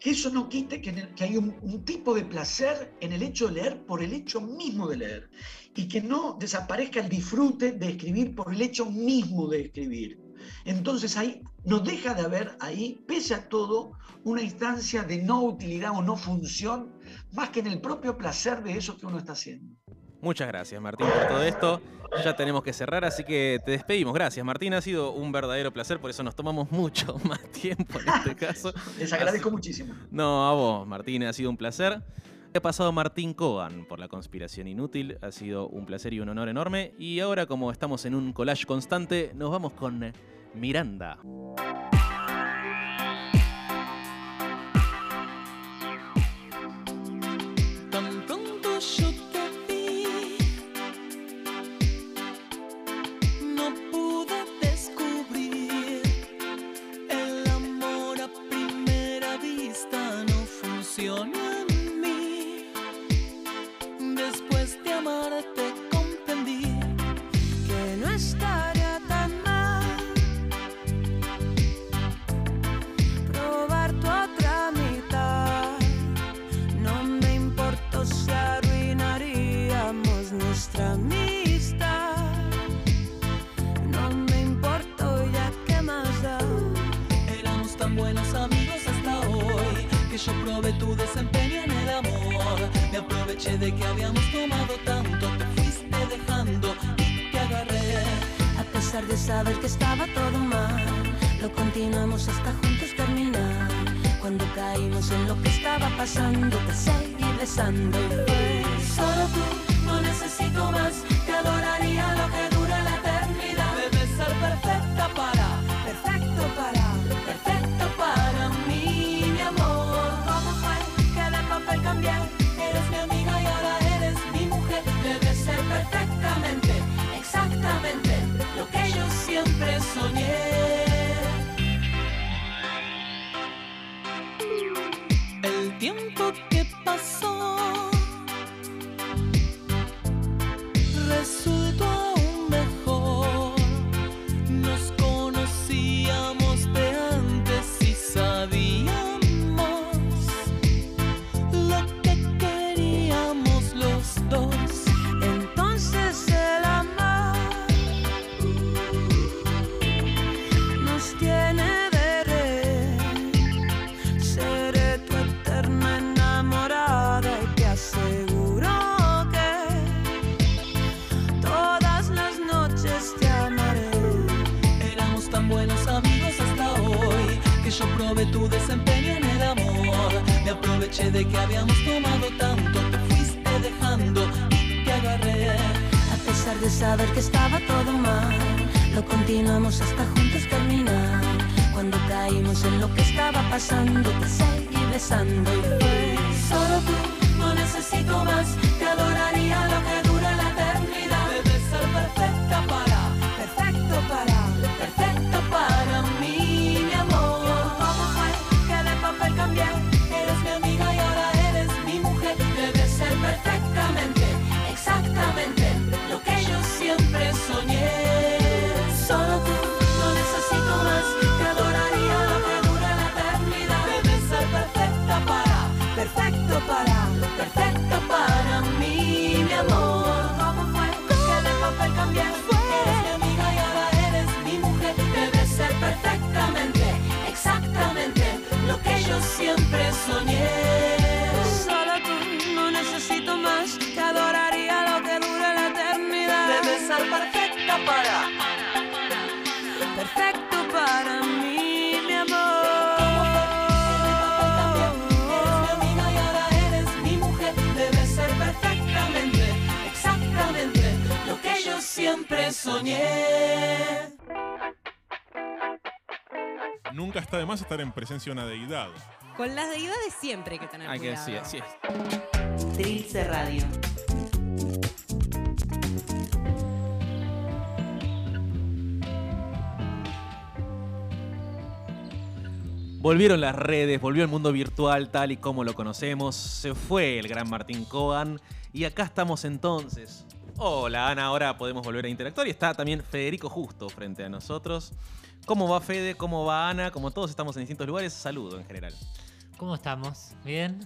que eso no quita que, hay un, un, tipo de placer en el hecho de leer por el hecho mismo de leer y que no desaparezca el disfrute de escribir por el hecho mismo de escribir. Entonces ahí no deja de haber ahí, pese a todo, una instancia de no utilidad o no función más que en el propio placer de eso que uno está haciendo. Muchas gracias, Martín, por todo esto. Ya tenemos que cerrar, así que te despedimos. Gracias, Martín. Ha sido un verdadero placer, por eso nos tomamos mucho [laughs] más tiempo en este [laughs] caso. Les agradezco muchísimo. No, a vos, Martín, ha sido un placer. He pasado Martín Cogan por la conspiración inútil. Ha sido un placer y un honor enorme. Y ahora, como estamos en un collage constante, nos vamos con Miranda. 挟んでた presencia una deidad. Con las deidades siempre hay que tener Hay así. Trilce Radio. Volvieron las redes, volvió el mundo virtual tal y como lo conocemos. Se fue el gran Martín Cohen y acá estamos entonces Hola Ana, ahora podemos volver a interactuar y está también Federico Justo frente a nosotros. ¿Cómo va Fede? ¿Cómo va Ana? Como todos estamos en distintos lugares, saludo en general. ¿Cómo estamos? ¿Bien?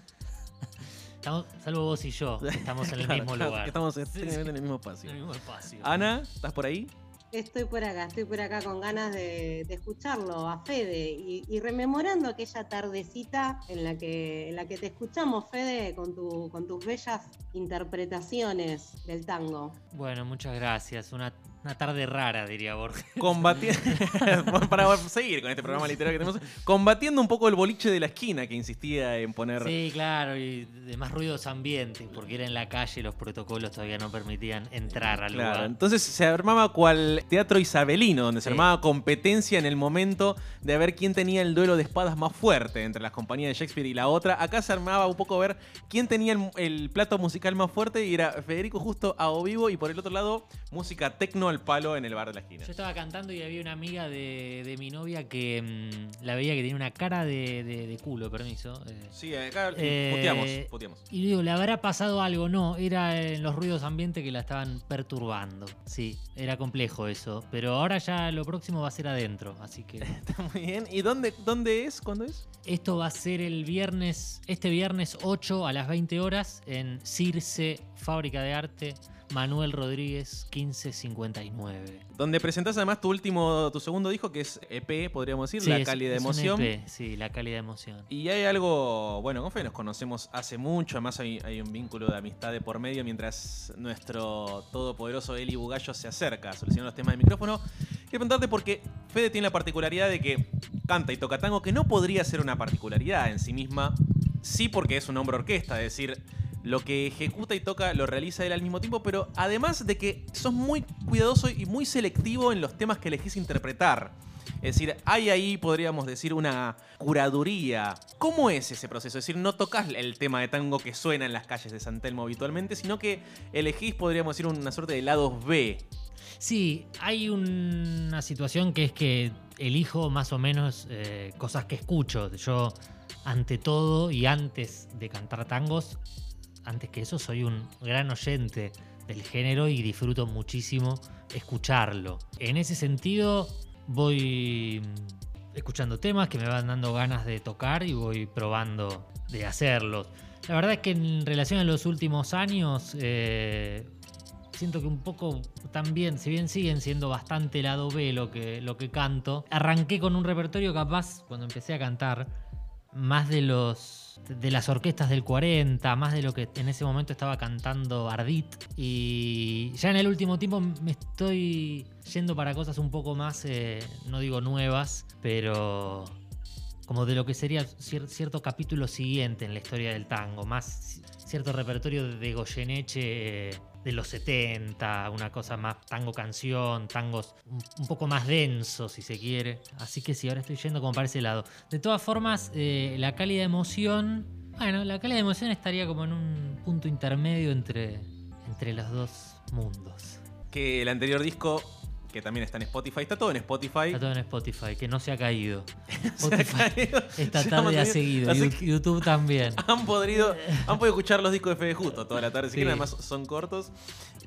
Estamos, salvo vos y yo, estamos en el Claro, [laughs] mismo claro, lugar. Estamos en, Sí, técnicamente sí. en el mismo espacio. En el mismo espacio. Ana, ¿estás por ahí? Estoy por acá, estoy por acá con ganas de, escucharlo a Fede y, y rememorando aquella tardecita en la que, en la que te escuchamos, Fede, con, tu, con tus bellas interpretaciones del tango. Bueno, muchas gracias. Una, una tarde rara, diría Borges. [laughs] Combatiendo. [laughs] para seguir con este programa literario que tenemos. Combatiendo un poco el boliche de la esquina que insistía en poner. Sí, claro, y de más ruidos ambientes, porque era en la calle y los protocolos todavía no permitían entrar al Claro, lugar. entonces se armaba cual teatro isabelino, donde se armaba competencia en el momento de ver quién tenía el duelo de espadas más fuerte entre las compañías de Shakespeare y la otra. Acá se armaba un poco ver quién tenía el, el plato musical más fuerte y era Federico justo a o vivo y por el otro lado música tecno al palo en el bar de la esquina. Yo estaba cantando y había una amiga de, de mi novia que mm, la veía que tenía una cara de, de- de culo, permiso. eh. Sí, acá Eh, puteamos, puteamos. Y digo, ¿le habrá pasado algo? No, era en los ruidos ambientes que la estaban perturbando. Sí, era complejo eso. Pero ahora ya lo próximo va a ser adentro, así que... [laughs] Está muy bien. ¿Y dónde, dónde es? ¿Cuándo es? Esto va a ser el viernes, este viernes 8 a las 20 horas en Circe, Fábrica de Arte, Manuel Rodríguez 1559. Donde presentás además tu último, tu segundo disco que es EP, podríamos decir, Sí, La es- Cálida es un Emoción. EP, sí, la cálida emoción. Y hay algo, bueno, con Fe nos conocemos hace mucho, además hay, hay un vínculo de amistad de por medio mientras nuestro todopoderoso Eli Bugallo se acerca a solucionar los temas de micrófono. Quiero preguntarte porque Fede tiene la particularidad de que canta y toca tango, que no podría ser una particularidad en sí misma, sí porque es un hombre orquesta, es decir, lo que ejecuta y toca lo realiza él al mismo tiempo, pero además de que sos muy cuidadoso y muy selectivo en los temas que elegís interpretar. Es decir, hay ahí, podríamos decir, una curaduría. ¿Cómo es ese proceso? Es decir, no tocas el tema de tango que suena en las calles de San Telmo habitualmente, sino que elegís, podríamos decir, una suerte de lados B. Sí, hay una situación que es que elijo más o menos eh, cosas que escucho. Yo, ante todo y antes de cantar tangos, antes que eso, soy un gran oyente del género y disfruto muchísimo escucharlo. En ese sentido, voy mm, escuchando temas que me van dando ganas de tocar y voy probando de hacerlos. La verdad es que en relación a los últimos años, eh, siento que un poco también, si bien siguen siendo bastante lado B lo que, lo que canto, arranqué con un repertorio capaz, cuando empecé a cantar, más de los de las orquestas del 40, más de lo que en ese momento estaba cantando Ardit. Y ya en el último tiempo me estoy yendo para cosas un poco más, eh, no digo nuevas, pero como de lo que sería cier- cierto capítulo siguiente en la historia del tango, más ci- cierto repertorio de Goyeneche eh, de los 70, una cosa más tango canción, tangos un, un poco más densos si se quiere. Así que sí, ahora estoy yendo como para ese lado. De todas formas, eh, la cálida emoción, bueno, la cálida emoción estaría como en un punto intermedio entre, entre los dos mundos. Que el anterior disco, que también está en Spotify, está todo en Spotify. Está todo en Spotify, que no se ha caído. [laughs] Ha Spotify caído. esta ha tarde ha seguido. YouTube también. [laughs] Han podido, han podido escuchar los discos de Fede Justo toda la tarde, si Sí. quieren, además son cortos.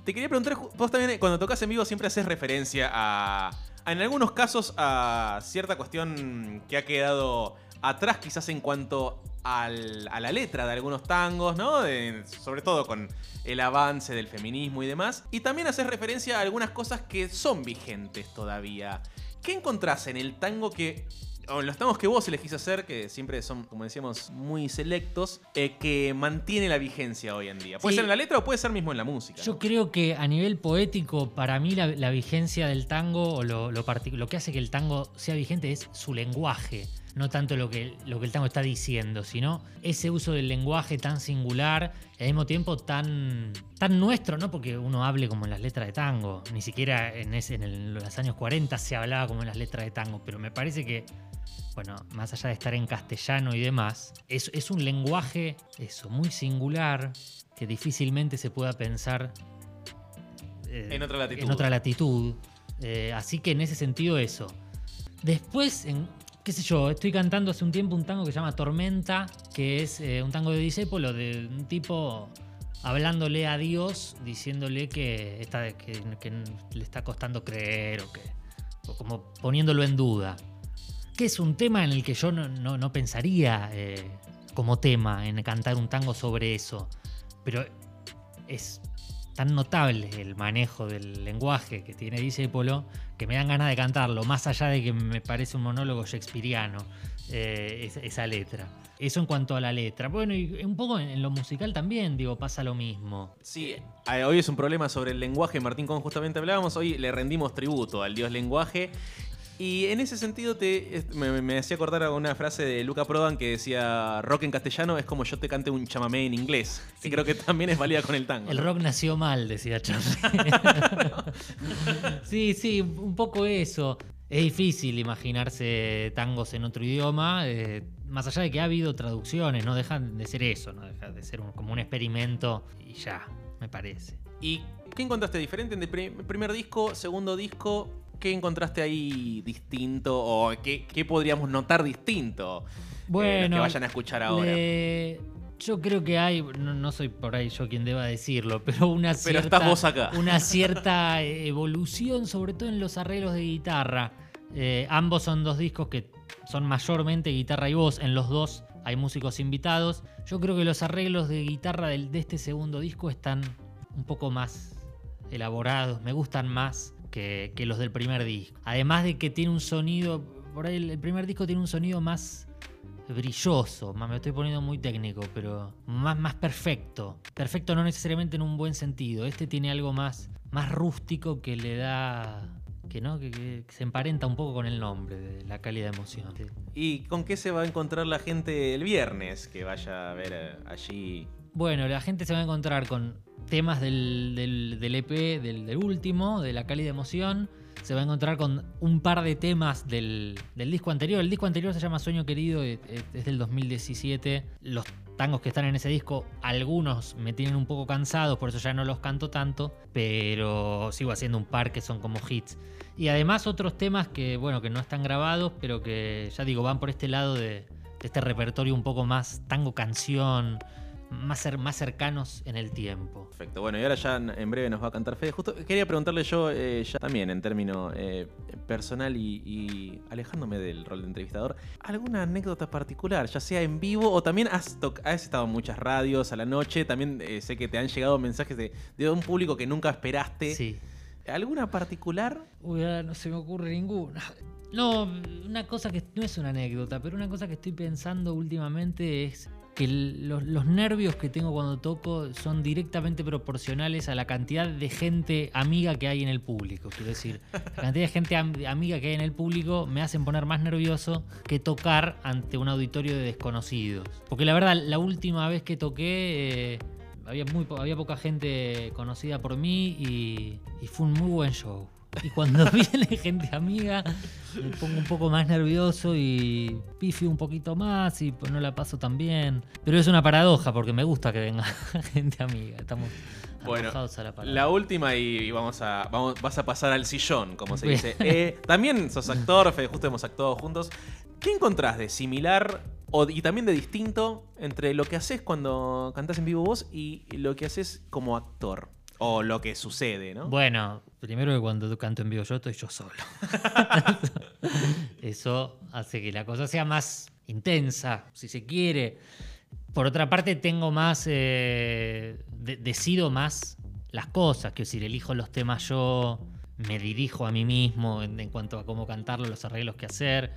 Te quería preguntar, vos también cuando tocas en vivo siempre haces referencia a, a, en algunos casos, a cierta cuestión que ha quedado atrás quizás en cuanto al- a la letra de algunos tangos, ¿no? De- sobre todo con el avance del feminismo y demás. Y también haces referencia a algunas cosas que son vigentes todavía. ¿Qué encontrás en el tango que o en los tangos que vos elegís hacer, que siempre son, como decíamos, muy selectos, eh, que mantiene la vigencia hoy en día. Puede Sí. ser en la letra o puede ser mismo en la música. Yo creo que a nivel poético, para mí la, la vigencia del tango o lo, lo, partic- lo que hace que el tango sea vigente es su lenguaje. No tanto lo que, lo que el tango está diciendo, sino ese uso del lenguaje tan singular y al mismo tiempo tan, tan nuestro, no porque uno hable como en las letras de tango. Ni siquiera en, ese, en el- los años 40 se hablaba como en las letras de tango, pero me parece que bueno, más allá de estar en castellano y demás, es, es un lenguaje, eso, muy singular, que difícilmente se pueda pensar eh, En otra latitud. en otra latitud. Eh, así que en ese sentido eso. Después, en qué sé yo, estoy cantando hace un tiempo un tango que se llama Tormenta, que es eh, un tango de Disépolo de un tipo hablándole a Dios, diciéndole que, le está costando creer o que o como poniéndolo en duda. Que es un tema en el que yo no, no- no pensaría eh, como tema en cantar un tango sobre eso. Pero es tan notable el manejo del lenguaje que tiene Disépolo que me dan ganas de cantarlo, más allá de que me parece un monólogo shakespeariano eh, esa, letra. Eso en cuanto a la letra. Bueno, y un poco en, en lo musical también, digo, pasa lo mismo. Sí, eh, hoy es un problema sobre el lenguaje, Martín, como justamente hablábamos, hoy le rendimos tributo al dios lenguaje. Y en ese sentido te, me, me hacía acordar a una frase de Luca Prodan que decía, rock en castellano es como yo te cante un chamamé en inglés. Que creo que también es válida con el tango. El ¿no? rock nació mal, decía Charlie. [laughs] sí, sí, un poco eso. Es difícil imaginarse tangos en otro idioma, eh, más allá de que ha habido traducciones, no dejan de ser eso, no deja de ser un- como un experimento y ya, me parece. ¿Y qué encontraste diferente en el pri- primer disco, segundo disco? ¿Qué encontraste ahí distinto o qué, qué podríamos notar distinto? eh, los Bueno, que vayan a escuchar ahora. le- Yo creo que hay, no, no soy por ahí yo quien deba decirlo, pero una cierta, estás vos acá. una [laughs] cierta evolución, sobre todo en los arreglos de guitarra. Eh, ambos son dos discos que son mayormente guitarra y voz. En los dos hay músicos invitados. Yo creo que los arreglos de guitarra del- de este segundo disco están un poco más elaborados, me gustan más que, que los del primer disco. Además de que tiene un sonido, por ahí el- primer disco tiene un sonido más brilloso, me estoy poniendo muy técnico, pero más, más perfecto. Perfecto no necesariamente en un buen sentido. Este tiene algo más, más rústico que le da. que no, que, que se emparenta un poco con el nombre de la cálida emoción. Sí. ¿Y con qué se va a encontrar la gente el viernes que vaya a ver eh, allí? Bueno, la gente se va a encontrar con temas del, del- del EP, del, último, de la cálida emoción. Se va a encontrar con un par de temas del, disco anterior. El disco anterior se llama Sueño Querido, eh, eh, es del 2017. Los tangos que están en ese disco, algunos me tienen un poco cansados, por eso ya no los canto tanto, pero sigo haciendo un par que son como hits. Y además otros temas que, bueno, que no están grabados, pero que ya digo, van por este lado de este repertorio un poco más tango canción, más, cer- más cercanos en el tiempo. Perfecto, bueno, y ahora ya en breve nos va a cantar Fede. Justo quería preguntarle yo, eh, ya también en término eh, personal y, y alejándome del rol de entrevistador, ¿alguna anécdota particular, ya sea en vivo o también has, has estado en muchas radios a la noche? También eh, sé que te han llegado mensajes de, de un público que nunca esperaste. Sí. ¿Alguna particular? Uy, ahora no se me ocurre ninguna. No, una cosa que no es una anécdota, pero una cosa que estoy pensando últimamente es que los, nervios que tengo cuando toco son directamente proporcionales a la cantidad de gente amiga que hay en el público. Quiero decir, la cantidad de gente am- amiga que hay en el público me hacen poner más nervioso que tocar ante un auditorio de desconocidos. Porque la verdad, la última vez que toqué... eh, había, muy, po- había poca gente conocida por mí y fue un muy buen show. Y cuando [laughs] viene gente amiga, me pongo un poco más nervioso y pifio un poquito más y pues no la paso tan bien. Pero es una paradoja porque me gusta que venga [laughs] gente amiga. Estamos Bueno, a la la última y, vamos a vamos, vas a pasar al sillón, como se dice. Eh, también sos actor, Fede, justo hemos actuado juntos. ¿Qué encontrás de similar o, y también de distinto entre lo que haces cuando cantás en vivo vos y lo que haces como actor? O lo que sucede, ¿no? Bueno, primero que cuando canto en vivo yo estoy yo solo. [laughs] Eso hace que la cosa sea más intensa, si se quiere. Por otra parte, tengo más. eh, de- decido más las cosas. Que decir, elijo los temas yo, me dirijo a mí mismo en, en cuanto a cómo cantarlo, los arreglos que hacer.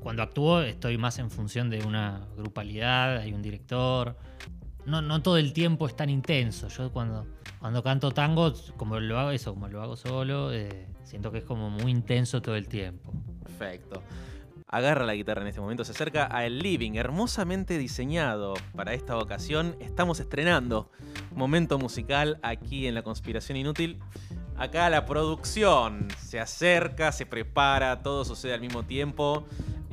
Cuando actúo, estoy más en función de una grupalidad, hay un director. No, no todo el tiempo es tan intenso. Yo cuando, cuando canto tango, como lo hago eso, como lo hago solo, eh, siento que es como muy intenso todo el tiempo. Perfecto. Agarra la guitarra en este momento, se acerca a El Living, hermosamente diseñado para esta ocasión. Estamos estrenando momento musical aquí en La Conspiración Inútil. Acá la producción se acerca, se prepara, todo sucede al mismo tiempo.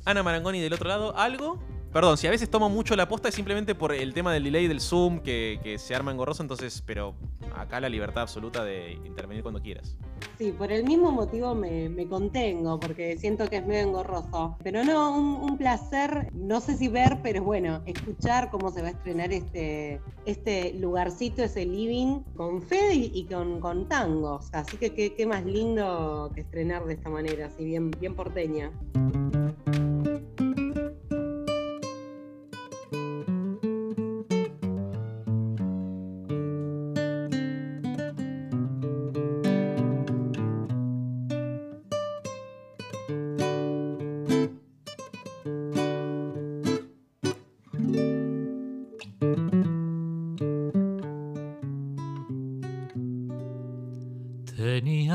Ana Marangoni del otro lado, ¿algo? Perdón, si a veces tomo mucho la posta es simplemente por el tema del delay del Zoom que, se arma engorroso, entonces, pero acá la libertad absoluta de intervenir cuando quieras. Sí, por el mismo motivo me, contengo, porque siento que es medio engorroso. Pero no, un, placer, no sé si ver, pero bueno, escuchar cómo se va a estrenar este, este lugarcito, ese living, con Fede y, con, con tangos. Así que qué más lindo que estrenar de esta manera, así bien, bien porteña.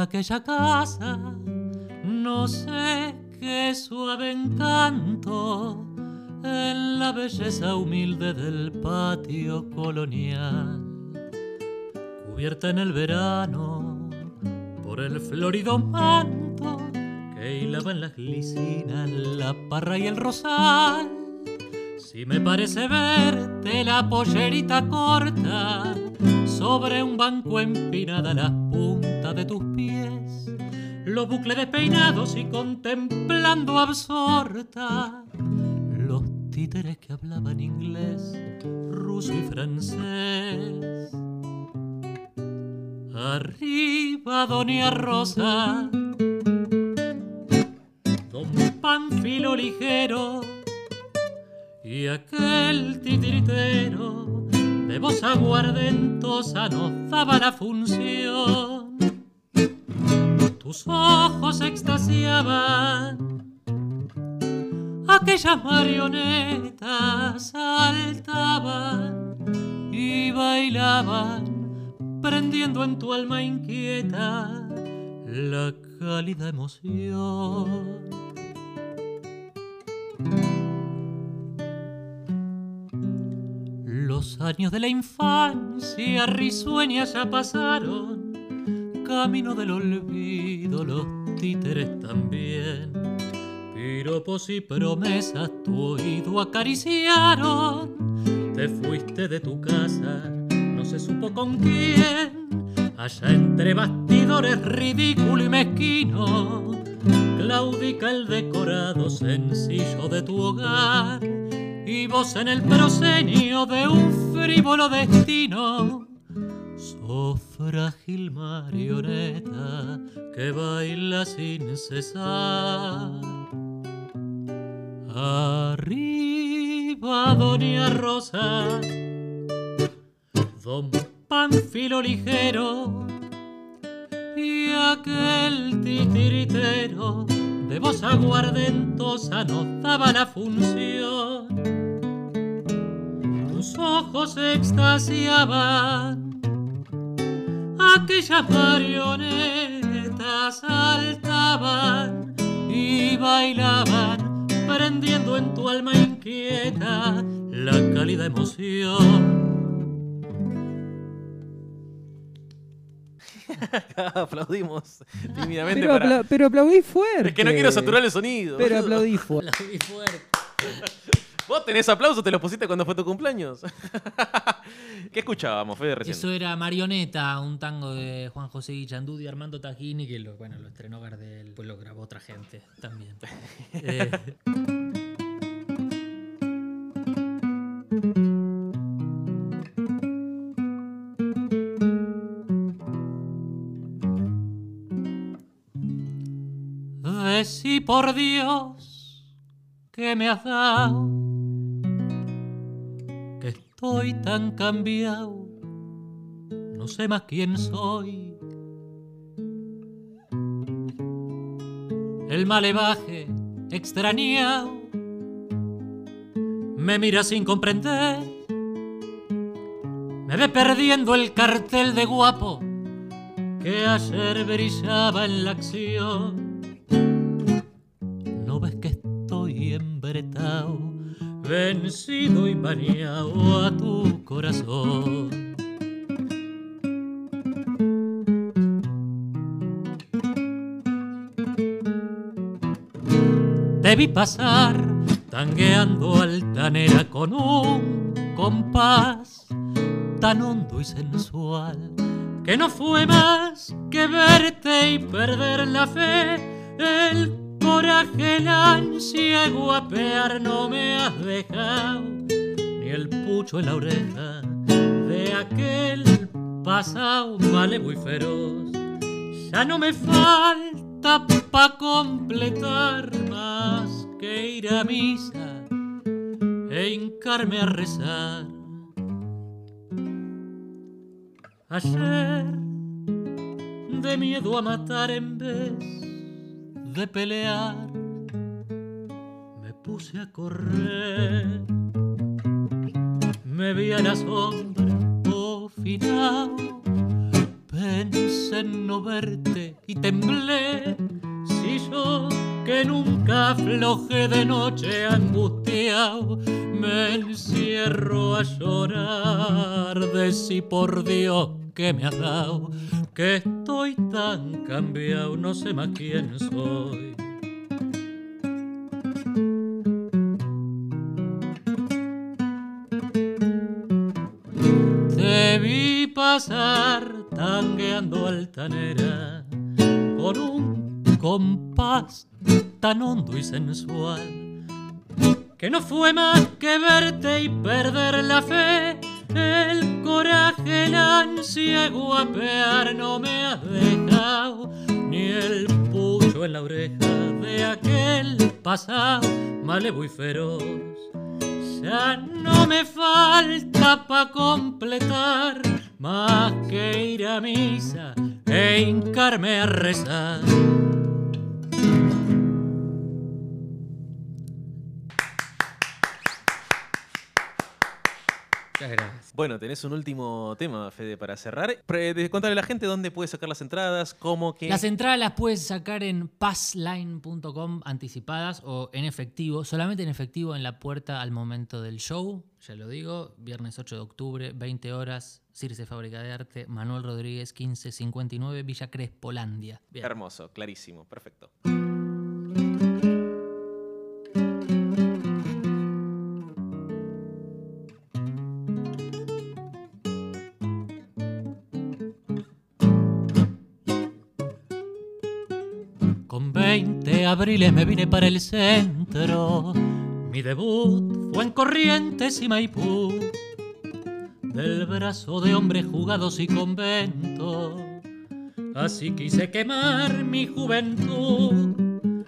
Aquella casa, no sé qué suave encanto, en la belleza humilde del patio colonial, cubierta en el verano por el florido manto que hilaban las glicinas, la parra y el rosal. Si me parece verte la pollerita corta sobre un banco empinada las puntas de tus pies, los bucles despeinados y contemplando absorta los títeres que hablaban inglés, ruso y francés. Arriba, doña Rosa, don Panfilo ligero y aquel titiritero de voz aguardentosa nos daba la función. Tus ojos extasiaban, aquellas marionetas saltaban y bailaban, prendiendo en tu alma inquieta la cálida emoción. Los años de la infancia risueña ya pasaron, camino del olvido los títeres también. Piropos y promesas tu oído acariciaron, te fuiste de tu casa, no se supo con quién, allá entre bastidores ridículo y mezquino, claudica el decorado sencillo de tu hogar y vos en el proscenio de un frívolo destino. Sos frágil marioneta que baila sin cesar. Arriba, doña Rosa, don Panfilo ligero y aquel titiritero de voz aguardentosa nos daba la función. Tus ojos extasiaban, aquellas marionetas saltaban y bailaban, prendiendo en tu alma inquieta la cálida emoción. [laughs] Aplaudimos [laughs] tímidamente Pero, para... apla- pero aplaudí fuerte. Es que no quiero saturar el sonido. Pero boludo. aplaudí fuerte. [laughs] Aplaudí fuerte. Vos tenés aplausos, te los pusiste cuando fue tu cumpleaños. ¿Qué escuchábamos, Fede, recién? Eso era Marioneta, un tango de Juan José Guillandú y Armando Tajini, que lo, bueno, lo estrenó Gardel, después lo grabó otra gente también. Eh, Decí por Dios que me has dado, que estoy tan cambiado, no sé más quién soy. El malevaje extrañado me mira sin comprender, me ve perdiendo el cartel de guapo que ayer brillaba en la acción. Vencido y maniado a tu corazón. Te vi pasar tangueando altanera con un compás tan hondo y sensual que no fue más que verte y perder la fe, coraje, el ansia guapear no me has dejado, ni el pucho en la oreja de aquel pasado malevo y feroz. Ya no me falta pa' completar más que ir a misa e hincarme a rezar. Ayer, de miedo a matar en vez de pelear, me puse a correr. Me vi a la sombra, oh final, pensé en no verte y temblé. Si yo que nunca aflojé de noche angustiado, me encierro a llorar de si por Dios que me has dado, que estoy tan cambiado, no sé más quién soy. Te vi pasar tangueando altanera con un compás tan hondo y sensual que no fue más que verte y perder la fe. El coraje, el ansia guapear no me has dejado, ni el pucho en la oreja de aquel pasado malevo y feroz. Ya no me falta pa' completar más que ir a misa e hincarme a rezar. Bueno, tenés un último tema, Fede, para cerrar. Pre- Contale a la gente dónde puede sacar las entradas, cómo, qué. Las entradas las puedes sacar en passline.com anticipadas o en efectivo, solamente en efectivo en la puerta al momento del show. Ya lo digo, viernes 8 de octubre, 20 horas, Circe Fábrica de Arte, Manuel Rodríguez, 1559, Villa Crespolandia. Bien. Hermoso, clarísimo, perfecto. Abriles me vine para el centro. Mi debut fue en Corrientes y Maipú. Del brazo de hombres jugados y convento. Así quise quemar mi juventud.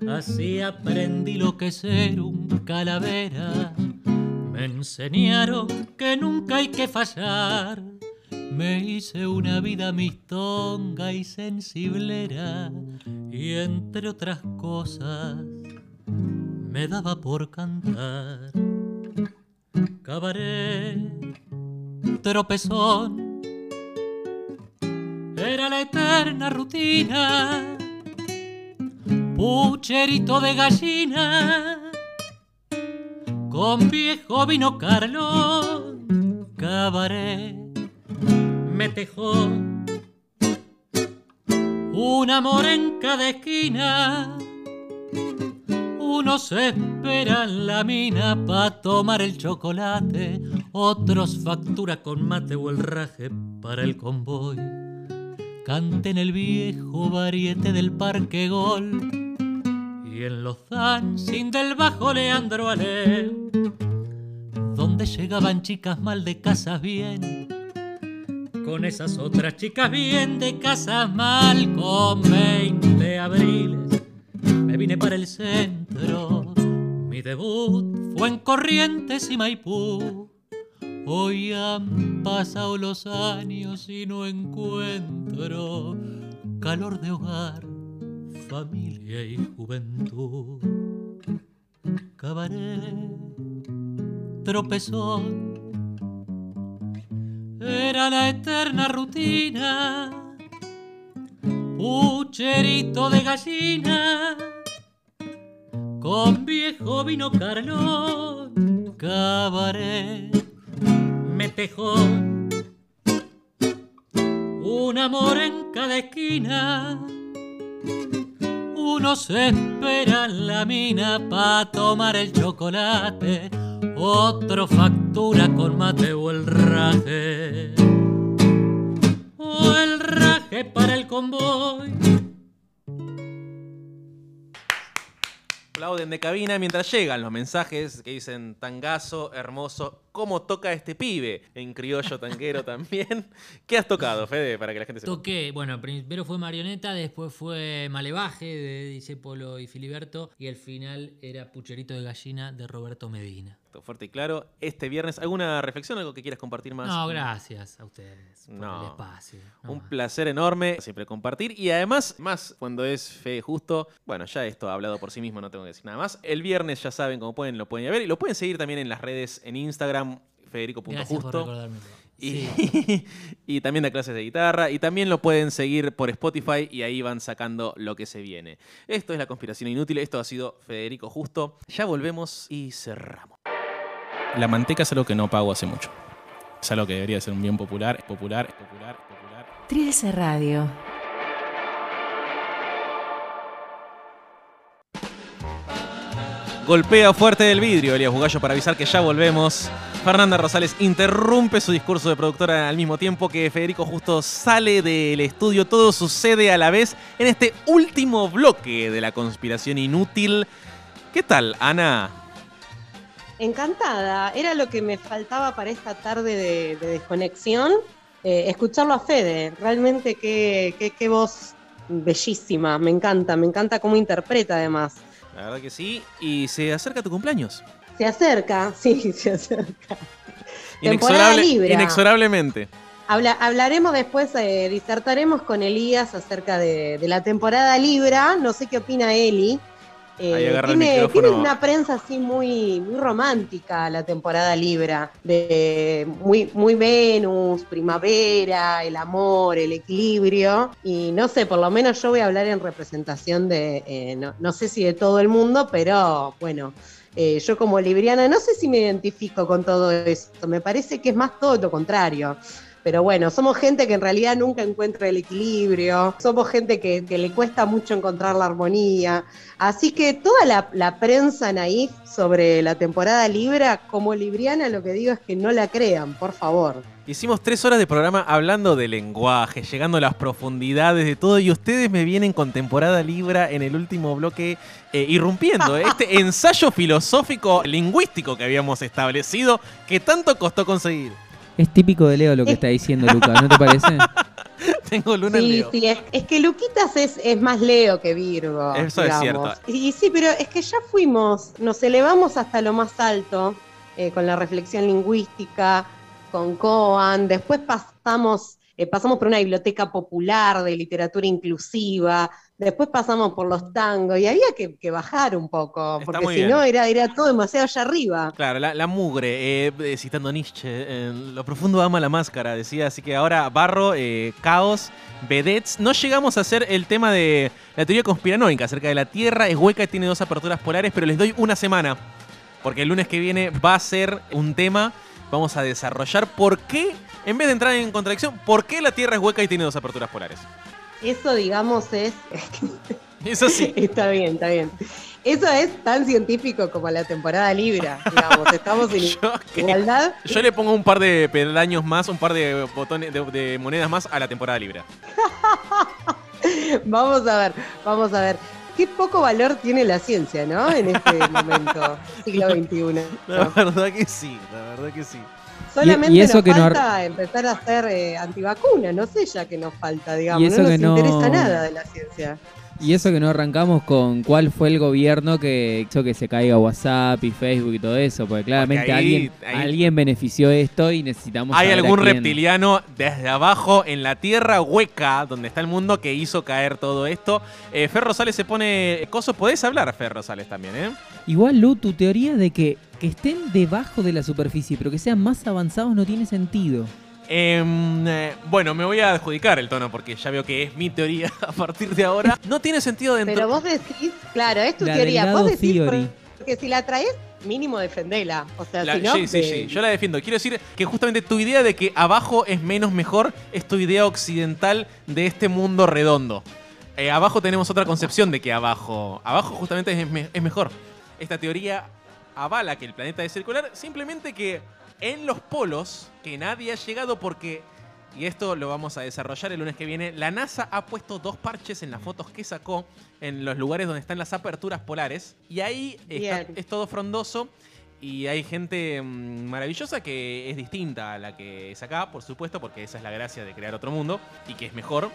Así aprendí lo que es ser un calavera. Me enseñaron que nunca hay que fallar. Me hice una vida mistonga y sensiblera y entre otras cosas me daba por cantar. Cabaret, tropezón, era la eterna rutina. Pucherito de gallina, con viejo vino Carlón, cabaret me tejó un amor en cada esquina. Unos esperan la mina pa' tomar el chocolate, otros factura con mate o el raje para el convoy. Canten el viejo variete del Parque Gol y en los dancing del bajo Leandro Ale, donde llegaban chicas mal de casas bien con esas otras chicas bien de casa mal con 20 abriles. Me vine para el centro mi debut fue en Corrientes y Maipú. Hoy han pasado los años y no encuentro calor de hogar familia y juventud. Cabaret tropezón era la eterna rutina. Pucherito de gallina, con viejo vino Carlón, cabaret, me tejó un amor en cada esquina. Unos esperan la mina pa' tomar el chocolate, otro factura con mate o el raje. O el que para el convoy. Aplauden de cabina mientras llegan los mensajes que dicen tangazo, hermoso, cómo toca este pibe. En criollo tanguero [laughs] también. ¿Qué has tocado, Fede? Para que la gente sepa. Toqué, bueno, primero fue Marioneta, después fue Malevaje de Disépolo y Filiberto y al final era Pucherito de Gallina de Roberto Medina. Todo Fuerte y claro. Este viernes, ¿alguna reflexión, algo que quieras compartir más? No, gracias a ustedes por No. el espacio. No Un más. placer enorme siempre compartir y además, más cuando es fe justo, bueno, ya esto ha hablado por sí mismo, no tengo que decir nada más. El viernes ya saben cómo pueden, lo pueden ir a ver y lo pueden seguir también en las redes, en Instagram, federico.justo. Y, Sí. [laughs] y también da clases de guitarra. Y también lo pueden seguir por Spotify y ahí van sacando lo que se viene. Esto es La Conspiración Inútil. Esto ha sido Federico Justo. Ya volvemos y cerramos. La manteca es algo que no pago hace mucho. Es algo que debería ser un bien popular, popular, popular, popular. Trilce Radio. Golpea fuerte el vidrio Elías Bugallo para avisar que ya volvemos. Fernanda Rosales interrumpe su discurso de productora al mismo tiempo que Federico justo sale del estudio. Todo sucede a la vez en este último bloque de la conspiración inútil. ¿Qué tal, Ana? Encantada, era lo que me faltaba para esta tarde de, de desconexión, eh, escucharlo a Fede, realmente qué, qué, qué voz bellísima, me encanta, me encanta cómo interpreta además. La verdad que sí. Y se acerca tu cumpleaños. Se acerca, [laughs] sí, se acerca. Temporada Inexorable- Libra. inexorablemente. Habla- hablaremos después, eh, disertaremos con Elías acerca de, de la temporada Libra, no sé qué opina Eli. Eh, tiene, tiene una prensa así muy, muy romántica la temporada Libra, de muy, muy Venus, primavera, el amor, el equilibrio. Y no sé, por lo menos yo voy a hablar en representación de, eh, no, no sé si de todo el mundo, pero bueno, eh, yo como libriana no sé si me identifico con todo esto, me parece que es más todo lo contrario. Pero bueno, somos gente que en realidad nunca encuentra el equilibrio, somos gente que, que le cuesta mucho encontrar la armonía. Así que toda la, la prensa naif sobre la temporada Libra, como libriana, lo que digo es que no la crean, por favor. Hicimos tres horas de programa hablando de lenguaje, llegando a las profundidades de todo, y ustedes me vienen con temporada Libra en el último bloque, eh, irrumpiendo ¿eh? este [laughs] ensayo filosófico lingüístico que habíamos establecido, que tanto costó conseguir. Es típico de Leo lo que está diciendo Lucas, ¿no te parece? [laughs] Tengo luna en Sí, Leo. sí, es, es que Luquitas es, es más Leo que Virgo. Eso es digamos. cierto. Y, sí, pero es que ya fuimos, nos elevamos hasta lo más alto eh, con la reflexión lingüística, con Coan, después pasamos, eh, pasamos por una biblioteca popular de literatura inclusiva, después pasamos por los tangos y había que, que bajar un poco, porque si no era, era todo demasiado allá arriba. Claro, la, la mugre, eh, eh, citando Nietzsche, eh, lo profundo ama la máscara, decía, así que ahora barro, eh, caos, vedettes. No llegamos a hacer el tema de la teoría conspiranoica acerca de la Tierra, es hueca y tiene dos aperturas polares, pero les doy una semana, porque el lunes que viene va a ser un tema, vamos a desarrollar por qué, en vez de entrar en contradicción, por qué la Tierra es hueca y tiene dos aperturas polares. Eso, digamos, es... [laughs] Eso sí. está bien, está bien. Eso es tan científico como la temporada Libra, digamos. Estamos en [laughs] igualdad. Yo le pongo un par de peldaños más, un par de botones de, de monedas más a la temporada libre. [laughs] Vamos a ver, vamos a ver. Qué poco valor tiene la ciencia, ¿no? En este momento, siglo XXI. La verdad que sí, la verdad que sí. Solamente y eso nos que no ar- falta empezar a hacer eh, antivacunas, no sé ya que nos falta, digamos. Y eso no que nos no- interesa nada de la ciencia. Y eso que no arrancamos con cuál fue el gobierno que hizo que se caiga WhatsApp y Facebook y todo eso, porque claramente ahí- alguien, ahí- alguien benefició esto y necesitamos Hay algún reptiliano desde abajo en la tierra hueca donde está el mundo que hizo caer todo esto. Eh, Fer Rosales se pone coso. Podés hablar, Fer Rosales, también, ¿eh? Igual, Lu, tu teoría de que, que estén debajo de la superficie, pero que sean más avanzados no tiene sentido. Em, eh, bueno, me voy a adjudicar el tono porque ya veo que es mi teoría [laughs] a partir de ahora. No tiene sentido dentro. Pero vos decís, claro, es tu La teoría. Vos decís theory. porque si la traes, mínimo defendela. O sea, La- si no, sí, sí, sí, yo la defiendo. Quiero decir que justamente tu idea de que abajo es menos mejor es tu idea occidental de este mundo redondo. Eh, abajo tenemos otra concepción de que abajo, abajo justamente es, me- es mejor. Esta teoría avala que el planeta es circular, simplemente que en los polos, que nadie ha llegado porque y esto lo vamos a desarrollar el lunes que viene, la NASA ha puesto dos parches en las fotos que sacó en los lugares donde están las aperturas polares. Y ahí está- es todo frondoso. Y hay gente mm, maravillosa que es distinta a la que es acá, por supuesto, porque esa es la gracia de crear otro mundo y que es mejor.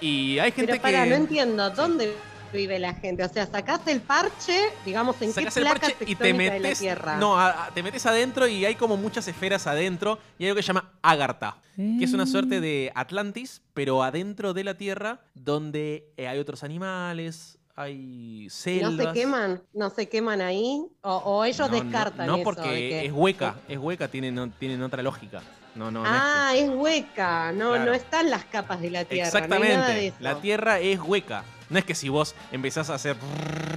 Y hay gente Pero para, que. no entiendo, ¿dónde vive la gente? O sea, sacaste el parche, digamos, ¿en Sacás qué placa parche y te de la metes. Tierra? No, a- a- te metes adentro y hay como muchas esferas adentro. Y hay algo que se llama Agartha, que es una suerte de Atlantis, pero adentro de la Tierra, donde eh, hay otros animales, hay ¿No selvas. se queman? ¿No se queman ahí? ¿O, o ellos No, no, descartan No, porque de que- es hueca, es hueca, tienen, no, tienen otra lógica. No, no, no es que- Ah, es hueca, no, Claro. no están las capas de la Tierra. no hay nada de Exactamente. eso. la Tierra es hueca. No es que si vos empezás a hacer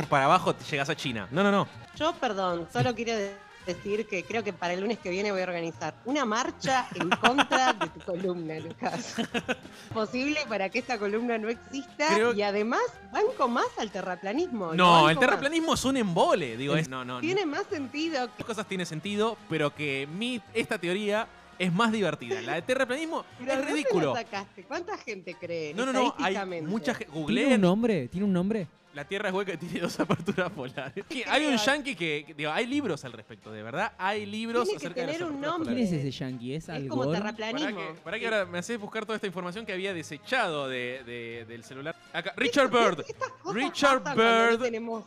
para abajo, te llegás a China. No, no, no. Yo, perdón, solo quiero de- decir que creo que para el lunes que viene voy a organizar una marcha en contra de tu columna, Lucas. [laughs] Posible para que esta columna no exista Creo- y además banco más al terraplanismo. No, el más. terraplanismo es un embole. Digo, es, no, no. Tiene más sentido que Las cosas tienen sentido, pero que mi, esta teoría es más divertida. La de terraplanismo [laughs] Pero es ¿de dónde rídiculo. lo sacaste? ¿Cuánta gente cree? No, no, no. Hay mucha gente. ¿Tiene un nombre? ¿Tiene un nombre? La Tierra es hueca y tiene dos [laughs] aperturas polares. Hay un yankee que, que- digo, hay libros al respecto, de verdad. Hay libros Tiene que acerca de las tener un nombre. ¿Quién es ese yankee? ¿Es Es como terraplanismo. Para que, para que ahora me haces buscar toda esta información que había desechado de, de- del celular. Acá, Richard Bird. Richard no Bird. tenemos.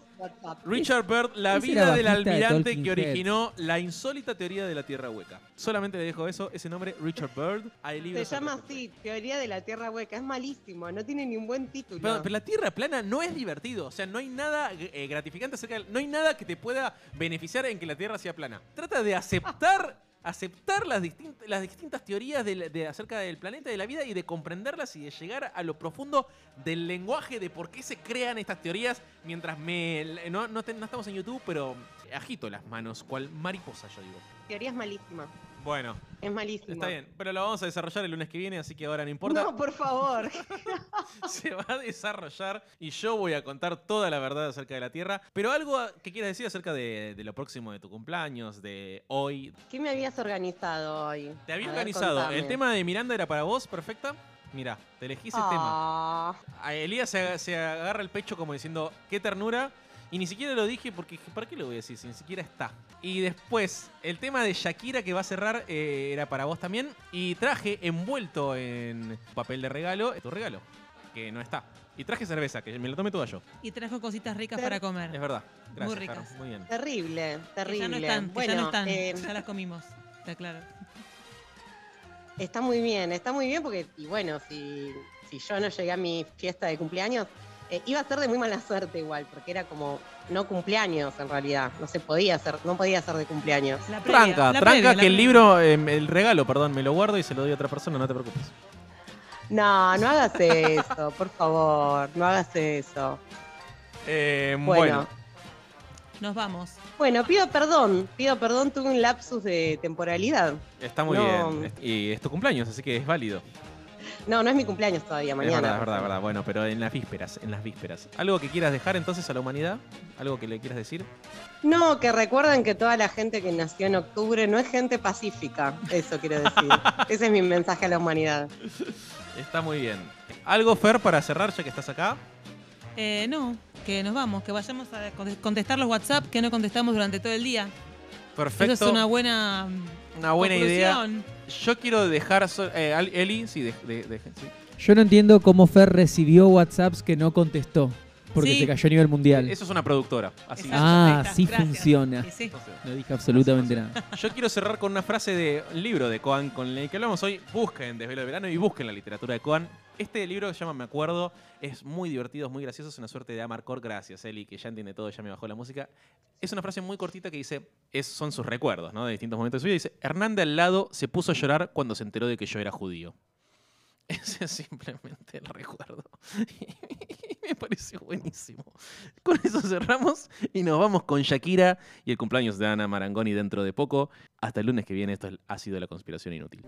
Richard Bird, la vida del de almirante que originó la insólita teoría de la Tierra hueca. Solamente le dejo eso, ese nombre, Richard Bird. Hay Se llama así, teoría de la Tierra hueca. Es malísimo, no tiene ni un buen título. Pero, pero la Tierra plana no es divertido. O sea, no hay nada eh, gratificante acerca del- No hay nada que te pueda beneficiar en que la Tierra sea plana. Trata de aceptar. Aceptar las, las distintas teorías de, de acerca del planeta y de la vida y de comprenderlas y de llegar a lo profundo del lenguaje de por qué se crean estas teorías. Mientras me. No, no, no estamos en YouTube, pero agito las manos, cual mariposa, yo digo. Teoría es malísima. Bueno, Es malísima. está bien. Pero lo vamos a desarrollar el lunes que viene, así que ahora no importa. No, por favor. [laughs] se va a desarrollar y yo voy a contar toda la verdad acerca de la Tierra. Pero algo que quieras decir acerca de, de lo próximo de tu cumpleaños, de hoy. ¿Qué me habías organizado hoy? Te había A organizado. El tema de Miranda era para vos, perfecta. Mira, te elegí ese tema. Ah, A Elías se agarra el pecho como diciendo, qué ternura. Y ni siquiera lo dije porque dije, ¿para qué lo voy a decir si ni siquiera está? Y después, el tema de Shakira que va a cerrar eh, era para vos también. Y traje envuelto en papel de regalo, tu regalo, que no está. Y traje cerveza, que me lo tomé toda yo. Y trajo cositas ricas para comer. Es verdad. Gracias, Muy ricas. Caro, Muy bien. terrible, Que terrible. ya no están, bueno, ya no están. eh, ya las comimos. Está claro. está muy bien, está muy bien porque, y bueno, si, si yo no llegué a mi fiesta de cumpleaños, eh, iba a ser de muy mala suerte igual, porque era como no cumpleaños en realidad, no se podía hacer, no podía ser de cumpleaños. La previa, Tranca, la tranca previa, la que el libro, eh, el regalo, perdón, me lo guardo y se lo doy a otra persona, no te preocupes. No, no hagas eso, por favor, no hagas eso. Eh, Bueno. bueno. Nos vamos. Bueno, pido perdón, pido perdón, tuve un lapsus de temporalidad. está muy no. bien. Y es tu cumpleaños, así que es válido. No, no es mi cumpleaños todavía, mañana. Es verdad, es verdad, es verdad. Bueno, pero en las vísperas, en las vísperas. ¿Algo que quieras dejar entonces a la humanidad? ¿Algo que le quieras decir? No, que recuerden que toda la gente que nació en octubre no es gente pacífica, eso quiero decir. [laughs] Ese es mi mensaje a la humanidad. Está muy bien. ¿Algo, Fer, para cerrar ya que estás acá? Eh, no, que nos vamos, que vayamos a conte- contestar los WhatsApp que no contestamos durante todo el día. Perfecto. Eso es una buena, Una buena idea. conclusión. Yo quiero dejar. so- eh, Al- Eli, sí, de- de- de- sí. Yo no entiendo cómo Fer recibió WhatsApps que no contestó. Porque Sí. se cayó a nivel mundial. Eso es una productora. Así Exacto, Ah, ahí está, sí gracias. funciona. No dije absolutamente nada. Yo quiero cerrar con una frase de un libro de Coan con el que hablamos hoy. Busquen Desvelo de Verano y busquen la literatura de Coan. Este libro que se llama Me Acuerdo es muy divertido, es muy gracioso, es una suerte de Amarcord. Gracias, Eli, que ya entiende todo, ya me bajó la música. Es una frase muy cortita que dice, es, son sus recuerdos, ¿no? De distintos momentos de su vida. Dice, Hernán de al lado se puso a llorar cuando se enteró de que yo era judío. [laughs] Ese es simplemente el recuerdo. Y [laughs] me pareció buenísimo. Con eso cerramos y nos vamos con Shakira y el cumpleaños de Ana Marangoni dentro de poco. Hasta el lunes que viene, esto ha sido La Conspiración Inútil.